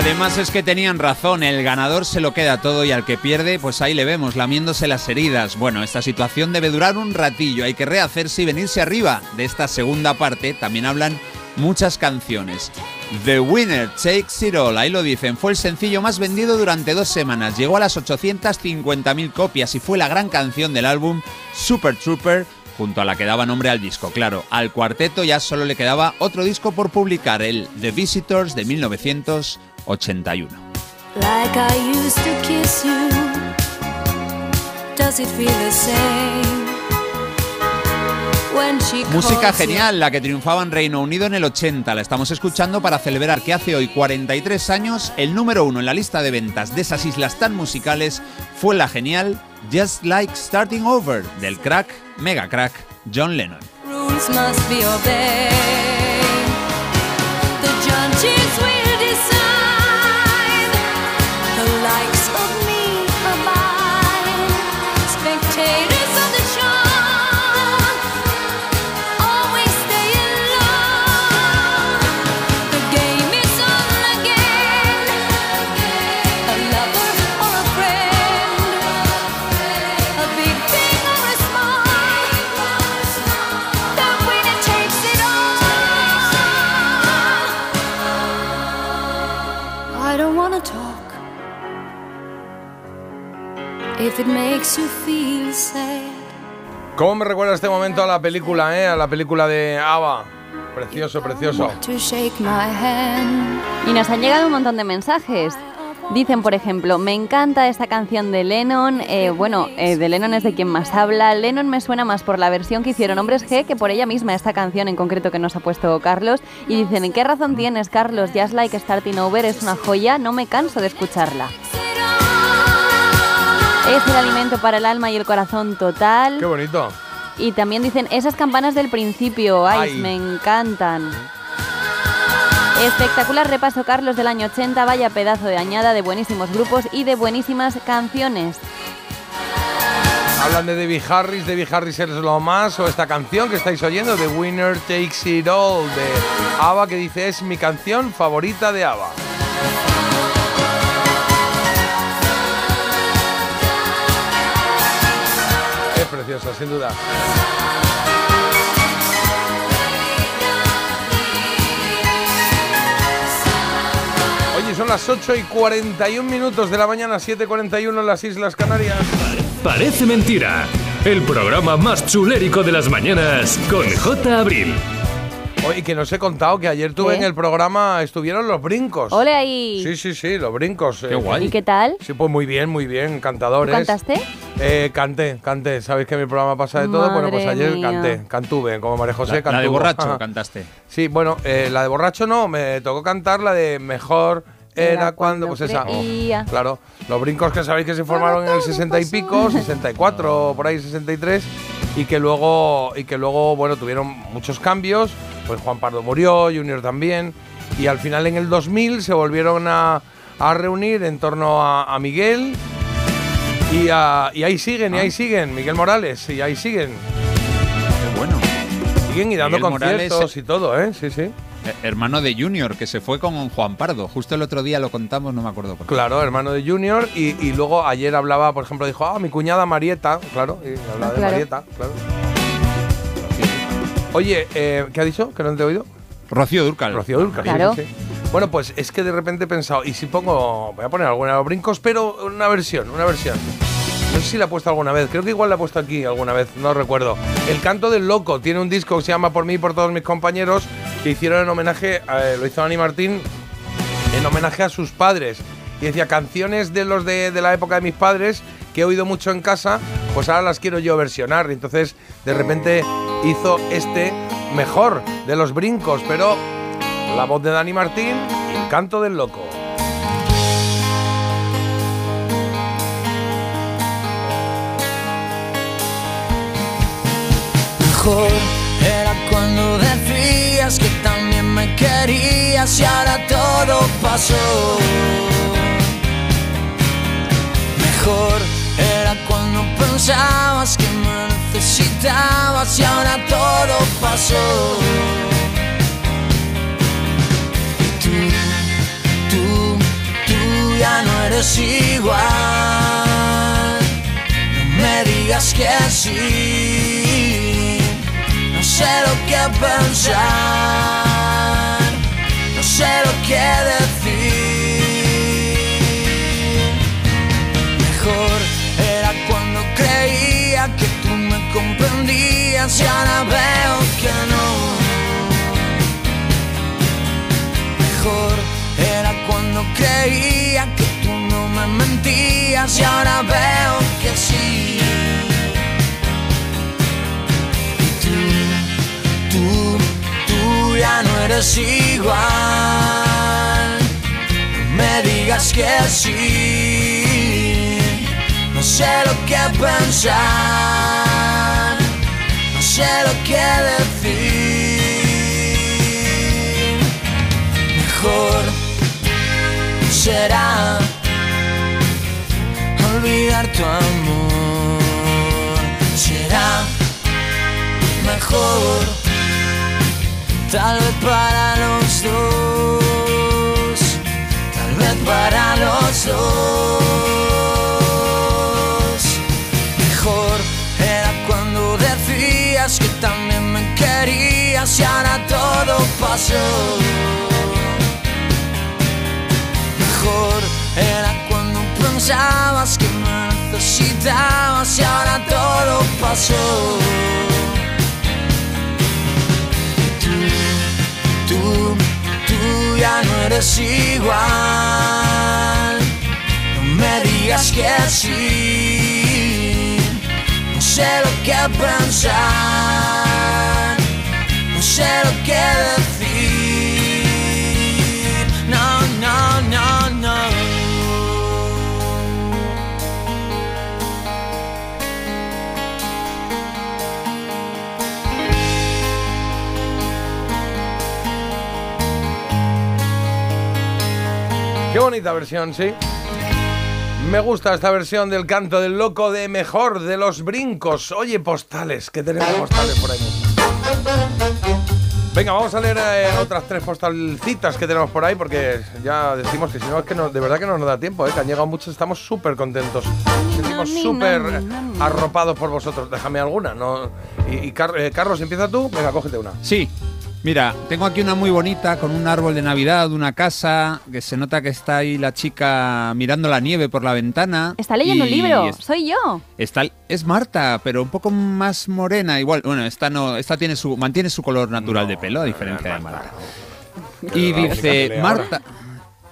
Además es que tenían razón, el ganador se lo queda todo y al que pierde, pues ahí le vemos, lamiéndose las heridas. Bueno, esta situación debe durar un ratillo, hay que rehacerse y venirse arriba. De esta segunda parte también hablan muchas canciones. The Winner Takes It All, ahí lo dicen, fue el sencillo más vendido durante dos semanas, llegó a las 850.000 copias y fue la gran canción del álbum Super Trooper, junto a la que daba nombre al disco. Claro, al cuarteto ya solo le quedaba otro disco por publicar, el The Visitors de 1981. Like I used to kiss you. Does it feel the same? When she Música calls you- genial, la que triunfaba en Reino Unido en el 80. La estamos escuchando para celebrar que hace hoy 43 años el número uno en la lista de ventas de esas islas tan musicales fue la genial Just Like Starting Over del crack, mega crack, John Lennon. rules must be it makes you feel sad. ¿Cómo me recuerda este momento a la película, eh? A la película de ABBA. Precioso, precioso. Y nos han llegado un montón de mensajes. Dicen, por ejemplo, me encanta esta canción de Lennon. eh, bueno, eh, de Lennon es de quien más habla. Lennon me suena más por la versión que hicieron Hombres G que por ella misma, esta canción en concreto que nos ha puesto Carlos. Y dicen, ¿en qué razón tienes, Carlos? Just Like Starting Over es una joya, no me canso de escucharla. Es el alimento para el alma y el corazón total. Qué bonito. Y también dicen, esas campanas del principio, ay, Ay. me encantan. Espectacular repaso, Carlos, del año 80. Vaya pedazo de añada de buenísimos grupos y de buenísimas canciones. Hablan de Debbie Harris, Debbie Harris es lo más, o esta canción que estáis oyendo, The Winner Takes It All, de ABBA, que dice es mi canción favorita de ABBA. Preciosa, sin duda. Oye, son las 8 y 41 minutos de la mañana, 7.41 en las Islas Canarias. Parece mentira. El programa más chulérico de las mañanas con J. Abril. Oye, que nos he contado que ayer tuve ¿Qué? en el programa, estuvieron los brincos. ¡Ole ahí! Sí, sí, sí, los brincos. Qué guay. ¿Y qué tal? Sí, pues muy bien, muy bien, ¿Tú encantadores. cantaste? Eh, canté, canté. Sabéis que mi programa pasa de todo. bueno, pues ayer mía. canté, cantuve, como María José La, la de borracho Ajá. cantaste. Sí, bueno, eh, la de borracho no, me tocó cantar la de mejor era, cuando, cuando pues esa. oh, claro, los brincos que sabéis que se formaron en el 60 y pico, 64, por ahí 63, y que luego, y que luego, bueno, tuvieron muchos cambios. Pues Juan Pardo murió, Junior también, y al final en el 2000 se volvieron a, a reunir en torno a, a Miguel. Y, a- y ahí siguen, y Ah. ahí siguen, Miguel Morales, y ahí siguen. Qué bueno. Siguen y dando Miguel Morales- conciertos y todo, ¿eh? Sí, sí. Eh, Hermano de Junior, que se fue con Juan Pardo. Justo el otro día lo contamos, no me acuerdo por qué. Claro, hermano de Junior. Y, y luego ayer hablaba, por ejemplo, dijo, ah, mi cuñada Marieta. Claro, y hablaba de Claro. Marieta, claro. Oye, eh, ¿qué ha dicho? ¿Que no te he oído? Rocío Durcal. Rocío Dulcar. sí, Claro. sí, sí. Bueno, pues es que de repente he pensado, ¿y si pongo, voy a poner alguna de los brincos, pero una versión, una versión? No sé si la he puesto alguna vez, creo que igual la he puesto aquí alguna vez, no recuerdo. El canto del loco tiene un disco que se llama Por mí y por todos mis compañeros, que hicieron en homenaje, a- lo hizo Dani Martín, en homenaje a sus padres. Y decía, canciones de los de, de la época de mis padres, que he oído mucho en casa, pues ahora las quiero yo versionar. Entonces, de repente, hizo este mejor de los brincos, pero la voz de Dani Martín y el canto del loco. Mejor era cuando decías que también me querías y ahora todo pasó. Mejor era cuando pensabas que me necesitabas y ahora todo pasó. Y tú, tú, tú ya no eres igual. No me digas que sí. No sé lo que pensar. No sé lo que decir. Ahora veo que no. Mejor era cuando creía que tú no me mentías y ahora veo que sí. Y tú, tú, tú ya no eres igual. No me digas que sí. No sé lo que pensar. Lo que decir. Mejor será olvidar tu amor. Será mejor, tal vez para los dos, tal vez para los dos. Querías y ahora todo pasó. Mejor era cuando pensabas que me necesitabas y ahora todo pasó. Tú, tú, tú ya no eres igual. esqueci. No sé lo que pensar, no sé lo que decir. No, no, no, no. Qué bonita versión, sí. Me gusta esta versión del canto del loco de mejor de los brincos. Oye, postales, que tenemos postales por ahí. Venga, vamos a leer eh, otras tres postalcitas que tenemos por ahí porque ya decimos que si no es que no, de verdad que no nos da tiempo, ¿eh? que han llegado muchos, estamos súper contentos. Estamos súper arropados por vosotros. Déjame alguna, ¿no? Y, y Car- eh, Carlos, empieza tú. Venga, cógete una. Sí. Mira, tengo aquí una muy bonita con un árbol de Navidad, una casa, que se nota que está ahí la chica mirando la nieve por la ventana. Está leyendo un libro. es- Soy yo. Está, es Marta, pero un poco más morena. Igual, bueno, esta no, esta tiene su, mantiene su color natural de pelo, a diferencia de Marta. Y dice. Marta,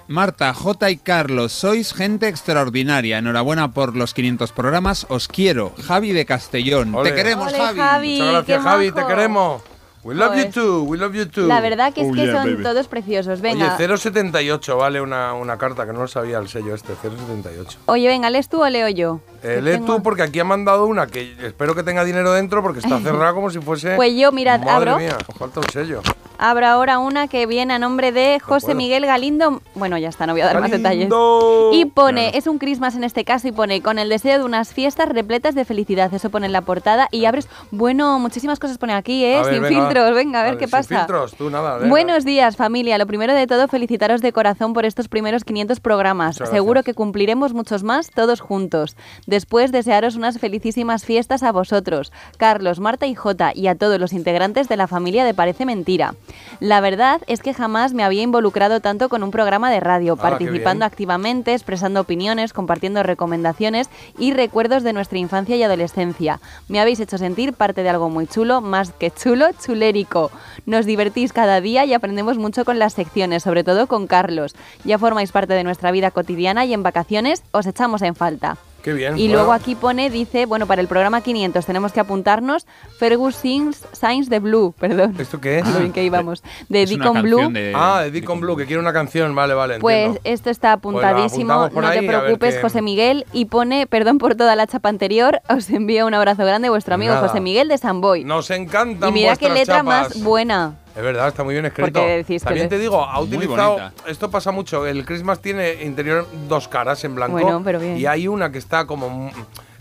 Marta, J y Carlos, sois gente extraordinaria. Enhorabuena por los 500 programas. Os quiero. Javi de Castellón. Ole. Te queremos, Ole, Javi. Javi, Muchas gracias, Javi, te queremos. We love you Joder. too, we love you too. La verdad que es Oh, que yeah, son baby. todos preciosos. Venga. Oye, 078 vale una, una carta, que no lo sabía el sello este, 078. Oye, venga, ¿lees tú o leo yo? Eh, lee tengo- tú porque aquí ha mandado una que espero que tenga dinero dentro porque está cerrada como si fuese... Pues yo, mirad, Madre abro. mía, os falta un sello. Abro ahora una que viene a nombre de José puedo. Miguel Galindo. Bueno, ya está, no voy a dar más detalles. ¡Galindo! Y pone, es un Christmas en este caso, y pone, con el deseo de unas fiestas repletas de felicidad. Eso pone en la portada. Y abres, bueno, muchísimas cosas pone aquí, ¿eh? A Sin filtros, venga, a ver qué sin pasa. filtros, tú nada. Buenos días, familia. Lo primero de todo, felicitaros de corazón por estos primeros 500 programas. Seguro que cumpliremos muchos más todos juntos. Después, desearos unas felicísimas fiestas a vosotros, Carlos, Marta y Jota, y a todos los integrantes de la familia de Parece Mentira. La verdad es que jamás me había involucrado tanto con un programa de radio, Ah, participando activamente, expresando opiniones, compartiendo recomendaciones y recuerdos de nuestra infancia y adolescencia. Me habéis hecho sentir parte de algo muy chulo, más que chulo, chulérico. Nos divertís cada día y aprendemos mucho con las secciones, sobre todo con Carlos. Ya formáis parte de nuestra vida cotidiana y en vacaciones os echamos en falta. Qué bien. Y luego aquí pone, dice, bueno, para el programa 500 tenemos que apuntarnos Fergus Sings Signs de Blue, perdón. ¿Esto qué es? Lo bien que íbamos. De Deacon Blue. de- Ah, de Deacon Blue, que quiere una canción, vale, vale, Pues entiendo. esto está Pues apuntadísimo, no ahí, te preocupes, José Miguel, y pone, perdón por toda la chapa anterior, os envío un abrazo grande, vuestro amigo Nada. José Miguel de San Boy. Nos encantan y mira qué letra chapas. más buena. Es verdad, está muy bien escrito. Porque decís que También te digo, ha utilizado. Esto pasa mucho. El Christmas tiene interior dos caras en blanco. Bueno, pero bien. Y hay una que está como.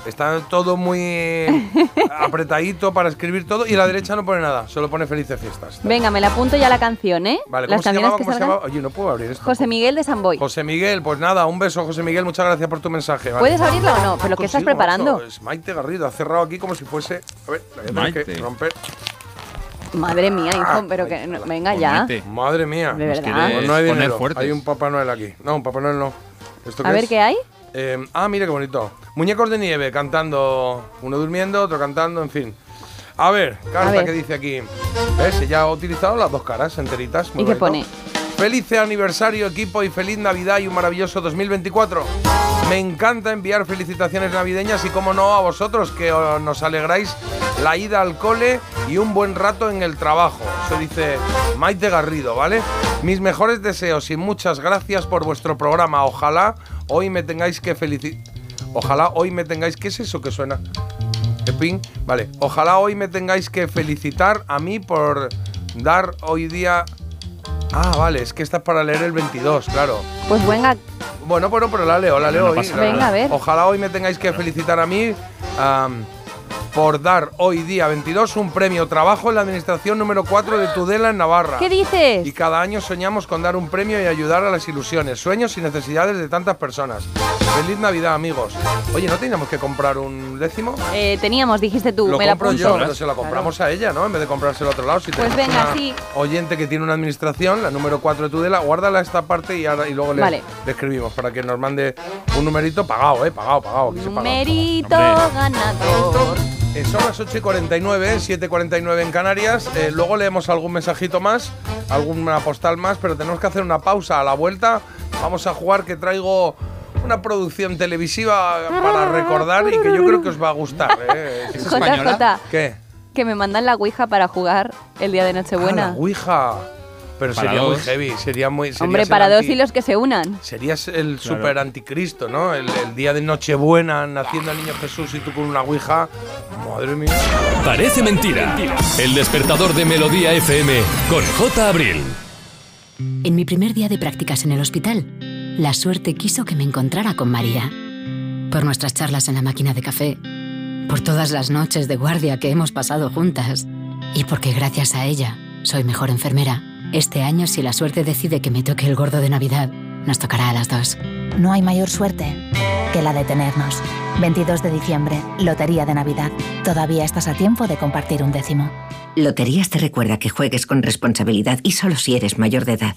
Está todo muy apretadito para escribir todo. Y la derecha no pone nada, solo pone felices fiestas. Venga, me la apunto ya la canción, ¿eh? Vale, ¿cómo Las se canciones llamaba? que ¿Cómo se llamaba? Oye, no puedo abrir esto. José Miguel de San Boy. José Miguel, pues nada, un beso, José Miguel. Muchas gracias por tu mensaje. ¿vale? ¿Puedes abrirlo o no? ¿Pero qué estás preparando? macho, Es Maite Garrido, ha cerrado aquí como si fuese. A ver, la voy a tener Maite. que romper. Madre mía, hijo, pero que no- venga ya. Madre mía. De verdad. Pues no hay dinero. Hay un Papá Noel aquí. No, un Papá Noel no. ¿Esto A ver es? qué hay. Eh, ah, mira qué bonito. Muñecos de nieve cantando. Uno durmiendo, otro cantando, en fin. A ver, carta A ver. que dice aquí. ¿Ves? Ya ha utilizado las dos caras enteritas. muy ¿Y qué pone? Feliz aniversario, equipo, y feliz Navidad y un maravilloso 2024. Me encanta enviar felicitaciones navideñas y, como no, a vosotros que oh, nos alegráis la ida al cole y un buen rato en el trabajo. Eso dice Maite Garrido, ¿vale? Mis mejores deseos y muchas gracias por vuestro programa. Ojalá hoy me tengáis que felicitar. Ojalá hoy me tengáis. ¿Qué es eso que suena? Vale. Ojalá hoy me tengáis que felicitar a mí por dar hoy día. Ah, vale, es que esta es para leer el 22, claro. Pues venga, Bueno, bueno, pero la leo, la leo No hoy. la-. Venga, a ver. Ojalá hoy me tengáis que felicitar a mí por dar hoy día 22 un premio trabajo en la administración número 4 de Tudela en Navarra. ¿qué dices? Y cada año soñamos con dar un premio y ayudar a las ilusiones, sueños y necesidades de tantas personas. Feliz Navidad, amigos. Oye, ¿no teníamos que comprar un décimo? Eh, teníamos, dijiste tú, Lo me la compro apunto. yo, pero se la compramos a ella, ¿no? En vez de comprárselo a otro lado. Si Pues venga, una sí. oyente que tiene una administración, la número 4 de Tudela, guárdala esta parte y, ahora, y luego le, Vale. le escribimos para que nos mande un numerito pagado, ¿eh? Pagado, pagado. Aquí se paga. Numerito ganador. Eh, son las 8 y 49, 7 y 49 en Canarias. Eh, luego leemos algún mensajito más, alguna postal más, pero tenemos que hacer una pausa a la vuelta. Vamos a jugar que traigo una producción televisiva para recordar y que yo creo que os va a gustar. ¿eh? Es española. JJ, ¿Qué? que me mandan la Ouija para jugar el día de Ah, la Nochebuena. Ouija. Pero Para sería muy dos. heavy, sería muy... serías Hombre, para dos anti- y los que se unan. Serías el Claro. super anticristo, ¿no? El, el día de Nochebuena, naciendo el niño Jesús y tú con una Ouija. Madre mía. Parece mentira. El despertador de Melodía FM con J. Abril. En mi primer día de prácticas en el hospital, la suerte quiso que me encontrara con María. Por nuestras charlas en la máquina de café, por todas las noches de guardia que hemos pasado juntas y porque gracias a ella soy mejor enfermera. Este año, si la suerte decide que me toque el gordo de Navidad, nos tocará a las dos. No hay mayor suerte que la de tenernos. 22 de diciembre, Lotería de Navidad. Todavía estás a tiempo de compartir un décimo. Loterías te recuerda que juegues con responsabilidad y solo si eres mayor de edad.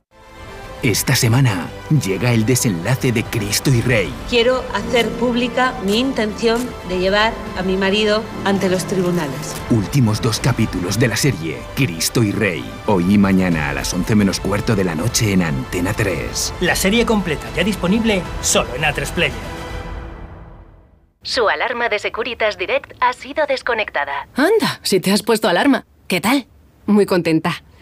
Esta semana llega el desenlace de Cristo y Rey. Quiero hacer pública mi intención de llevar a mi marido ante los tribunales. Últimos dos capítulos de la serie Cristo y Rey. Hoy y mañana a las 11 menos cuarto de la noche en Antena 3. La serie completa ya disponible solo en A3 Player. Su alarma de Securitas Direct ha sido desconectada. Anda, si te has puesto alarma. ¿Qué tal? Muy contenta.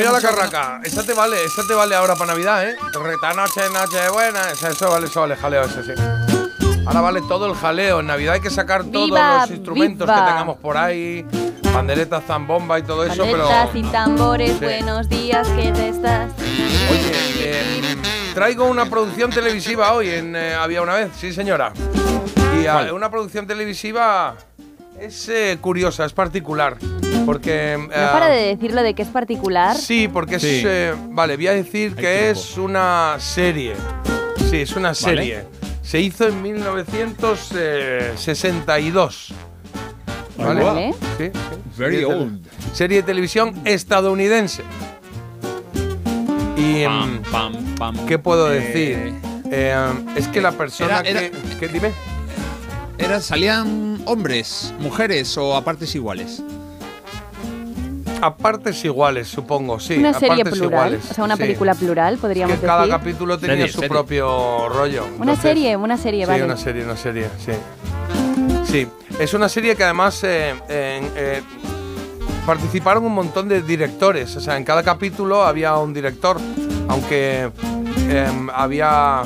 Mira la carraca. Esa te vale, esa te vale ahora para Navidad, ¿eh? Reta noche, noche buena. Eso vale, eso vale, jaleo ese, sí. Ahora vale todo el jaleo. En Navidad hay que sacar todos Viva, los instrumentos viva. que tengamos por ahí. Pandereta, zambomba y todo eso, pero. Paletas y tambores, Sí. buenos días, ¿qué te estás? Oye, eh, traigo una producción televisiva hoy en eh, Había una vez, sí señora. Y ah, una producción televisiva es eh, curiosa, es particular. Porque. No ah, para de decirlo de que es particular. Sí, porque es. Eh, vale, voy a decir que es una serie. Sí, es una serie. Se hizo en 1962. ¿Vale? Vale. Sí, sí. Very Serie de- old. Serie de televisión estadounidense. Y. em, ¿Qué puedo Eh, decir? Eh, es que la persona Era- era- que, que- Dime. Era, ¿Salían hombres, mujeres o a partes iguales? A partes iguales, supongo, sí. una a serie partes plural, iguales, o sea, una sí. película plural, podríamos Que cada decir. capítulo tenía Serie, su serie. propio rollo. Una serie, una serie, Sí, vale. una serie, una serie, sí. Sí, es una serie que además eh, eh, participaron un montón de directores. O sea, en cada capítulo había un director, aunque em, había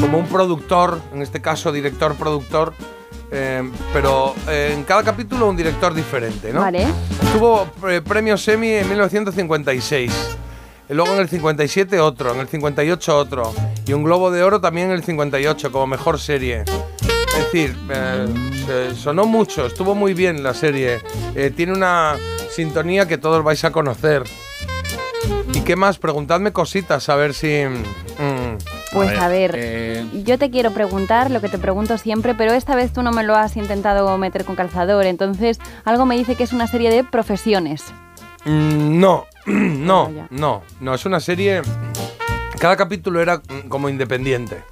como un productor, en este caso director-productor, em, pero eh, en cada capítulo un director diferente, ¿no? Vale. Tuvo eh, premio Emmy en 1956. Y Luego en el 57 otro, en el 58 otro. Y un Globo de Oro también en el 58 como mejor serie. Es decir, eh, se- sonó mucho, estuvo muy bien la serie. Eh, tiene una sintonía que todos vais a conocer. ¿Y qué más? Preguntadme cositas a ver si... mm, Pues a ver, eh, yo te quiero preguntar lo que te pregunto siempre, pero esta vez tú no me lo has intentado meter con calzador, entonces algo me dice que es una serie de profesiones. Mm, No, no, no, no, es una serie. Cada capítulo era como independiente.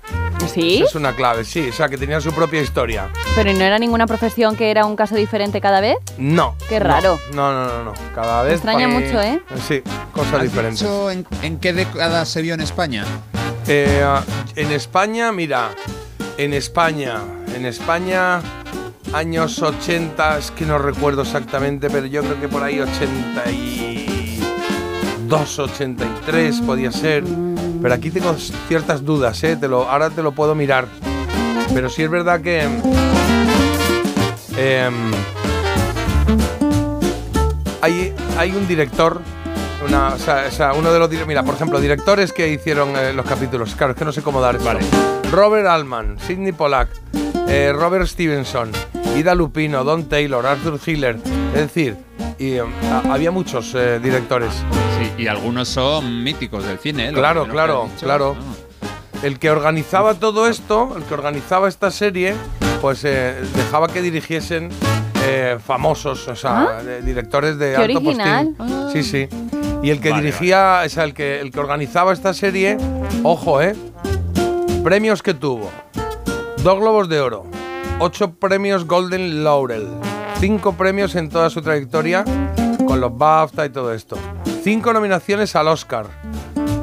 ¿Sí? Esa es una clave, sí, o sea, que tenía su propia historia. Pero ¿no era ninguna profesión que era un caso diferente cada vez? No. Qué no, raro. No, no, no, no. Cada vez. extraña pa- mucho, ¿eh? Sí, cosas ¿Has diferentes. dicho en, en qué década se vio en España? Eh, en España, mira, en España, en España, años 80, es que no recuerdo exactamente, pero yo creo que por ahí 82, 83 podía ser. Pero aquí tengo ciertas dudas, ¿eh? Te lo, ahora te lo puedo mirar. Pero sí es verdad que... em, hay, hay un director, una, o sea, o sea, uno de los mira, por ejemplo, directores que hicieron eh, los capítulos. Claro, es que no sé cómo dar esto. Robert Altman, Sidney Pollack, eh, Robert Stevenson, Ida Lupino, Don Taylor, Arthur Hiller. Es decir, y, eh, a- había muchos eh, directores. Sí, y algunos son míticos del cine, ¿eh? Claro, claro, dicho, claro. ¿no? El que organizaba todo esto, el que organizaba esta serie, pues eh, dejaba que dirigiesen eh, famosos, o sea, Ah. directores de Qué alto original. postín. Ah. Sí, sí. Y el que Vale, dirigía, o sea, el que, el que organizaba esta serie, ojo, ¿eh? Premios que tuvo. Dos Globos de Oro, ocho premios Golden Laurel, cinco premios en toda su trayectoria con los BAFTA y todo esto. Cinco nominaciones al Oscar.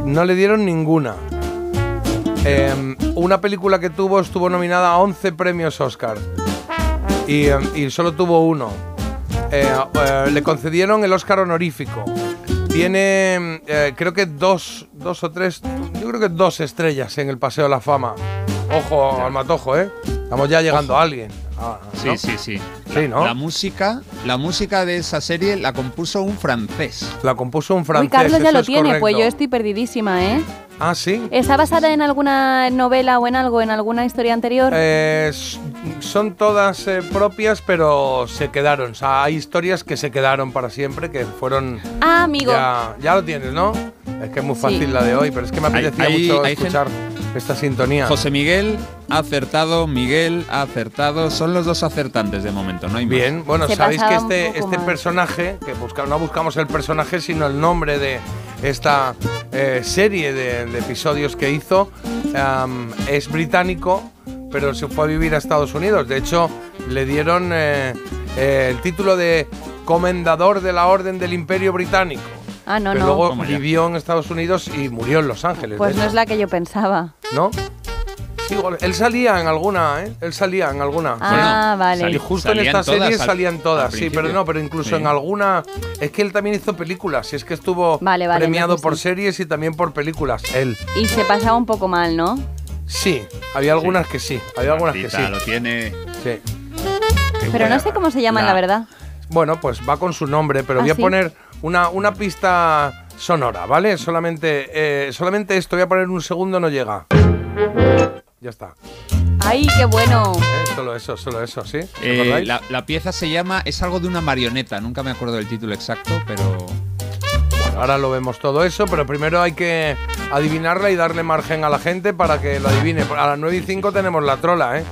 No le dieron ninguna. Em, una película que tuvo estuvo nominada a 11 premios Oscar y, em, y solo tuvo uno. Eh, eh, le concedieron el Oscar honorífico. Tiene, eh, creo que dos, dos o tres, yo creo que dos estrellas en el Paseo de la Fama. Ojo al matojo, ¿eh? Estamos ya llegando a alguien. Ah, Sí, ¿no? sí, sí. Sí, ¿no? La música, la música de esa serie la compuso un francés. La compuso un francés. Uy, Carlos ya eso lo es tiene, pues yo estoy perdidísima, ¿eh? Ah, sí. ¿Está basada en alguna novela o en algo, en alguna historia anterior? Eh, son todas eh, propias, pero se quedaron. O sea, hay historias que se quedaron para siempre, que fueron. ah, amigo. Ya, ya lo tienes, ¿no? Es que es muy fácil la de hoy, pero es que me apetecía hay- mucho hay escuchar esta sintonía. José Miguel ha acertado, Miguel ha acertado. Son los dos acertantes de momento, no hay más. Bien, bueno, Se sabéis que este, este personaje, que busca, no buscamos el personaje, sino el nombre de esta eh, serie de, de episodios que hizo, es británico, pero se fue a vivir a Estados Unidos. De hecho, le dieron eh, eh, el título de Comendador de la Orden del Imperio Británico. Ah, no, pero no. luego vivió en Estados Unidos y murió en Los Ángeles. Pues no es la que yo pensaba. ¿No? Sí, igual- él salía en alguna, ¿eh? Él salía en alguna. Ah, vale. Y justo en salían esta todas serie al- salían al todas, sí, principio. pero no, pero incluso Sí. en alguna. Es que él también hizo películas, y es que estuvo Vale, vale, premiado entonces por sí. series y también por películas. Él. Y se pasaba un poco mal, ¿no? Sí, había algunas que sí, había algunas que sí. Lo tiene. Sí. Pero no sé cómo se llaman, la, La- verdad. Bueno, pues va con su nombre, pero ¿Ah, voy a sí? poner una, una pista sonora, ¿vale? Solamente, eh, solamente esto, voy a poner un segundo, no llega. Ya está. ¡Ay, qué bueno! ¿eh? Solo eso, solo eso, ¿sí? Eh, la, la pieza se llama, es algo de una marioneta, nunca me acuerdo del título exacto, pero... Bueno, ahora lo vemos todo eso, pero primero hay que adivinarla y darle margen a la gente para que lo adivine. A las 9 y 5 tenemos la trola, ¿eh?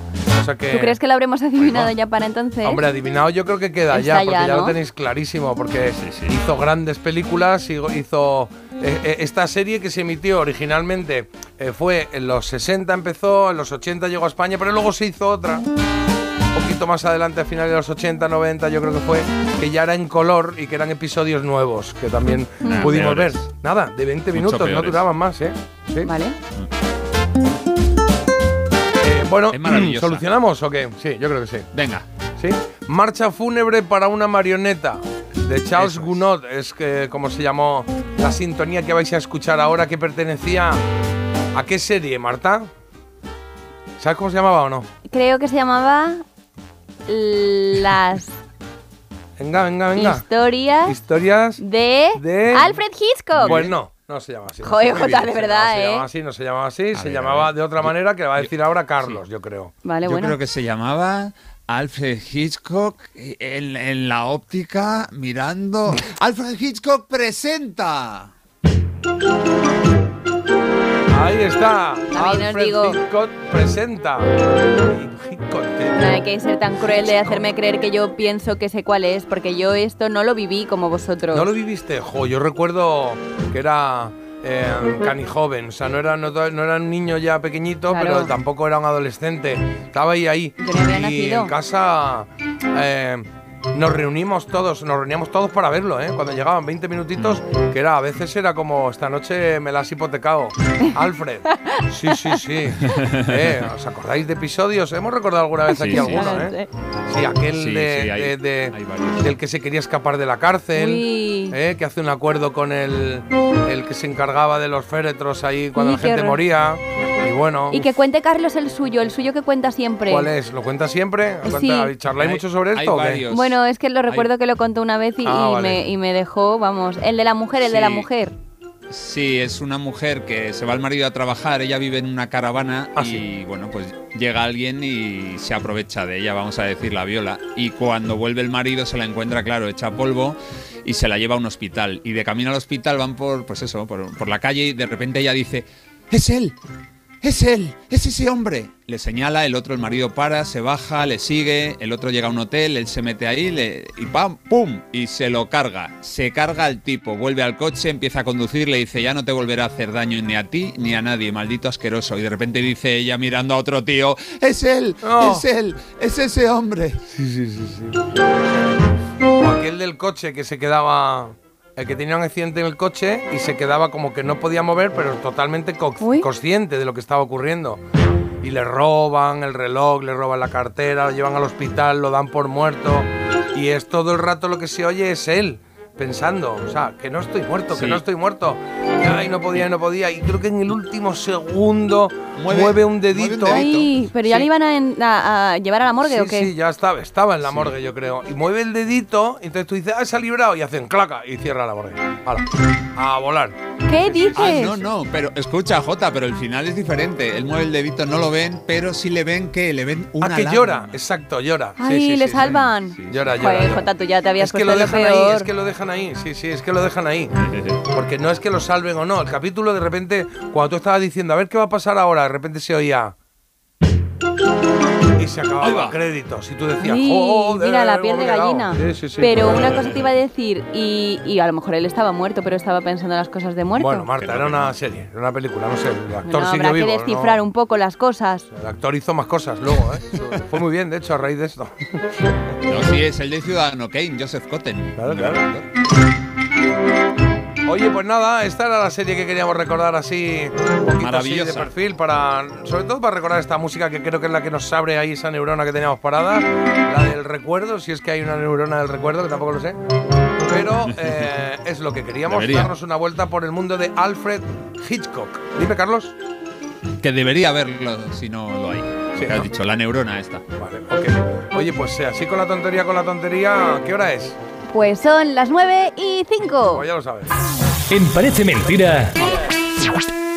O sea que... ¿Tú crees que lo habremos adivinado ya para entonces? Hombre, adivinado yo creo que queda Está ya, porque ya, ya, lo ¿no? tenéis clarísimo, porque hizo grandes películas, hizo, eh, eh, esta serie que se emitió originalmente, eh, fue en los 60 empezó, en los 80 llegó a España, pero luego se hizo otra, un poquito más adelante, a finales de los 80, 90 yo creo que fue, que ya era en color y que eran episodios nuevos, que también Nah, pudimos peores. ver. Nada, de 20 Mucho minutos, no duraban más, ¿eh? Sí. Vale. Bueno, Es maravillosa. ¿solucionamos o qué? Sí, yo creo que sí. Venga. ¿Sí? Marcha fúnebre para una marioneta de Charles Gounod, es que como se llamó la sintonía que vais a escuchar ahora que pertenecía a qué serie, Marta? ¿Sabes cómo se llamaba o no? Creo que se llamaba Las Venga, venga, venga. historias Historias de, de- Alfred Hitchcock. Pues no, no se llama así. no Joder, se- Jota, de verdad, no se ¿eh? llamaba así, no se llamaba así, se ver, llamaba de otra manera que le va a decir ahora Carlos, yo creo. Vale, Yo bueno. creo que se llamaba Alfred Hitchcock en, en la óptica mirando... ¡Alfred Hitchcock presenta! Ahí está. También os digo- Hitchcock presenta. No hay que ser tan cruel de hacerme creer que yo pienso que sé cuál es, porque yo esto no lo viví como vosotros. ¿No lo viviste? Jo, yo recuerdo que era eh, cani joven, o sea, no era, no, no era un niño ya pequeñito, Claro. pero tampoco era un adolescente. Estaba ahí, ahí. Yo no había y nacido. en casa eh, nos reunimos todos, nos reuníamos todos para verlo, ¿eh? Cuando llegaban 20 minutitos, que era, a veces era como, esta noche me la has hipotecado. Alfred. Sí, sí, sí. Eh, ¿Os acordáis de episodios? Hemos recordado alguna vez Sí, aquí sí. alguno, Claro, ¿eh? sí. Sí, aquel Sí, de, sí, hay- de- de- hay del que se quería escapar de la cárcel. ¿eh? que hace un acuerdo con el, el que se encargaba de los féretros ahí cuando Uy, la gente horror. moría. Y bueno, Y que cuente Carlos el suyo, el suyo que cuenta siempre. ¿cuál es? ¿Lo cuenta siempre? ¿Cuenta- Sí. ¿Charláis Hay- mucho sobre hay esto o qué? varios. Bueno, es que lo recuerdo que lo contó una vez y, Ah, y vale. me, y me dejó, vamos, el de la mujer, el de la Sí. mujer. Sí, es una mujer que se va el marido a trabajar, ella vive en una caravana Ah, y sí. bueno, pues llega alguien y se aprovecha de ella, vamos a decir, la viola. Y cuando vuelve el marido se la encuentra, claro, hecha polvo y se la lleva a un hospital. Y de camino al hospital van por, pues eso, por, por la calle y de repente ella dice, ¡Es él! ¡Es él! ¡Es ese hombre! Le señala, el otro, el marido para, se baja, le sigue, el otro llega a un hotel, él se mete ahí le, y ¡pam! ¡pum! Y se lo carga. Se carga al tipo, vuelve al coche, empieza a conducir, le dice, ya no te volverá a hacer daño ni a ti ni a nadie, maldito asqueroso. Y de repente dice ella mirando a otro tío, ¡Es él! Oh. ¡Es él! ¡Es ese hombre! Sí, sí, sí, sí. O aquel del coche que se quedaba. El que tenía un accidente en el coche y se quedaba como que no podía mover, pero totalmente co- Uy. consciente de lo que estaba ocurriendo. Y le roban el reloj, le roban la cartera, lo llevan al hospital, lo dan por muerto. Y es todo el rato lo que se oye es él pensando, o sea, que no estoy muerto, que no estoy muerto. Ay, no podía, no podía. Y creo que en el último segundo mueve, Mueve- un mueve un dedito. Ay, pero ya Sí. le iban a, en- a- a llevar a la morgue Sí, o qué? sí, ya estaba, estaba en la morgue, yo creo. Y mueve el dedito, entonces tú dices, ah, se ha librado, y hacen claca, y cierra la morgue. Hala, a volar. ¿Qué dices? Ah, no, no, pero escucha, Jota, pero el final es diferente. Él mueve el dedito, no lo ven, pero sí le ven que le ven una ah, que lágrima. llora, exacto, llora. Ay, sí, le sí, salvan. sí. Llora, llora. Joder. Jota, tú ya te habías es que lo lo dejan ahí, peor. es que lo dejan ahí, sí, sí, es que lo dejan ahí. Porque no es que lo salven o no. El capítulo, de repente, cuando tú estabas diciendo, a ver qué va a pasar ahora, de repente se oía. Y se Ahí acababan va. créditos. Y tú decías, Ay, joder. mira, la piel de he quedado". gallina. Sí, sí, sí. Pero una cosa te iba a decir, y, y a lo mejor él estaba muerto, pero estaba pensando en las cosas de muerto. Bueno, Marta, era una serie, era una película, no sé. El actor Bueno, siguió habrá vivo. que ¿no? descifrar un poco las cosas. El actor hizo más cosas luego, ¿eh? Fue muy bien, de hecho, a raíz de esto. No, sí, es el de Ciudadano Kane, Joseph Cotten. Claro, claro. Oye, pues nada, esta era la serie que queríamos recordar así, un poquito así de perfil, para, sobre todo para recordar esta música que creo que es la que nos abre ahí esa neurona que teníamos parada, la del recuerdo, si es que hay una neurona del recuerdo, que tampoco lo sé. Pero eh, es lo que queríamos, Debería. darnos una vuelta por el mundo de Alfred Hitchcock. Dime, Carlos. Que debería haberlo si no lo hay. Sí, ¿Qué has dicho? La neurona esta. Vale, ok. Oye, pues eh, así con la tontería, con la tontería, ¿qué hora es? Pues son las 9 y 5. Pues ya lo sabes. En Parece Mentira,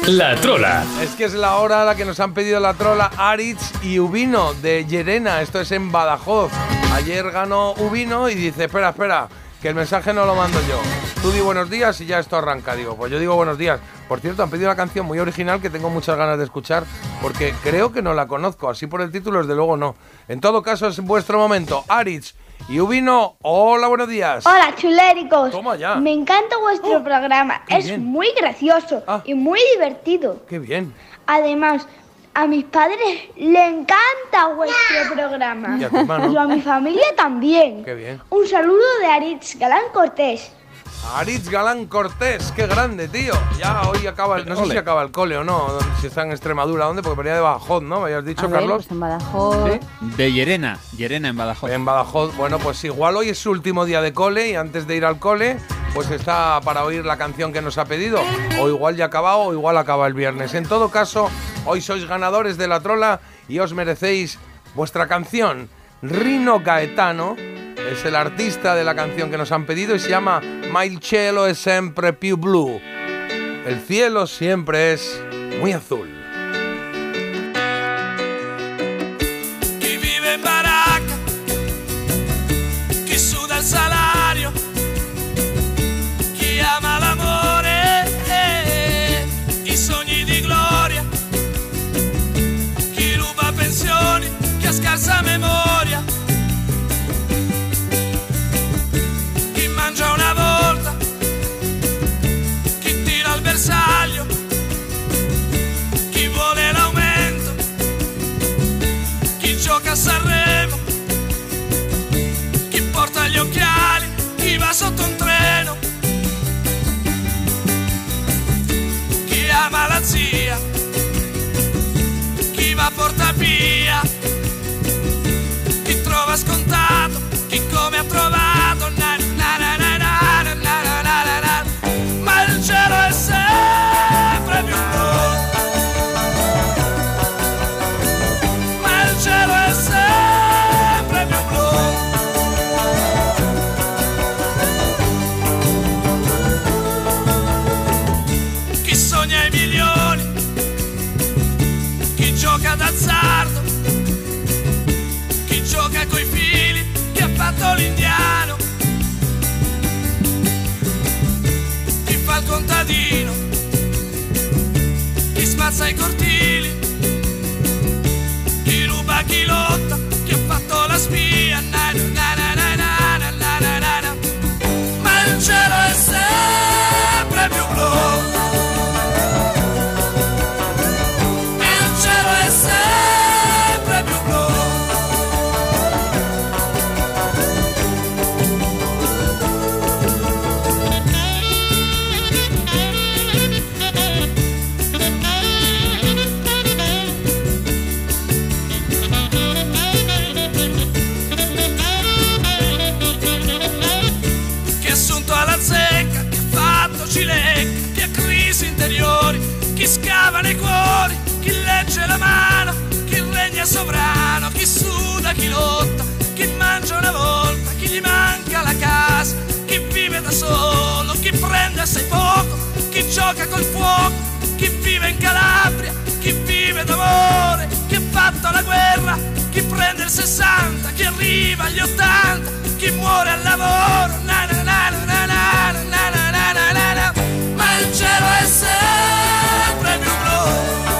La Trola. Es que es la hora a la que nos han pedido la trola Aritz y Ubino de Llerena. Esto es en Badajoz. Ayer ganó Ubino y dice, espera, espera, que el mensaje no lo mando yo. Tú di buenos días y ya esto arranca. Digo, pues yo digo buenos días. Por cierto, han pedido una canción muy original que tengo muchas ganas de escuchar porque creo que no la conozco. Así por el título, desde luego no. En todo caso, es vuestro momento. Aritz y Ubino, hola, buenos días. Hola, chuléricos. Toma ya. Me encanta vuestro programa. qué Es bien. Ah. muy gracioso y muy divertido. Qué bien. Además, a mis padres le encanta vuestro programa. Y a tu hermano. Y a mi familia también. Qué bien. Un saludo de Aritz Galán Cortés. Aritz Galán Cortés, qué grande, tío. Ya hoy acaba, el- no sé si acaba el cole o no, si está en Extremadura, ¿dónde? Porque venía de Badajoz, ¿no? Me habías dicho, A ver, Carlos. pues en Badajoz. ¿Sí? De Llerena. Llerena en Badajoz. En Badajoz, bueno, pues igual hoy es su último día de cole y antes de ir al cole, pues está para oír la canción que nos ha pedido. O igual ya ha acabado o igual acaba el viernes. En todo caso, hoy sois ganadores de la trola y os merecéis vuestra canción. Rino Gaetano es el artista de la canción que nos han pedido y se llama Ma il cielo è sempre più blu. El cielo siempre es muy azul. Chi mangia una volta, chi gli manca la casa, chi vive da solo, chi prende assai poco, chi gioca col fuoco, chi vive in Calabria, chi vive d'amore, chi ha fatto la guerra, chi prende il 60, chi arriva agli 80, chi muore al lavoro, na na na na na na na na il cielo è sempre più blu.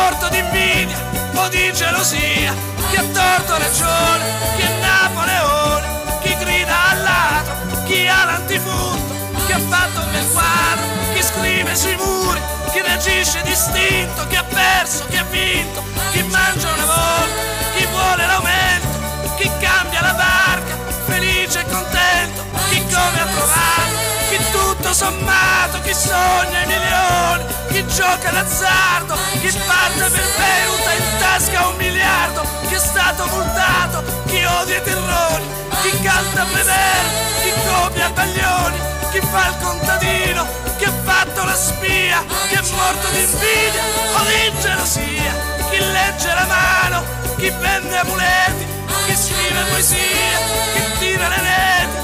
Morto di invidia o di gelosia, chi ha torto ragione, chi è Napoleone, chi grida al ladro, chi ha l'antifurto, chi ha fatto nel quadro, chi scrive sui muri, chi reagisce distinto, chi ha perso, chi ha vinto, chi mangia una volta, chi vuole l'aumento, chi cambia la barca, felice e contento, chi come ha tutto sommato, chi sogna i milioni, chi gioca d'azzardo, chi parte per beuta in tasca un miliardo, chi è stato multato, chi odia i terrori, chi canta Prever, chi copia Baglioni, chi fa il contadino, chi ha fatto la spia, chi è morto di invidia o di gelosia, chi legge la mano, chi vende amuleti, chi scrive poesia, chi tira le reti,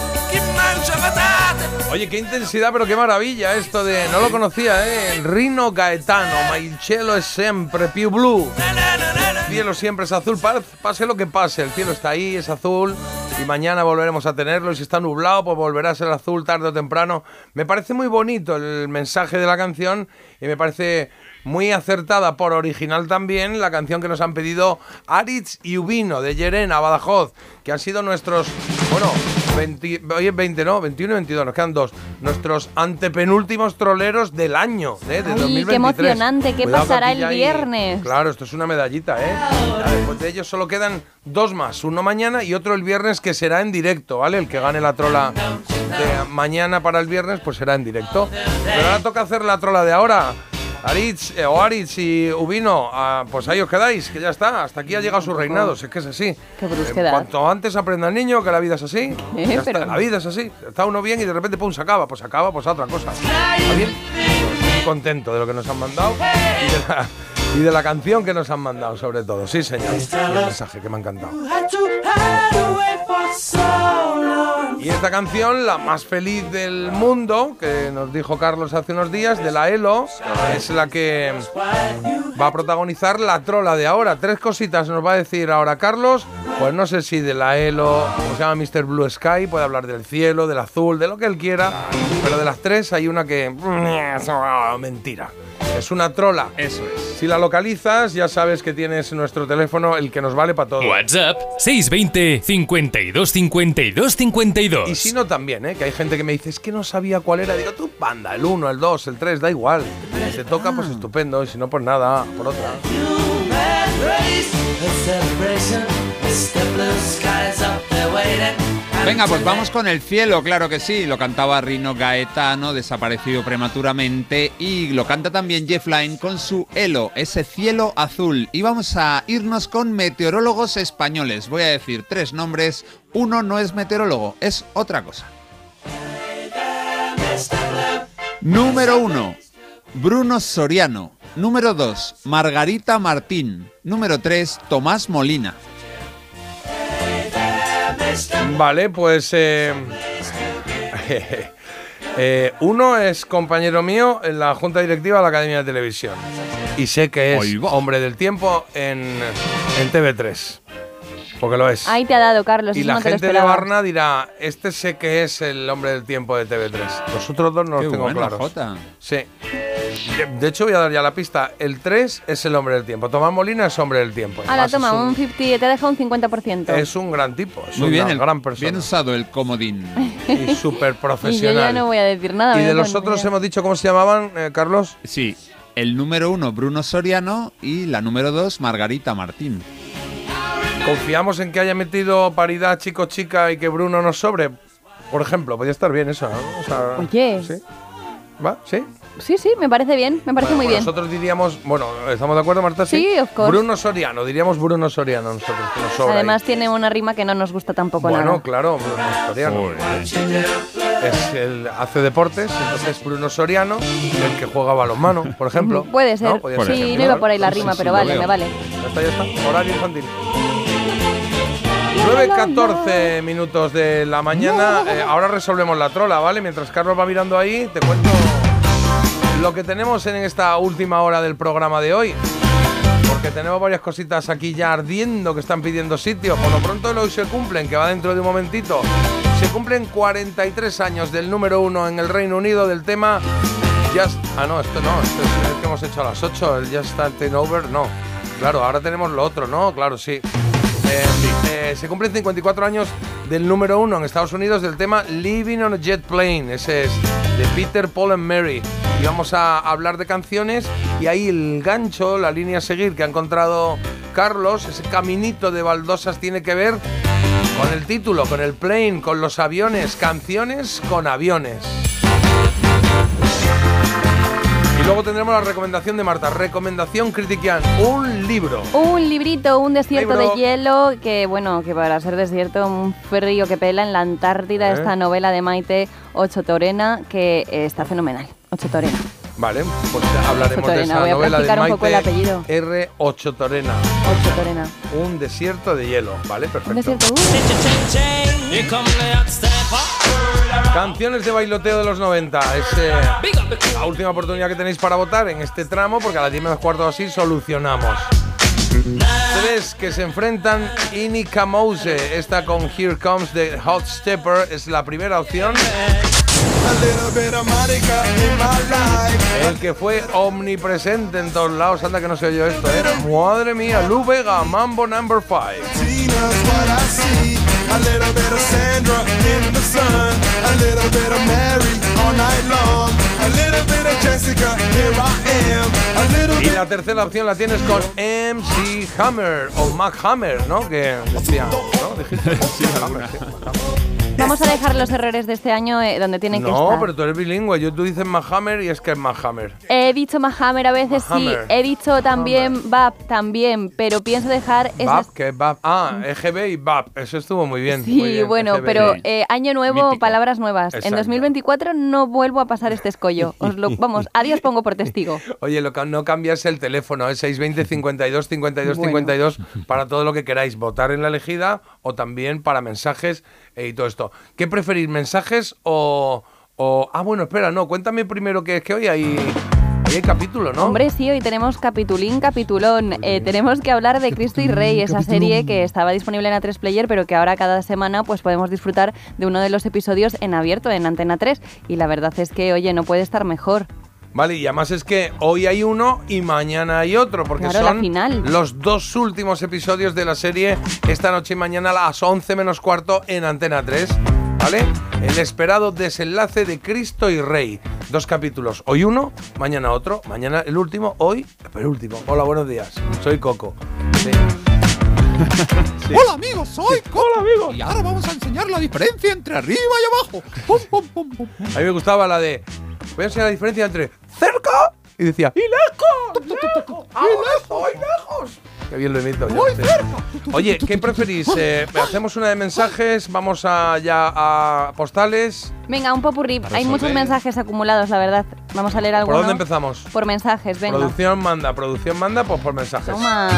Oye, qué intensidad, pero qué maravilla esto de... No lo conocía, ¿eh? El Rino Gaetano, il cielo es sempre più blu. El cielo siempre es azul, pa- pase lo que pase, el cielo está ahí, es azul y mañana volveremos a tenerlo y si está nublado pues volverá a ser azul tarde o temprano. Me parece muy bonito el mensaje de la canción y me parece muy acertada por original también la canción que nos han pedido Aritz y Ubino de Llerena, Badajoz, que han sido nuestros, bueno, 20, hoy es 20, no, 21 y 22, nos quedan dos, nuestros antepenúltimos troleros del año, ¿eh? de Ay, 2023. qué emocionante, ¿qué Cuidado pasará el hay- viernes? Claro, esto es una medallita, ¿eh? Ya después de ellos solo quedan dos más, uno mañana y otro el viernes que será en directo, ¿vale? El que gane la trola de mañana para el viernes, pues será en directo. Pero ahora toca hacer la trola de ahora. Aritz, eh, o Aritz y Ubino, ah, pues ahí os quedáis, que ya está, hasta aquí ha llegado su reinado, si es que es así. Qué brusquedad. cuanto antes aprenda el niño que la vida es así, ya está, pero- la vida es así. Está uno bien y de repente, pum, se acaba, pues se acaba, pues a otra cosa. ¿Está bien? Estoy contento de lo que nos han mandado y de la, y de la canción que nos han mandado, sobre todo. Sí, señor. El mensaje que me ha encantado. Y esta canción, la más feliz del mundo, que nos dijo Carlos hace unos días, de la ELO, es la que va a protagonizar la trola de ahora. Tres cositas nos va a decir ahora Carlos. Pues no sé si de la ELO, como se llama Mr. Blue Sky, puede hablar del cielo, del azul, de lo que él quiera. Pero de las tres hay una que... Mentira. Es una trola. Eso es. Si la localizas, ya sabes que tienes nuestro teléfono, el que nos vale para todo. WhatsApp 620 52 52 52. Y si no, también, ¿eh? que hay gente que me dice, es que no sabía cuál era. Digo, tú, banda, el 1, el 2, el 3, da igual. Si te toca, pues estupendo. Y si no, pues nada, por otra. Venga, pues vamos con el cielo, claro que sí. Lo cantaba Rino Gaetano, desaparecido prematuramente. Y lo canta también Jeff Lynne con su Elo, ese cielo azul. Y vamos a irnos con meteorólogos españoles. Voy a decir tres nombres. Uno no es meteorólogo, es otra cosa. Número uno, Bruno Soriano. Número dos, Margarita Martín. Número tres, Tomás Molina. Vale, pues. eh, eh, uno es compañero mío en la junta directiva de la Academia de Televisión. Y sé que es hombre del tiempo en, en TV3. Porque lo es. Ahí te ha dado, Carlos. y la no gente de. Barna dirá, este sé que es el hombre del tiempo de TV3. Los otros dos no Qué los tengo bueno, claros. Jota. Sí. De- hecho, voy a dar ya la pista. El 3 es el hombre del tiempo. Tomás Molina es hombre del tiempo. Ahora, toma, un, un 50, te deja un 50%. es un gran tipo. Es Muy una bien, el- gran persona. bien usado el comodín. Y súper Y yo profesional. ya no voy a decir nada. ¿Y de los otros hemos dicho cómo se llamaban, eh, Carlos? Sí, el número uno, Bruno Soriano, y la número dos, Margarita Martín. ¿Confiamos en que haya metido paridad chico-chica y que Bruno nos sobre? Por ejemplo, podría estar bien eso, ¿no? O sea, Oye. ¿Sí? ¿Va? ¿Sí? Sí, sí, me parece bien, me parece Bueno, muy bien. Nosotros diríamos, bueno, ¿estamos de acuerdo, Marta? Sí, of course. Bruno Soriano, diríamos Bruno Soriano nosotros, que nos sobra ahí. Además tiene una rima que no nos gusta tampoco Bueno, nada. claro, Bruno Soriano. Es el, hace deportes, entonces Bruno Soriano, el que juega balonmano, por ejemplo. Puede ser. ¿No? Ser sí, no iba por ahí la Sí, rima, sí, pero vale, me vale. Ya está, ya está. Horario infantil. 9.14 minutos de la mañana. Eh, ahora resolvemos la trola, ¿vale? Mientras Carlos va mirando ahí, te cuento lo que tenemos en esta última hora del programa de hoy. Porque tenemos varias cositas aquí ya ardiendo que están pidiendo sitio. Por lo pronto hoy se cumplen, que va dentro de un momentito. Se cumplen 43 años del número uno en el Reino Unido del tema Just... Ah, no, esto no, esto es el que hemos hecho a las 8, el Just Starting Over, no. Claro, ahora tenemos lo otro, ¿no? Claro, sí. Eh, se cumplen 54 años del número uno en Estados Unidos del tema Living on a Jet Plane. Ese es de Peter, Paul and Mary. Y vamos a hablar de canciones y ahí el gancho, la línea a seguir que ha encontrado Carlos, ese caminito de baldosas tiene que ver con el título, con el plane, con los aviones, canciones con aviones. Luego tendremos la recomendación de Marta. Recomendación Critiquian. Un libro. Un librito, un desierto Libro. de hielo, que bueno, que para ser desierto, un frío que pela en la Antártida, ¿Eh? esta novela de Maite Ocho Torena, que eh, está fenomenal. Ocho Torena. Vale, pues hablaremos de Torena, esa voy a novela de practicar un poco el Maite apellido. R. Ocho Torena. Ocho Torena. Un desierto de hielo. Vale, perfecto. Un desierto. uh. Canciones de bailoteo de los 90. Es eh, la última oportunidad que tenéis para votar en este tramo, porque a las 10 menos cuarto así solucionamos. Tres que se enfrentan. Inika Mose, esta con Here Comes the Hot Stepper, es la primera opción. El que fue omnipresente en todos lados, anda que no se oyó esto, ¿eh? Madre mía, Lu Vega, Mambo Number 5. A little bit of Sandra in the sun, a little bit of Mary all night long, a little bit of Jessica, here I am, a little Y la tercera opción la tienes con MC Hammer o Mac Hammer, ¿no? Que decía, ¿no? Dijiste Mac Hammer, sí, Mac Hammer. Vamos a dejar los errores de este año eh, donde tienen que No, estar. pero tú eres bilingüe. Yo tú dices Mac Hammer y es que es Mac Hammer. He dicho Mahammer a veces sí, Mahammer. he dicho también Bab también, pero pienso dejar esas Bab, que es Bab. Ah, EGB y Bab. Eso estuvo muy bien. Sí, muy bien, bueno, EGB. pero eh, año nuevo, Mítico. palabras nuevas. En Exacto. 2024 no vuelvo a pasar este escollo. Os lo, vamos, adiós pongo por testigo. Oye, lo que no cambias el teléfono, es 620 52 52 Bueno. 52 para todo lo que queráis, votar en la elegida o también para mensajes eh, y todo esto. ¿Qué preferís, mensajes o, o- Ah, bueno, espera, no, cuéntame primero que es que hoy hay, hoy hay capítulo, ¿no? Hombre, sí, hoy tenemos capitulín, capitulón. Eh, tenemos que hablar de Cristo y Rey, esa serie que estaba disponible en A3 Player, pero que ahora cada semana pues podemos disfrutar de uno de los episodios en abierto en Antena 3. Y la verdad es que, oye, no puede estar mejor. Vale, y además es que hoy hay uno y mañana hay otro, porque Claro, son final. los dos últimos episodios de la serie esta noche y mañana a las 11 menos cuarto en Antena 3. ¿Vale? El esperado desenlace de Cristo y Rey. Dos capítulos. Hoy uno, mañana otro. Mañana el último, hoy el penúltimo. Hola, buenos días. Soy Coco. Sí. Sí. Hola amigos, soy Hola amigos. Y ahora vamos a enseñar la diferencia entre arriba y abajo. Pum, pum, pum, pum. A mí me gustaba la de. Voy a enseñar la diferencia entre cerca y decía. ¡Y lejos! ¡Lejos! ¡Ahora estoy lejos! Qué bien lo Muy cerca. Oye, ¿qué preferís? Eh, ¿Hacemos una de mensajes? ¿Vamos a, ya a postales? Venga, un popurrí. Hay muchos mensajes acumulados, la verdad. Vamos a leer ¿Por algunos. dónde empezamos? Por mensajes, venga. Producción manda, producción manda, pues por mensajes. Toma.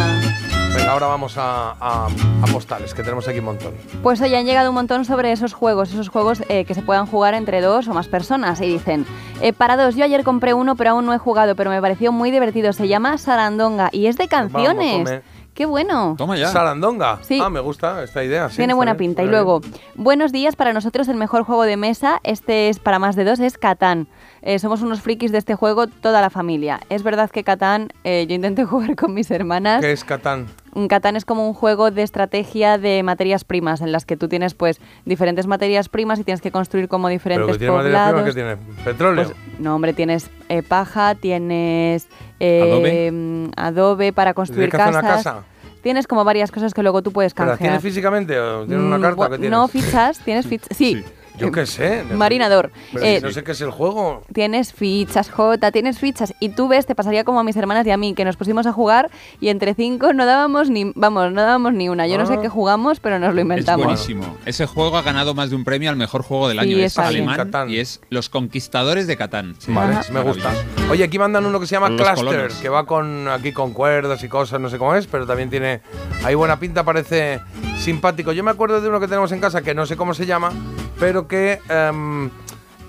Venga, ahora vamos a, a- a postales, que tenemos aquí un montón. Pues hoy han llegado un montón sobre esos juegos, esos juegos eh, que se puedan jugar entre dos o más personas. Y dicen, eh, para dos, yo ayer compré uno, pero aún no he jugado, pero me pareció muy divertido. Se llama Sarandonga y es de canciones. ¡Qué bueno! Toma ya. Sarandonga. Sí. Ah, me gusta esta idea. sí, Tiene buena bien, pinta. Y bien. luego, buenos días, para nosotros el mejor juego de mesa, este es para más de dos, es Catán. Eh, somos unos frikis de este juego, toda la familia. Es verdad que Catán, eh, yo intenté jugar con mis hermanas. ¿Qué es Catán? Un Catán es como un juego de estrategia de materias primas, en las que tú tienes pues diferentes materias primas y tienes que construir como ¿Pero diferentes que tiene materia prima? poblados. ¿Qué tiene? ¿Petróleo? Pues, no, hombre, tienes eh, paja, tienes mm, adobe para construir ¿Tienes que casas. una casa? Tienes como varias cosas que luego tú puedes ¿Pero canjear. tienes físicamente o tienes una Mm, carta? ¿Qué tienes? No fichas, tienes fichas. Sí. Yo qué sé. Marinador. Pero Eh, si no sé qué es el juego. Tienes fichas, Jota, tienes fichas. Y tú ves, te pasaría como a mis hermanas y a mí, que nos pusimos a jugar y entre cinco no dábamos ni, vamos, no dábamos ni una. Yo no sé Ah. qué jugamos, pero nos lo Es inventamos. buenísimo. Ese juego ha ganado más de un premio al mejor juego del Sí, año. Es alemán Catán. y es Los Conquistadores de Catán. Sí, Vale, es me gusta. Oye, aquí mandan uno que se llama Los Cluster, colonos. que va con aquí con cuerdas y cosas, no sé cómo es, pero también tiene hay buena pinta, parece simpático. Yo me acuerdo de uno que tenemos en casa que no sé cómo se llama, pero que em,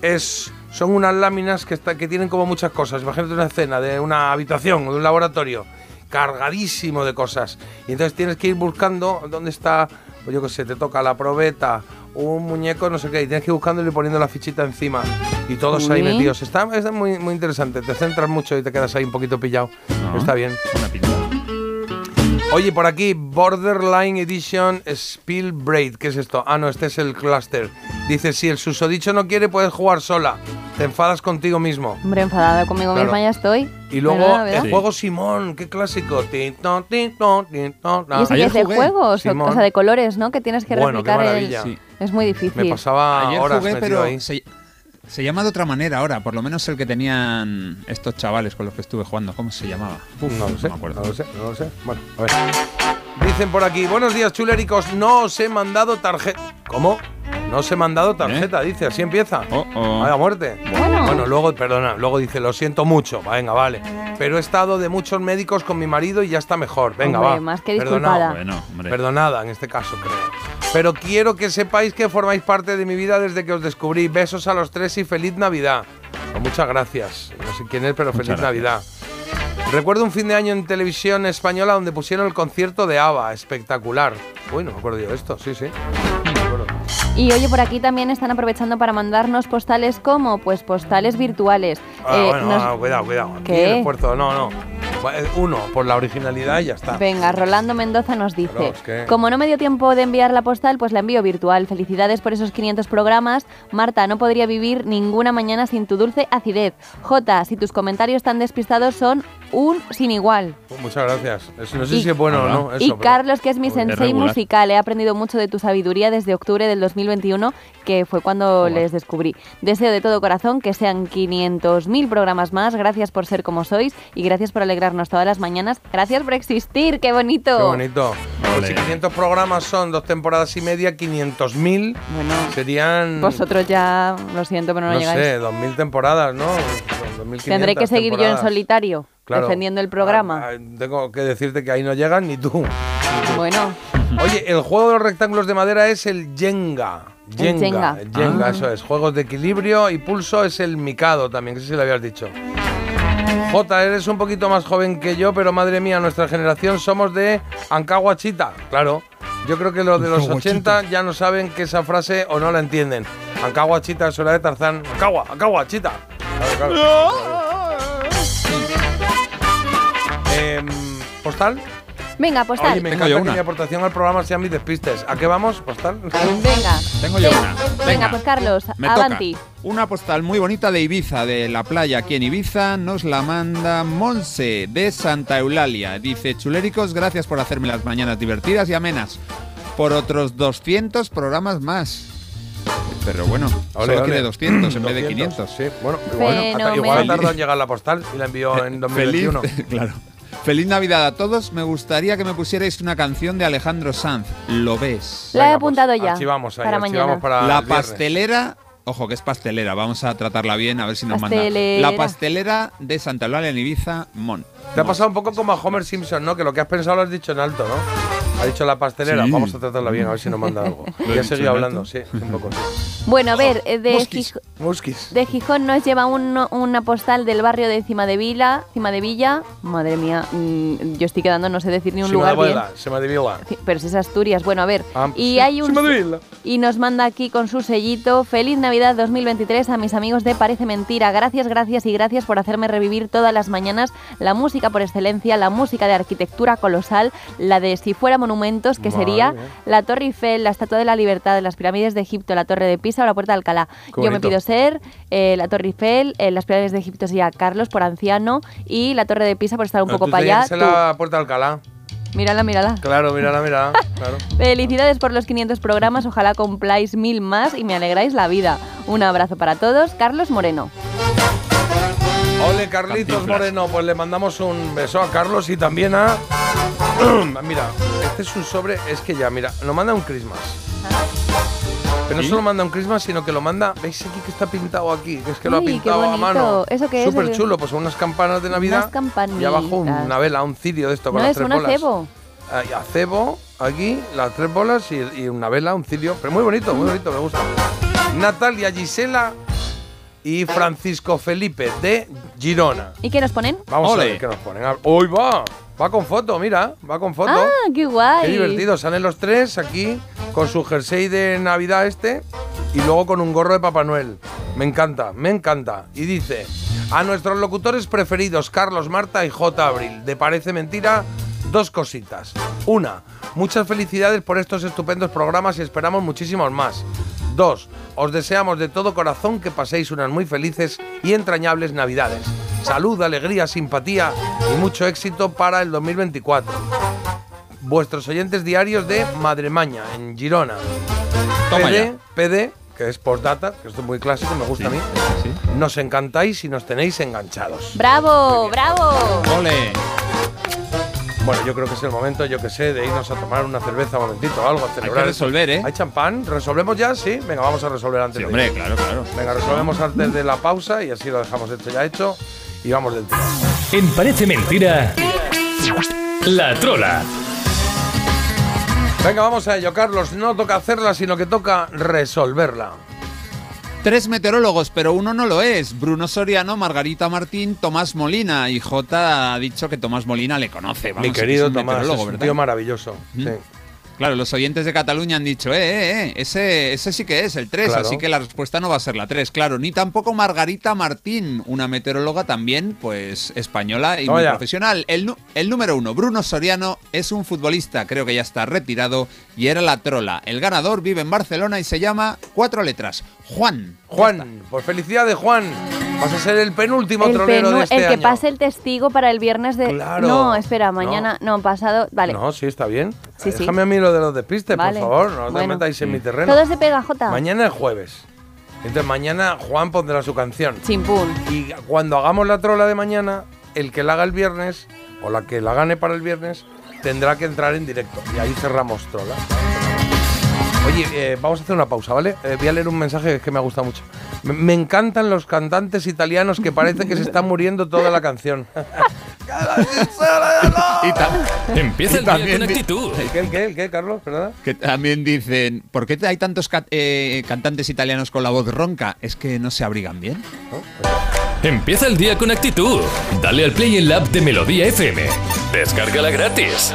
es son unas láminas que está, que tienen como muchas cosas. Imagínate una escena de una habitación o de un laboratorio cargadísimo de cosas. Y entonces tienes que ir buscando dónde está, pues yo qué sé, te toca la probeta, un muñeco, no sé qué, y tienes que ir buscándolo y poniendo la fichita encima. Y todos ahí metidos. Está, está muy, muy interesante. Te centras mucho y te quedas ahí un poquito pillado. Está bien. Oye, por aquí, Borderline Edition Spill Braid. ¿Qué es esto? Ah, no, este es el cluster. Dice, si el susodicho no quiere, puedes jugar sola. Te enfadas contigo mismo. Hombre, enfadada conmigo Claro. misma ya estoy. Y luego el juego Simón, qué clásico. Tin, ton, tin, ton, tin, ton. ¿Y ese que es de juegos? O, sea, de colores, ¿no? Que tienes que Bueno, qué replicar el... Es muy difícil. Me pasaba Ayer horas jugué, metido pero ahí. se, Se llama de otra manera ahora, por lo menos el que tenían estos chavales con los que estuve jugando. ¿Cómo se llamaba? Uf, no lo sé, me acuerdo. no lo sé, no lo sé. Bueno, a ver. Dicen por aquí, buenos días chuléricos, no os he mandado tarjeta. ¿Cómo? No os he mandado tarjeta, dice, así empieza. Vaya muerte. Bueno. luego, perdona, luego dice, lo siento mucho, venga, vale. Pero he estado de muchos médicos con mi marido y ya está mejor. Venga, Hombre, va. más que. Bueno, Perdonada, en este caso, creo. Pero quiero que sepáis que formáis parte de mi vida desde que os descubrí. Besos a los tres y feliz Navidad. Pues muchas gracias. No sé quién es, pero Muchas feliz gracias. Navidad. Recuerdo un fin de año en televisión española donde pusieron el concierto de ABBA, espectacular. Uy, no me acuerdo yo de esto, sí, sí. Y oye, por aquí también están aprovechando para mandarnos postales como, pues postales virtuales. Ah, Eh, bueno, nos- ah, cuidado, cuidado. Aquí ¿Qué? el esfuerzo, no, no. Va, eh, Uno, por la originalidad y ya está. Venga, Rolando Mendoza nos dice, Claro, es que- como no me dio tiempo de enviar la postal, pues la envío virtual. Felicidades por esos 500 programas. Marta, no podría vivir ninguna mañana sin tu dulce acidez. Jota, si tus comentarios tan despistados son un sin igual. Pues muchas gracias. Es- no sé Y- si es bueno o no. Eso, y pero- Carlos, que es mi sensei regular. musical, he aprendido mucho de tu sabiduría desde octubre del 2021, que fue cuando les descubrí. Deseo de todo corazón que sean 500.000 programas más. Gracias por ser como sois y gracias por alegrarnos todas las mañanas. Gracias por existir, qué bonito. Qué bonito. Pues si 500 programas son dos temporadas y media, 500.000 serían. Vosotros ya, lo siento, pero no, no llegáis. sé, 2.000 temporadas, ¿no? Son 2.500 Tendré que seguir yo en temporadas. solitario, Claro. defendiendo el programa. Ah, Tengo que decirte que ahí no llegan ni tú. Bueno, Oye, el juego de los rectángulos de madera es el Jenga. El Jenga, Jenga. el Jenga, Ah. eso es. Juegos de equilibrio y pulso es el Mikado también, que sé si lo habías dicho. Jota, eres un poquito más joven que yo, pero madre mía, nuestra generación somos de Ancahuachita. Claro, yo creo que los de los 80 ya no saben que esa frase o no la entienden. Ancahuachita es hora de Tarzán. Ancagua, Ancahuachita. Claro, claro. Em, ¿Postal? venga, postal. Oye, me encanta que mi aportación al programa sean mis despistes. ¿A qué vamos? ¿Postal? Venga. Tengo yo una. Venga, pues Carlos, Me avanti. toca. Una postal muy bonita de Ibiza, de la playa aquí en Ibiza, nos la manda Monse de Santa Eulalia. Dice, chuléricos, gracias por hacerme las mañanas divertidas y amenas. Por otros 200 programas más. Pero bueno, Ole, solo ole. quiere 200 en vez de 200, 500. Sí, bueno, igual, Fenomenal. igual ha tardado en llegar la postal y la envió en 2021. Feliz, claro. Feliz Navidad a todos. Me gustaría que me pusierais una canción de Alejandro Sanz. Lo ves. La he apuntado ya. archivamos ahí, para archivamos mañana. para la pastelera. Ojo, que es pastelera. Vamos a tratarla bien, a ver si nos Pastelera. manda. La pastelera de Santa Eulalia en Ibiza, Mon. Te ha pasado un poco como a Homer Simpson, ¿no? Que lo que has pensado lo has dicho en alto, ¿no? Ha dicho la pastelera, Sí. vamos a tratarla bien, a ver si nos manda algo. Y ha seguido hablando, sí, un poco. sí. Bueno, a ver, eh, de, de Gijón nos lleva un- una postal del barrio de Cima de Vila, Cima de Villa. Madre mía, mm, yo estoy quedando, no sé decir ni un Se me lugar bien. devila, se me devila. Sí, Pero si es Asturias, bueno, a ver. Ah, y sí, hay un se me devila. y nos manda aquí con su sellito Feliz Navidad 2023 a mis amigos de Parece Mentira. Gracias, gracias y gracias por hacerme revivir todas las mañanas la música por excelencia, la música de arquitectura colosal, la de si fuera monumentos, que Madre sería mía. la Torre Eiffel, la Estatua de la Libertad, las pirámides de Egipto, la Torre de Pisa o la Puerta de Alcalá. Qué Yo me pido ser eh, la Torre Eiffel, eh, las pirámides de Egipto sería Carlos por anciano y la Torre de Pisa por estar un No, poco para allá. tú. la puerta de Alcalá. Mírala, mírala. Claro, mírala, mírala. Claro. Felicidades por los 500 programas, ojalá cumpláis mil más y me alegráis la vida. Un abrazo para todos, Carlos Moreno. Ole, Carlitos. Moreno, pues le mandamos un beso a Carlos y también a. mira, este es un sobre, es que ya, mira, lo manda un Christmas. Pero no solo manda un Christmas, sino que lo manda. ¿Veis aquí que está pintado aquí? Que es que lo ha Uy, qué pintado a bonito. mano. ¿Eso qué es? Súper chulo, pues unas campanas de Navidad. Campanitas. Y abajo una vela, un cirio de esto con No las es tres un bolas. acebo. Ah, y acebo, aquí, las tres bolas y, y una vela, un cirio. Pero muy bonito, muy bonito, me gusta. Natalia Gisela y Francisco Felipe de Girona. ¿Y qué nos ponen? Vamos Ole. a ver qué nos ponen. A- ¡Uy, va! Va con foto, mira, va con foto. Ah, qué guay. Qué divertido. Salen los tres aquí con su jersey de Navidad este y luego con un gorro de Papá Noel. Me encanta, me encanta. Y dice, a nuestros locutores preferidos, Carlos, Marta y J. Abril, de Parece Mentira, dos cositas. Una, muchas felicidades por estos estupendos programas y esperamos muchísimos más. Dos, os deseamos de todo corazón que paséis unas muy felices y entrañables Navidades. Salud, alegría, simpatía y mucho éxito para el 2024 vuestros oyentes diarios de Madremaña, en Girona. Toma PD, ya. PD, que es postdata, que esto es muy clásico, me gusta a mí. Nos encantáis y nos tenéis enganchados. ¡Bravo! ¡Bravo! ¡Ole! Bueno, yo creo que es el momento, yo que sé, de irnos a tomar una cerveza un momentito o algo, a celebrar. que esto. resolver, ¿eh? ¿Hay champán? ¿Resolvemos ya? Sí. Venga, vamos a resolver antes Sí, de hombre, ir. claro, claro. Venga, resolvemos antes de la pausa y así lo dejamos hecho ya hecho y vamos del tirón. En Parece Mentira, La Trola. Venga, vamos a ello, Carlos. No toca hacerla, sino que toca resolverla. Tres meteorólogos, pero uno no lo es. Bruno Soriano, Margarita Martín, Tomás Molina. Y J ha dicho que Tomás Molina le conoce. Vamos, Mi que querido es un Tomás, tío maravilloso. Mm. Sí. Claro, los oyentes de Cataluña han dicho, eh, eh, eh, ese, ese sí que es el 3, Claro. así que la respuesta no va a ser la 3, claro. Ni tampoco Margarita Martín, una meteoróloga también, pues, española y muy profesional. El, número uno, Bruno Soriano, es un futbolista, creo que ya está retirado, y era la trola. El ganador vive en Barcelona y se llama, cuatro letras, Juan. Juan, pues felicidades, Juan. Vas a ser el penúltimo El, penú- de este el que año. pase el testigo para el viernes de. Claro. No, espera, mañana. No, pasado. Vale. No, sí, está bien. Sí, sí. Déjame a mí lo de los despistes, Vale. por favor. No os Bueno. metáis en mi terreno. Todo se pega, Jota. Mañana es jueves. Entonces mañana Juan pondrá su canción. Chimpún. Y cuando hagamos la trola de mañana, el que la haga el viernes, o la que la gane para el viernes, tendrá que entrar en directo. Y ahí cerramos trola. Oye, eh, vamos a hacer una pausa, ¿vale? Eh, voy a leer un mensaje que me ha gustado mucho. Me, me encantan los cantantes italianos que parece que se está muriendo toda la canción. Y ta- Empieza y el día también con di- actitud. ¿El qué, qué, qué, Carlos? ¿Verdad? Que también dicen, ¿por qué hay tantos ca- eh, cantantes italianos con la voz ronca? ¿Es que no se abrigan bien? Empieza el día con actitud. Dale al Play en la app de Melodía FM. Descárgala gratis.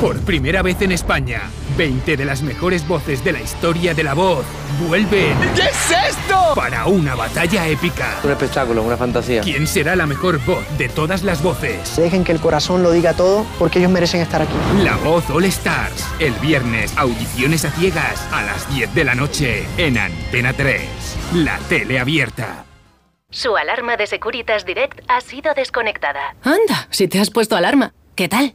Por primera vez en España, 20 de las mejores voces de la historia de la voz vuelven. ¿Qué es esto? Para una batalla épica. Un espectáculo, una fantasía. ¿Quién será la mejor voz de todas las voces? Dejen que el corazón lo diga todo porque ellos merecen estar aquí. La voz All Stars. El viernes, audiciones a ciegas a las 10 de la noche en Antena 3. La tele abierta. Su alarma de Securitas Direct ha sido desconectada. Anda, si te has puesto alarma. ¿Qué tal?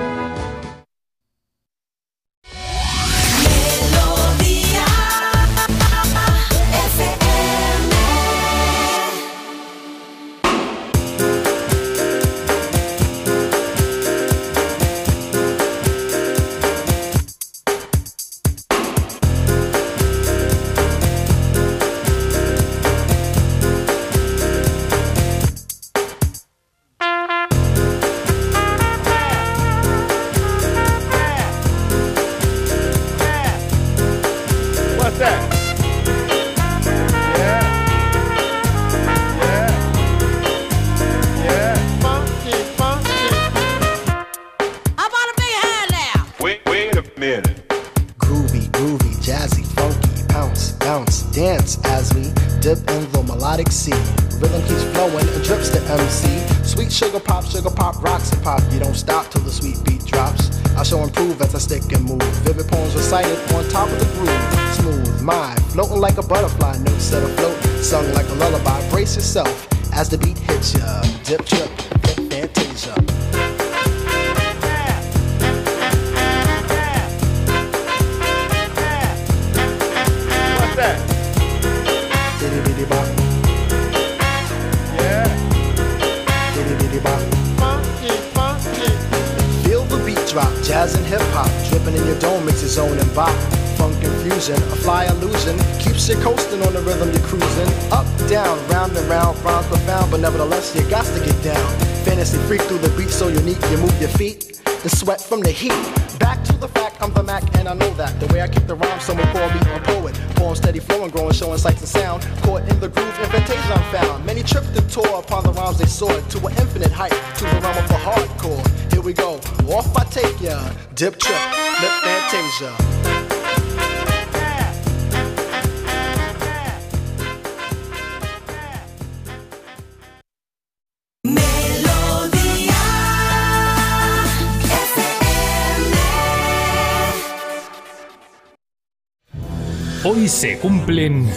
Cumplen...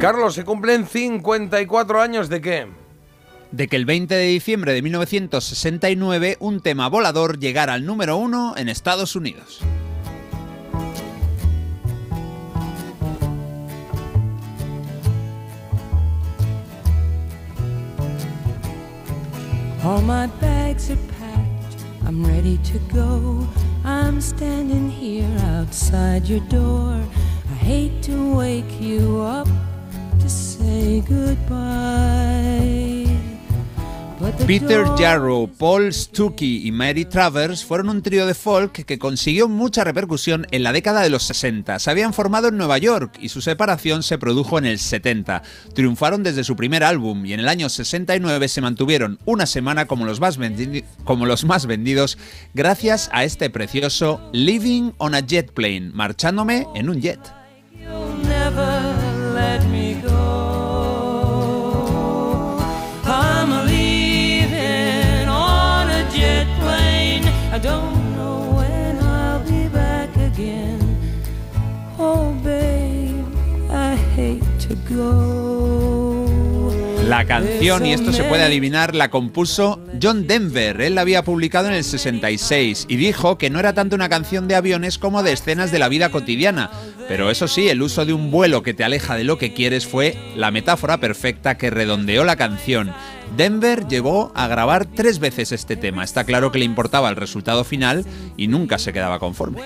Carlos, se cumplen 54 años de qué? De que el 20 de diciembre de 1969 un tema volador llegara al número uno en Estados Unidos. All my bags are packed, I'm ready to go. I'm standing here outside your door. I hate to wake you up to say goodbye. Peter Jarrow, Paul Stuckey y Mary Travers fueron un trío de folk que consiguió mucha repercusión en la década de los 60. Se habían formado en Nueva York y su separación se produjo en el 70. Triunfaron desde su primer álbum y en el año 69 se mantuvieron una semana como los más, vendi- como los más vendidos gracias a este precioso Living on a Jet Plane, marchándome en un jet. never let me go. To go. La canción, y esto se puede adivinar, la compuso John Denver. Él la había publicado en el 66 y dijo que no era tanto una canción de aviones como de escenas de la vida cotidiana. Pero eso sí, el uso de un vuelo que te aleja de lo que quieres fue la metáfora perfecta que redondeó la canción. Denver llevó a grabar tres veces este tema. Está claro que le importaba el resultado final y nunca se quedaba conforme.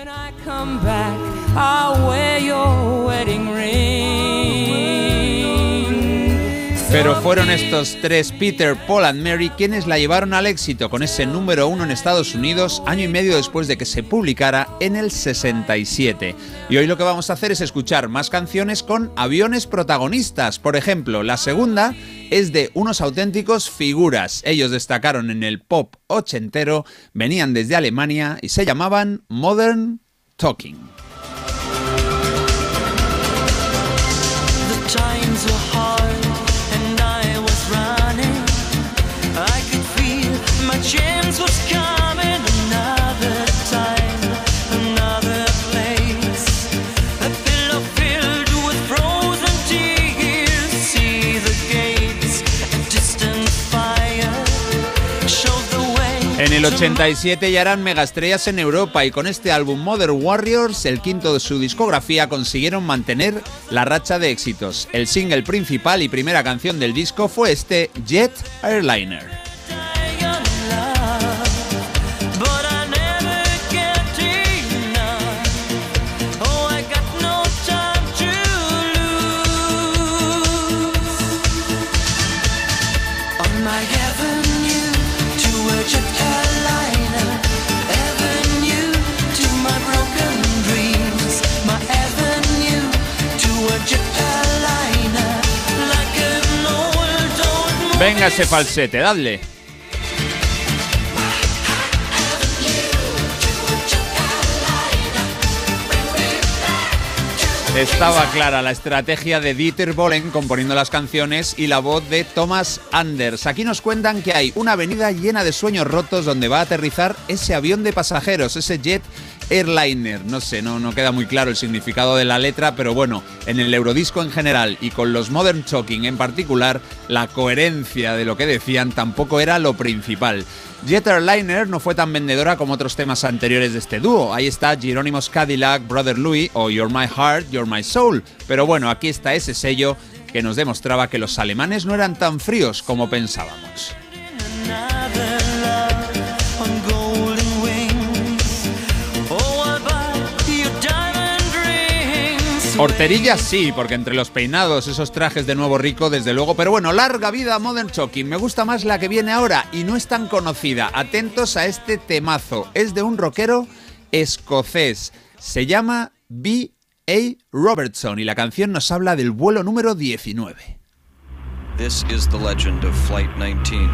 Pero fueron estos tres, Peter, Paul and Mary, quienes la llevaron al éxito con ese número uno en Estados Unidos, año y medio después de que se publicara en el 67. Y hoy lo que vamos a hacer es escuchar más canciones con aviones protagonistas. Por ejemplo, la segunda es de unos auténticos figuras. Ellos destacaron en el pop ochentero, venían desde Alemania y se llamaban Modern Talking. El 87 ya eran megaestrellas en Europa y con este álbum Modern Warriors, el quinto de su discografía, consiguieron mantener la racha de éxitos. El single principal y primera canción del disco fue este Jet Airliner. Venga ese falsete, dadle. Estaba clara la estrategia de Dieter Bohlen componiendo las canciones y la voz de Thomas Anders. Aquí nos cuentan que hay una avenida llena de sueños rotos donde va a aterrizar ese avión de pasajeros, ese jet airliner. No sé, no, no queda muy claro el significado de la letra, pero bueno, en el Eurodisco en general y con los Modern Talking en particular, la coherencia de lo que decían tampoco era lo principal. Jet Airliner no fue tan vendedora como otros temas anteriores de este dúo. Ahí está Jerónimos Cadillac, Brother Louis o You're My Heart, You're My Soul. Pero bueno, aquí está ese sello que nos demostraba que los alemanes no eran tan fríos como pensábamos. Horterillas sí, porque entre los peinados, esos trajes de nuevo rico, desde luego. Pero bueno, larga vida a Modern Talking. Me gusta más la que viene ahora y no es tan conocida. Atentos a este temazo. Es de un rockero escocés. Se llama B.A. Robertson y la canción nos habla del vuelo número 19. This is the legend of Flight 19.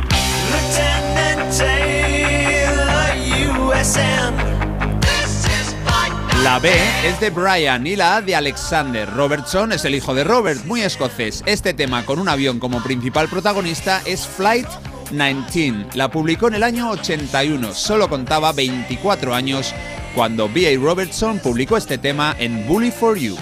Lieutenant Taylor, USN. La B es de Brian y la A de Alexander. Robertson es el hijo de Robert, muy escocés. Este tema con un avión como principal protagonista es Flight 19. La publicó en el año 81. Solo contaba 24 años cuando B.A. Robertson publicó este tema en Bully for You.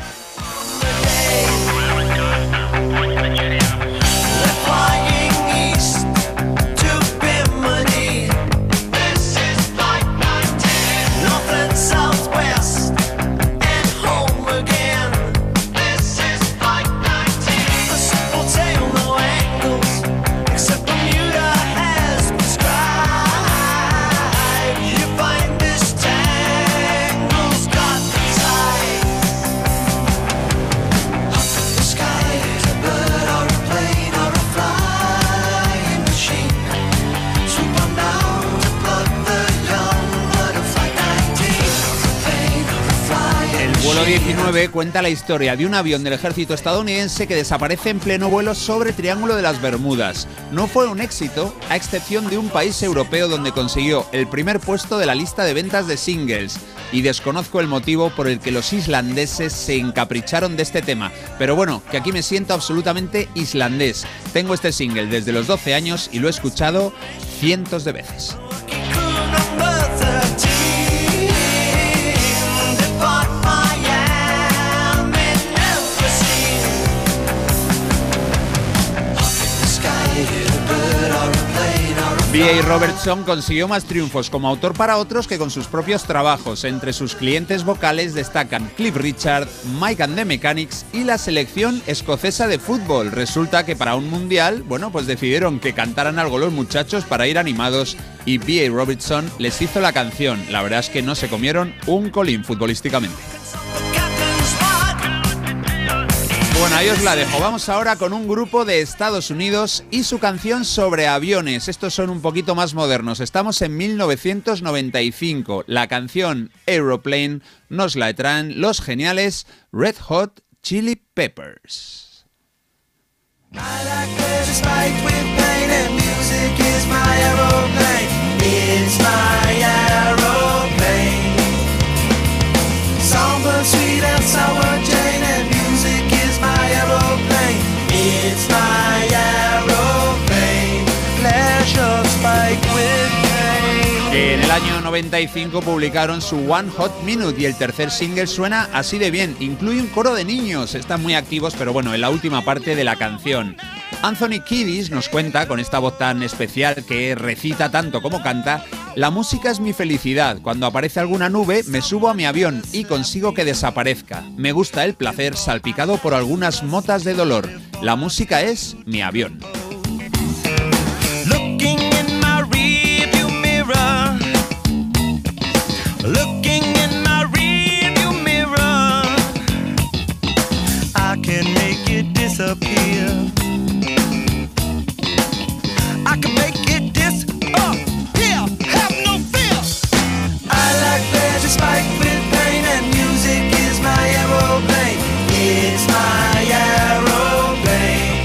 19 cuenta la historia de un avión del ejército estadounidense que desaparece en pleno vuelo sobre Triángulo de las Bermudas. No fue un éxito, a excepción de un país europeo donde consiguió el primer puesto de la lista de ventas de singles. Y desconozco el motivo por el que los islandeses se encapricharon de este tema. Pero bueno, que aquí me siento absolutamente islandés. Tengo este single desde los 12 años y lo he escuchado cientos de veces. B.A. Robertson consiguió más triunfos como autor para otros que con sus propios trabajos. Entre sus clientes vocales destacan Cliff Richard, Mike and the Mechanics y la selección escocesa de fútbol. Resulta que para un mundial, bueno, pues decidieron que cantaran algo los muchachos para ir animados y B.A. Robertson les hizo la canción. La verdad es que no se comieron un colín futbolísticamente. Bueno, ahí os la dejo. Vamos ahora con un grupo de Estados Unidos y su canción sobre aviones. Estos son un poquito más modernos. Estamos en 1995. La canción Aeroplane nos la traen los geniales Red Hot Chili Peppers. Año 95 publicaron su One Hot Minute y el tercer single suena así de bien. Incluye un coro de niños. Están muy activos, pero bueno, en la última parte de la canción. Anthony Kiddis nos cuenta, con esta voz tan especial que recita tanto como canta, la música es mi felicidad. Cuando aparece alguna nube, me subo a mi avión y consigo que desaparezca. Me gusta el placer salpicado por algunas motas de dolor. La música es mi avión. Disappear. I can make it disappear. Have no fear. I like pleasure spiked with pain, and music is my aeroplane. It's my aeroplane.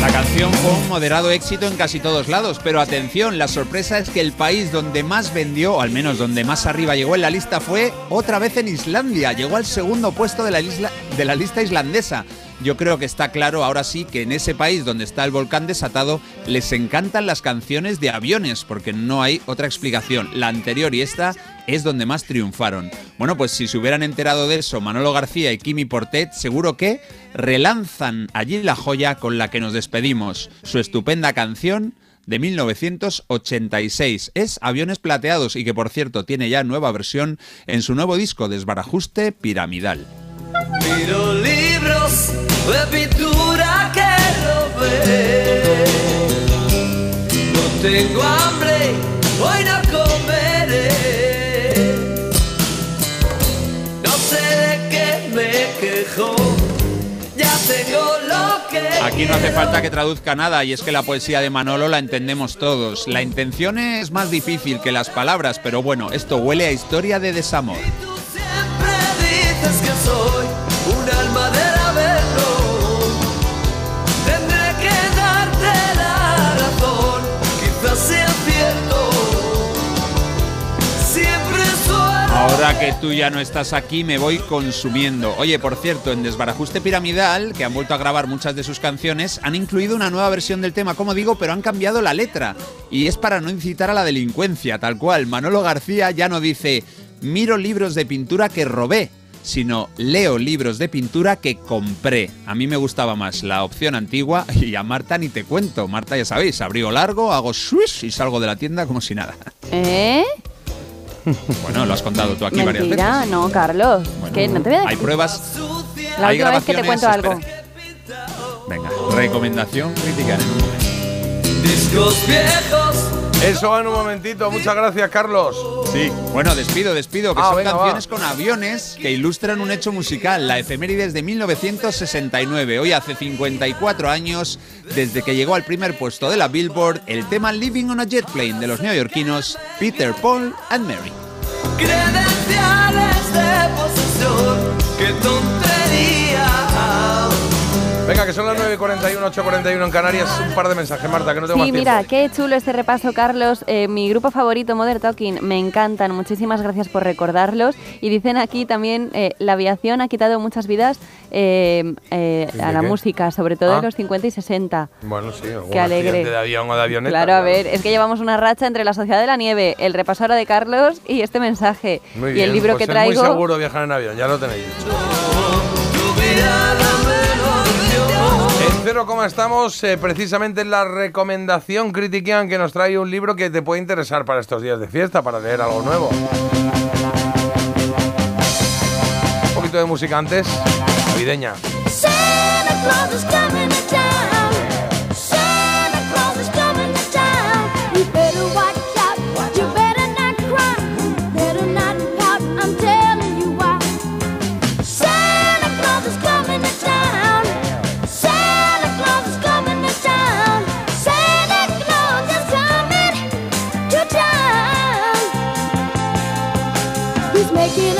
La canción fue un moderado éxito en casi todos lados, pero atención, la sorpresa es que el país donde más vendió, o al menos donde más arriba llegó en la lista, fue otra vez en Islandia. Llegó al segundo puesto de la, isla- de la lista islandesa. Yo creo que está claro ahora sí que en ese país donde está el volcán desatado les encantan las canciones de aviones, porque no hay otra explicación. La anterior y esta es donde más triunfaron. Bueno, pues si se hubieran enterado de eso Manolo García y Kimi Portet, seguro que relanzan allí la joya con la que nos despedimos. Su estupenda canción de 1986. Es Aviones Plateados y que por cierto tiene ya nueva versión en su nuevo disco Desbarajuste Piramidal. Miro libros de pintura que robé. No tengo hambre, hoy no comeré. No sé de qué me quejo. Aquí no hace falta que traduzca nada y es que la poesía de Manolo la entendemos todos. La intención es más difícil que las palabras, pero bueno, esto huele a historia de desamor. Ahora que tú ya no estás aquí, me voy consumiendo. Oye, por cierto, en Desbarajuste Piramidal, que han vuelto a grabar muchas de sus canciones, han incluido una nueva versión del tema, como digo, pero han cambiado la letra. Y es para no incitar a la delincuencia, tal cual. Manolo García ya no dice, miro libros de pintura que robé, sino leo libros de pintura que compré. A mí me gustaba más la opción antigua y a Marta ni te cuento. Marta, ya sabéis, abrigo largo, hago swish y salgo de la tienda como si nada. ¿Eh? Bueno, lo has contado tú aquí varias veces. Mentira, no, Carlos. que no te voy a Hay pruebas. La hay última vez que te cuento algo. espera. Venga, recomendación crítica. Discos viejos. Eso va en un momentito. Muchas gracias, Carlos. Sí. Bueno, despido, despido, que Ah, son venga, canciones va. con aviones que ilustran un hecho musical, la efemérides de 1969. Hoy hace 54 años desde que llegó al primer puesto de la Billboard el tema Living on a Jet Plane de los neoyorquinos Peter, Paul and Mary. Credenciales de posesión. Tontería. Venga, que son las 9.41, 8.41 en Canarias. Un par de mensajes, Marta, que no tengo Sí, más mira, tiempo. qué chulo este repaso, Carlos. Eh, mi grupo favorito, Modern Talking, me encantan. Muchísimas gracias por recordarlos. Y dicen aquí también, eh, la aviación ha quitado muchas vidas eh, eh, ¿De a la qué? música, sobre todo Ah. en los 50 y 60. Bueno, sí, Qué alegre. de avión o de avioneta. Claro, a ver, es que llevamos una racha entre la Sociedad de la Nieve, el repaso ahora de Carlos y este mensaje. Muy y bien, el libro pues que es traigo. muy seguro viajar en avión, ya lo tenéis dicho. En cero coma estamos eh, precisamente en la recomendación Critiquian que nos trae un libro que te puede interesar para estos días de fiesta, para leer algo nuevo. Un poquito de música antes, navideña. Santa Claus is He's making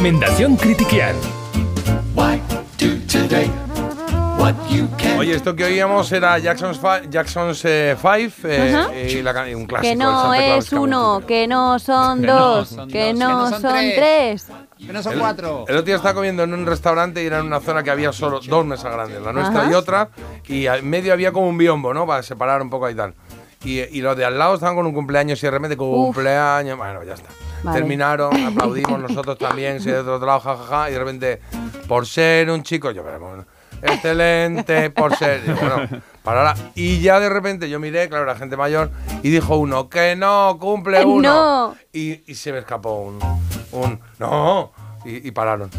Recomendación Critiquian. Oye, esto que oíamos era Jackson's, Fi- Jackson's eh, Five eh, Ajá. y y un clásico. Que no Santa Claus es uno, que no son dos, que no son tres. Que no son cuatro. El otro día estaba comiendo en un restaurante y era en una zona que había solo dos mesas grandes, la nuestra Ajá. y otra, y en medio había como un biombo, ¿no? Para separar un poco ahí tal. Y, y los de al lado estaban con un cumpleaños y de repente cumpleaños. Bueno, ya está. Vale. Terminaron, aplaudimos nosotros también, se de otro lado, jajaja, y de repente, por ser un chico, yo, bueno, excelente, por ser. y bueno, para ahora. Y ya de repente yo miré, claro, era gente mayor, y dijo uno, que no, cumple uno. No. Y, y se me escapó un, un no, y, y pararon.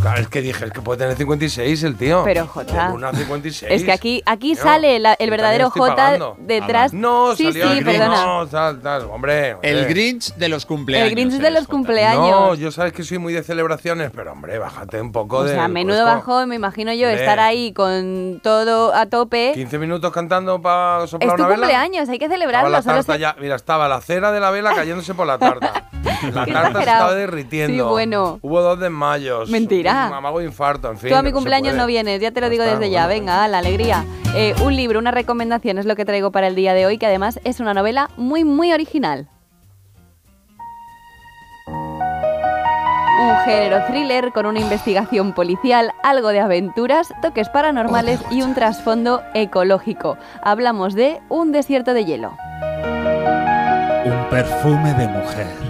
Claro, es que dije, es que puede tener 56 el tío. Pero, Jota. Una 56. Es que aquí, aquí Tío, sale la- el verdadero J detrás. No, sí, salió sí, el Grinch. perdona. No, tal, tal, hombre. El. Grinch de los cumpleaños. El Grinch de los cumpleaños. No, yo sabes que soy muy de celebraciones, pero hombre, bájate un poco o de. sea, menudo bajón, me imagino yo, Hombre. estar ahí con todo a tope. 15 minutos cantando para Es soplar tu una vela. cumpleaños, hay que Estaba celebrarlo. la solo tarta se- ya, mira, estaba la cera de la vela cayéndose por la tarta. La tarta se estaba derritiendo. Sí, bueno. Hubo dos desmayos. Mentira. Un amago de infarto, en fin. Tú a mi cumpleaños no vienes, ya te lo digo está, desde ya. Venga, la alegría. Eh, un libro, una recomendación es lo que traigo para el día de hoy, que además es una novela muy, muy original. Un género thriller con una investigación policial, algo de aventuras, toques paranormales y un trasfondo ecológico. Hablamos de Un desierto de hielo. Un perfume de mujer.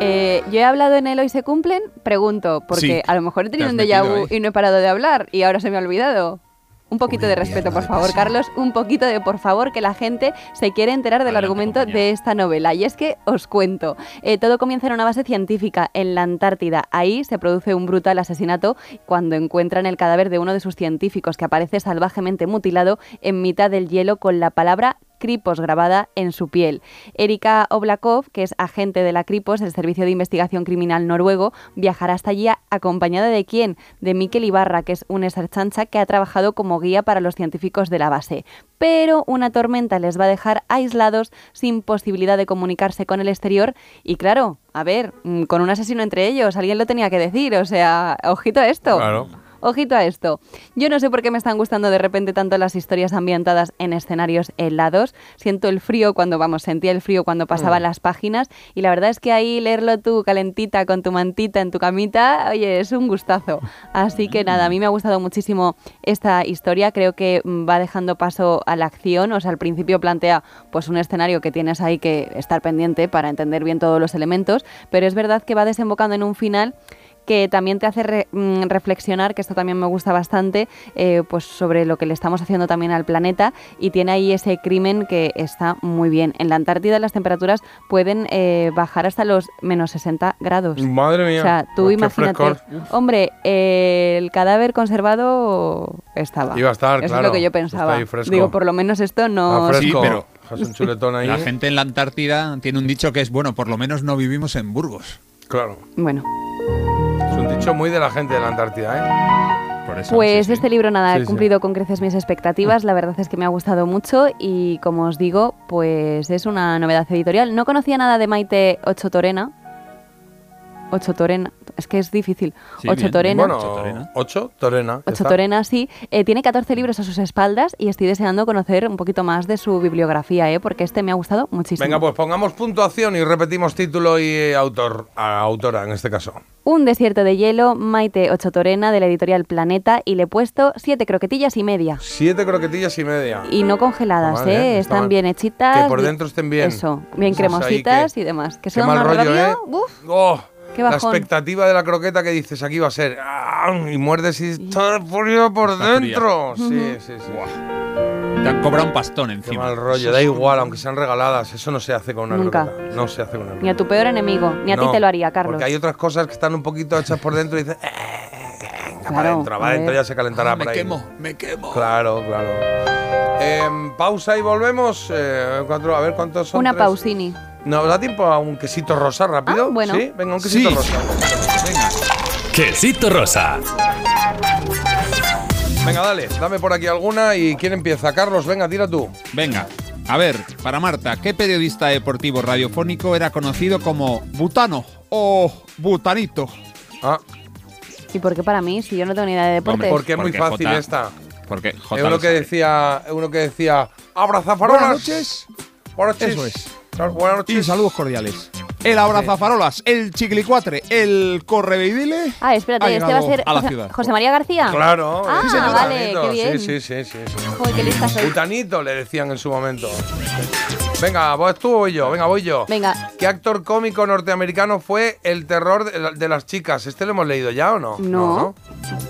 Eh, yo he hablado en el Hoy se cumplen, pregunto, porque Sí, a lo mejor he tenido te un déjà vu y no he parado de hablar y ahora se me ha olvidado. Un poquito de respeto, por favor, Carlos. Un poquito de, por favor, que la gente se quiere enterar del argumento de esta novela. Y es que os cuento, eh, todo comienza en una base científica en la Antártida. Ahí se produce un brutal asesinato cuando encuentran el cadáver de uno de sus científicos que aparece salvajemente mutilado en mitad del hielo con la palabra Kripos grabada en su piel. Erika Oblakov, que es agente de la Kripos, el Servicio de Investigación Criminal noruego, viajará hasta allí acompañada de quién? De Mikel Ibarra, que es un esarchancha que ha trabajado como guía para los científicos de la base. Pero una tormenta les va a dejar aislados, sin posibilidad de comunicarse con el exterior y claro, a ver, mm, con un asesino entre ellos, alguien lo tenía que decir, o sea, ojito a esto. Claro. Ojito a esto. Yo no sé por qué me están gustando de repente tanto las historias ambientadas en escenarios helados. Siento el frío cuando, vamos, sentía el frío cuando pasaban Mm. las páginas. Y la verdad es que ahí leerlo tú calentita con tu mantita en tu camita, oye, es un gustazo. Así que nada, a mí me ha gustado muchísimo esta historia. Creo que mm, va dejando paso a la acción. O sea, al principio plantea pues un escenario que tienes ahí que estar pendiente para entender bien todos los elementos. Pero es verdad que va desembocando en un final que también te hace re- mm, reflexionar, que esto también me gusta bastante, eh, pues sobre lo que le estamos haciendo también al planeta y tiene ahí ese crimen que está muy bien. En la Antártida las temperaturas pueden eh, bajar hasta los menos 60 grados. Madre mía. O sea, tú Pues imagínate. Hombre, eh, el cadáver conservado estaba. Iba a estar, Eso claro. es lo que yo Está pensaba. ahí fresco. Digo, por lo menos esto no... Sí, pero un chuletón ahí. la gente en la Antártida tiene un dicho que es, bueno, por lo menos no vivimos en Burgos. Claro. Bueno. Un dicho muy de la gente de la Antártida, ¿eh? Por eso. Pues este libro nada, Sí, ha sí. cumplido con creces mis expectativas, la verdad es que me ha gustado mucho y como os digo, pues es una novedad editorial. No conocía nada de Maite Ocho Torena. Ocho Torena, es que es difícil. Sí, Ocho bien. Torena. Bueno, ocho Torena. Ocho está. Torena, sí. Eh, tiene 14 libros a sus espaldas y estoy deseando conocer un poquito más de su bibliografía, ¿eh? porque este me ha gustado muchísimo. Venga, pues pongamos puntuación y repetimos título y eh, autor, a autora en este caso. Un desierto de hielo, Maite Ocho Torena, de la editorial Planeta, y le he puesto siete croquetillas y media. Siete croquetillas y media. Y no congeladas, ¿eh? está Están mal. bien hechitas. Que por dentro estén bien. Eso, bien cremositas que- y demás. Que son una rollo, rabia. ¿eh? Uf, Oh, qué la expectativa de la croqueta que dices aquí va a ser. Y muerdes y está frío por Está fría. dentro. Sí, Ujú. sí, sí. Te han cobrado un pastón Qué encima. mal rollo, da igual, aunque sean regaladas. Eso no se hace con una Nunca. croqueta. No se hace con una Ni a tu peor enemigo, ni a ti No, te lo haría, Carlos. Porque hay otras cosas que están un poquito hechas por dentro y dices, "Eh, venga, para Claro, adentro, a va adentro, ya se calentará Ah, me por ahí. quemo, me quemo. Claro, claro. Em, pausa y volvemos. Eh, cuatro- a ver cuántos son. Una Tres. pausini. ¿Nos da tiempo a un quesito rosa rápido? Ah, bueno. Sí, venga, un quesito Sí. rosa. Quesito rosa. Venga, dale, dame por aquí alguna y ¿quién empieza? Carlos, venga, tira tú. Venga, a ver, para Marta, ¿qué periodista deportivo radiofónico era conocido como Butano o Butanito? Ah, ¿Y por qué para mí? Si yo no tengo ni idea de deportes. porque es muy Porque fácil Jota- esta. Porque Es J uno lo que decía, uno que decía, abrazafarolas. Buenas noches. Buenas noches. Eso es. Buenas noches. Y saludos cordiales. El abrazafarolas, el chiclicuatre, el correveidile. Ah, espérate, este va a ser a la José, ciudad. José María García. Claro. Ah, ese es vale, qué bien. Sí, sí, sí, sí. sí. Joder, qué lista soy. Butanito le decían en su momento. Venga, ¿vos tú o voy yo? Venga, voy yo. Venga. ¿Qué actor cómico norteamericano fue el terror de, la- de las chicas? ¿Este lo hemos leído ya o no? No.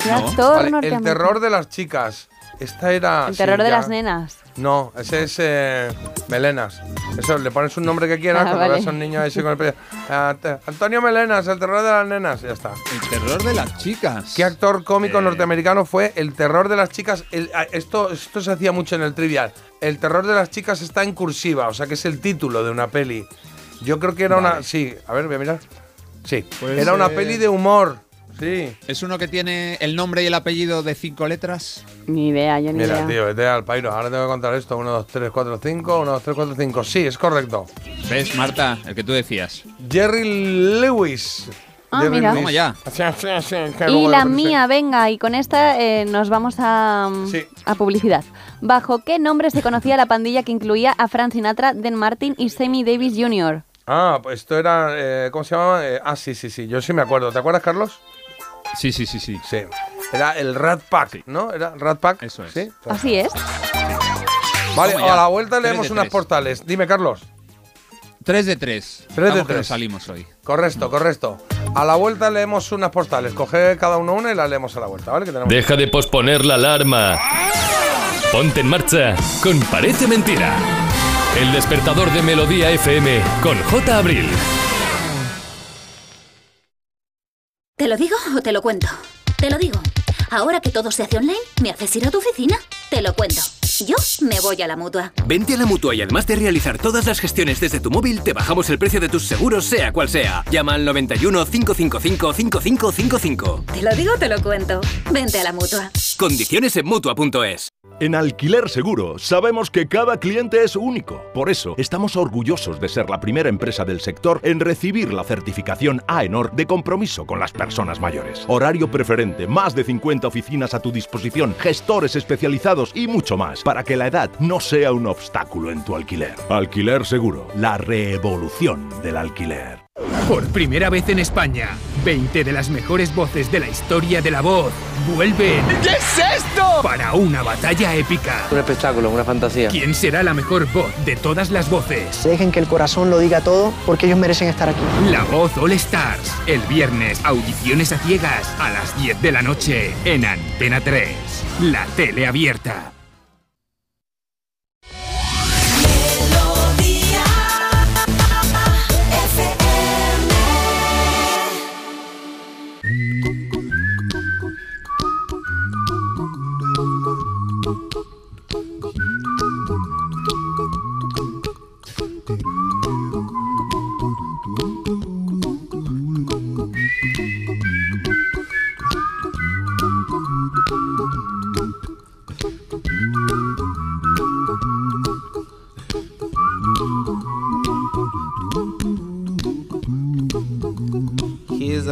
¿Qué actor Vale, el terror de las chicas. Esta era. El sí, terror de ya. las nenas. No, ese es eh, Melenas. Eso, le pones un nombre que quieras Ah, cuando vale. veas a un niño ese con el pelo. Antonio Melenas, el terror de las nenas. Ya está. El terror de las chicas. ¿Qué actor cómico Eh. norteamericano fue el terror de las chicas? El- esto, esto se hacía mucho en el trivial. El terror de las chicas está en cursiva, o sea que es el título de una peli. Yo creo que era una. Sí, a ver, voy a mirar. Sí, Pues, era una eh, peli de humor. Sí. ¿Es uno que tiene el nombre y el apellido de cinco letras? Ni idea, yo ni Mira, idea. tío, vete al pairo. Ahora tengo que contar esto. 1, 2, 3, 4, 5. 1, 2, 3, 4, 5. Sí, es correcto. ¿Ves, Marta? El que tú decías. Jerry Lewis. Ah, Jerry mira. Lewis. Ya. Sí, sí, sí, qué Y la mía, venga, y con esta eh, nos vamos a, Sí. a publicidad. ¿Bajo qué nombre se conocía la pandilla que incluía a Frank Sinatra, Dan Martin y Sammy Davis Jr.? Ah, pues esto era. eh, ¿Cómo se llamaba? Eh, ah, sí, sí, sí. Yo sí me acuerdo. ¿Te acuerdas, Carlos? Sí, sí, sí, sí. Sí. Era el Rat Pack, ¿no? Era Rat Pack. Eso es. Sí. Así es. Vale, a la vuelta leemos unas tres. postales. Dime, Carlos. 3 de 3. Tres de Que tres. nos salimos hoy. Correcto, correcto. A la vuelta leemos unas postales. Coge cada uno una y las leemos a la vuelta, ¿vale? Que tenemos... Deja de posponer la alarma. Ponte en marcha con Parece Mentira. El despertador de Melodía FM con J. Abril. ¿Te lo digo o te lo cuento? Te lo digo. Ahora que todo se hace online, ¿me haces ir a tu oficina? Te lo cuento. Yo me voy a la mutua. Vente a la mutua y además de realizar todas las gestiones desde tu móvil, te bajamos el precio de tus seguros, sea cual sea. Llama al 91 555 5555. Te lo digo o te lo cuento. Vente a la mutua. Condiciones en mutua.es. En Alquiler Seguro sabemos que cada cliente es único. Por eso estamos orgullosos de ser la primera empresa del sector en recibir la certificación AENOR de compromiso con las personas mayores. Horario preferente, más de 50 oficinas a tu disposición, gestores especializados y mucho más para que la edad no sea un obstáculo en tu alquiler. Alquiler Seguro, la revolución del alquiler. Por primera vez en España, 20 de las mejores voces de la historia de la voz vuelven. ¿Qué es esto? Para una batalla épica. Un espectáculo, una fantasía. ¿Quién será la mejor voz de todas las voces? Dejen que el corazón lo diga todo porque ellos merecen estar aquí. La voz All Stars. El viernes, audiciones a ciegas a las 10 de la noche en Antena 3. La tele abierta.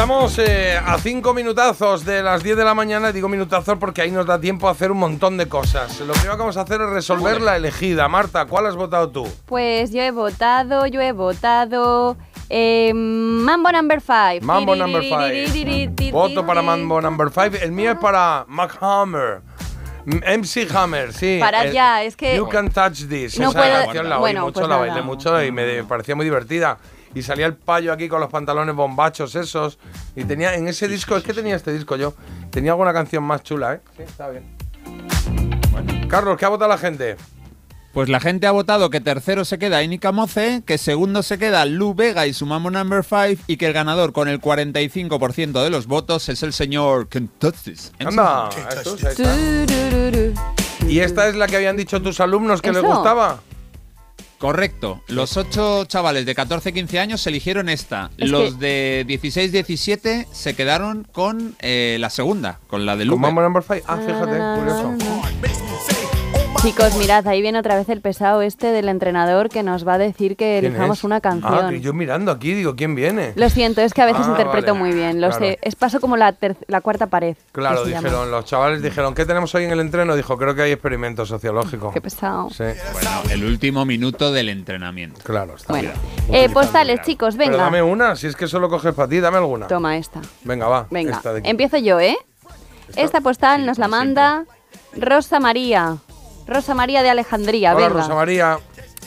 Estamos eh, a cinco minutazos de las 10 de la mañana, digo minutazos porque ahí nos da tiempo a hacer un montón de cosas. Lo primero que vamos a hacer es resolver la elegida. Marta, ¿cuál has votado tú? Pues yo he votado, yo he votado. eh, Mambo Number 5. Mambo Number 5. Voto para Mambo Number 5. El mío es para Mac Hammer. MC Hammer, sí. Parad El ya, es que- You Can Touch This. No Esa puedo- canción la oí bueno, mucho, pues la bailé mucho y me parecía muy divertida. Y salía el payo aquí con los pantalones bombachos esos. Y tenía en ese disco, es que tenía este disco yo. Tenía alguna canción más chula, ¿eh? Sí, está bien. Carlos, ¿qué ha votado la gente? Pues la gente ha votado que tercero se queda Inika Moce, que segundo se queda Lu Vega y su Mambo Number 5 y que el ganador con el 45% de los votos es el señor Kentucky. Anda, esto, ahí está. ¿Y esta es la que habían dicho tus alumnos que les gustaba? Correcto. Los ocho chavales de 14-15 años eligieron esta. Es Los que- de 16-17 se quedaron con eh, la segunda, con la de ¿Con Lupe. Mambo Number 5? Ah, fíjate, curioso. Chicos, mirad, ahí viene otra vez el pesado este del entrenador que nos va a decir que ¿Quién elijamos es? una Ah, canción. que yo mirando aquí digo, ¿quién viene? Lo siento, es que a veces Ah, interpreto vale. muy bien, lo Claro. sé. Es paso como la, la cuarta pared. Claro, llama. dijeron, los chavales dijeron, ¿qué tenemos hoy en el entreno? Dijo, creo que hay experimento sociológico. Qué pesado. Sí. Bueno, el último minuto del entrenamiento. Claro, está Bueno. Eh, postales, chicos, Pero venga. dame una, si es que solo coges para ti, dame alguna. Toma esta. Venga, va. Venga, esta de aquí. empiezo yo, ¿eh? Esta postal nos la manda Rosa María. Rosa María de Alejandría, Hola. Rosa María.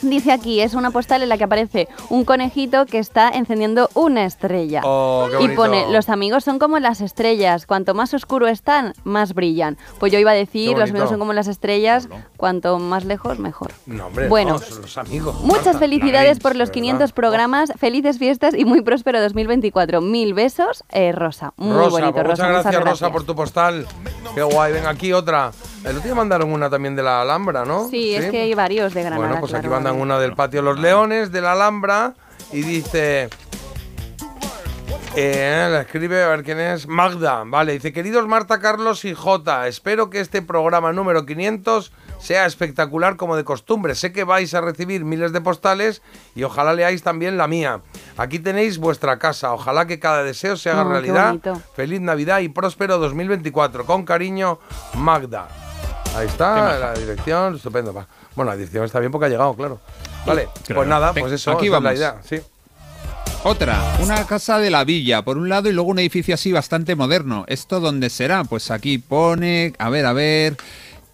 Dice aquí, es una postal en la que aparece un conejito que está encendiendo una estrella. Oh, qué y pone, los amigos son como las estrellas, cuanto más oscuro están, más brillan. Pues yo iba a decir, los amigos son como las estrellas, cuanto más lejos, mejor. No, hombre, Bueno. no, son los amigos. Muchas Marta. felicidades por los ¿verdad? 500 programas, felices fiestas y muy próspero 2024. Mil besos, eh, Rosa. Muy Rosa, bonito, pues Rosa. muchas gracias, Rosa, gracias. por tu postal. Qué guay. Venga, aquí otra. El otro día mandaron una también de la Alhambra, ¿no? Sí, es que hay varios de Granada. Bueno, pues aquí mandan una del Patio Los Leones, de la Alhambra, y dice... Eh, la escribe, a ver quién es. Magda, vale. Dice, queridos Marta, Carlos y Jota, espero que este programa número 500 sea espectacular como de costumbre. Sé que vais a recibir miles de postales y ojalá leáis también la mía. Aquí tenéis vuestra casa. Ojalá que cada deseo se haga Oh, qué realidad. Feliz Navidad y próspero 2024. Con cariño, Magda. Ahí está, la dirección, estupendo. va. Bueno, la dirección está bien porque ha llegado, claro. Vale, Claro. pues nada, pues eso, aquí esa es la vamos. idea, sí. Otra, una casa de la villa, por un lado, y luego un edificio así bastante moderno. ¿Esto dónde será? Pues aquí pone, a ver, a ver.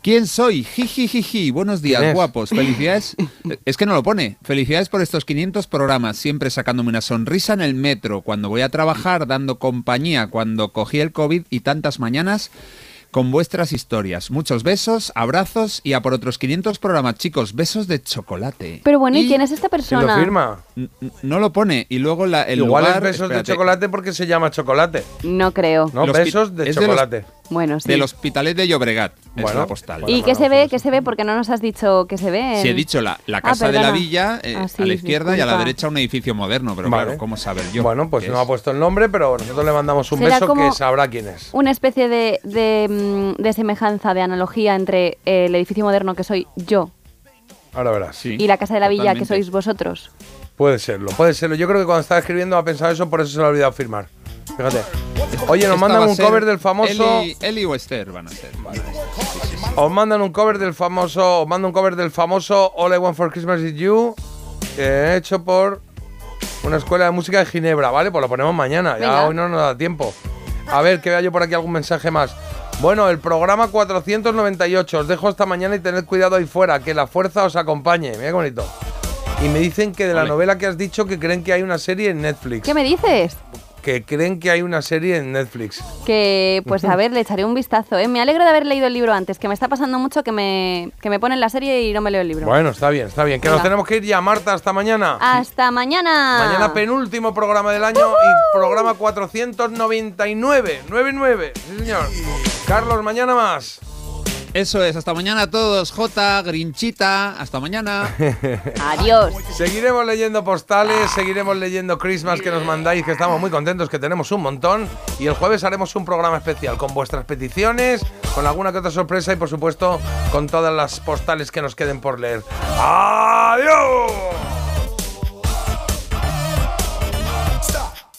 ¿Quién soy? Jijijiji. Buenos días, guapos. Felicidades. es que no lo pone. Felicidades por estos 500 programas, siempre sacándome una sonrisa en el metro, cuando voy a trabajar, dando compañía, cuando cogí el COVID y tantas mañanas con vuestras historias. Muchos besos, abrazos y a por otros 500 programas, chicos. Besos de chocolate. Pero bueno, ¿y quién es esta ¿Quién persona? lo firma? N- No lo pone. Y luego la, el Igual lugar, es besos espérate, de chocolate porque se llama chocolate. No creo. No, Los besos de es de los- chocolate. Bueno, sí. Del Hospitalet de Llobregat. Es Bueno, la postal. ¿Y qué se ve? ¿Qué se ve? Porque no nos has dicho que se ve. Si he en- dicho la, la Ah, casa de la villa, eh, Ah, sí, a la izquierda y a la derecha un edificio moderno, pero Vale. claro, ¿cómo saber yo? Bueno, pues no es? ha puesto el nombre, pero nosotros le mandamos un Será beso como- que sabrá quién es. Una especie de, de, mm, de semejanza, de analogía entre eh, el edificio moderno que soy yo Ahora verás. y la casa de la villa que sois vosotros. Puede serlo, puede serlo. Yo creo que cuando estaba escribiendo ha pensado eso, por eso se lo ha olvidado firmar. Fíjate. Oye, nos Esta mandan un cover del famoso. Eli, Eli o Esther van a ser. Os mandan un cover del famoso. Os mando un cover del famoso All I Want for Christmas is You. eh, hecho por una escuela de música de Ginebra, ¿vale? Pues lo ponemos mañana. Ya Venga. hoy no nos da tiempo. A ver, que vea yo por aquí algún mensaje más. Bueno, el programa 498. Os dejo esta mañana y tened cuidado ahí fuera. Que la fuerza os acompañe. Mira qué bonito. Y me dicen que de la novela que has dicho que creen que hay una serie en Netflix. ¿Qué me dices? Que creen que hay una serie en Netflix. Que, pues a ver, le echaré un vistazo. ¿eh? Me alegro de haber leído el libro antes, que me está pasando mucho que me, que me ponen la serie y no me leo el libro. Bueno, está bien, está bien. Que nos tenemos que ir ya, Marta, hasta mañana. Hasta mañana. Mañana penúltimo programa del año y programa 499. 99, sí señor. Carlos, mañana más. Eso es, hasta mañana a todos. J, Grinchita, hasta mañana. Adiós. Seguiremos leyendo postales, seguiremos leyendo Christmas que nos mandáis, que estamos muy contentos, que tenemos un montón. Y el jueves haremos un programa especial con vuestras peticiones, con alguna que otra sorpresa y por supuesto con todas las postales que nos queden por leer. ¡Adiós!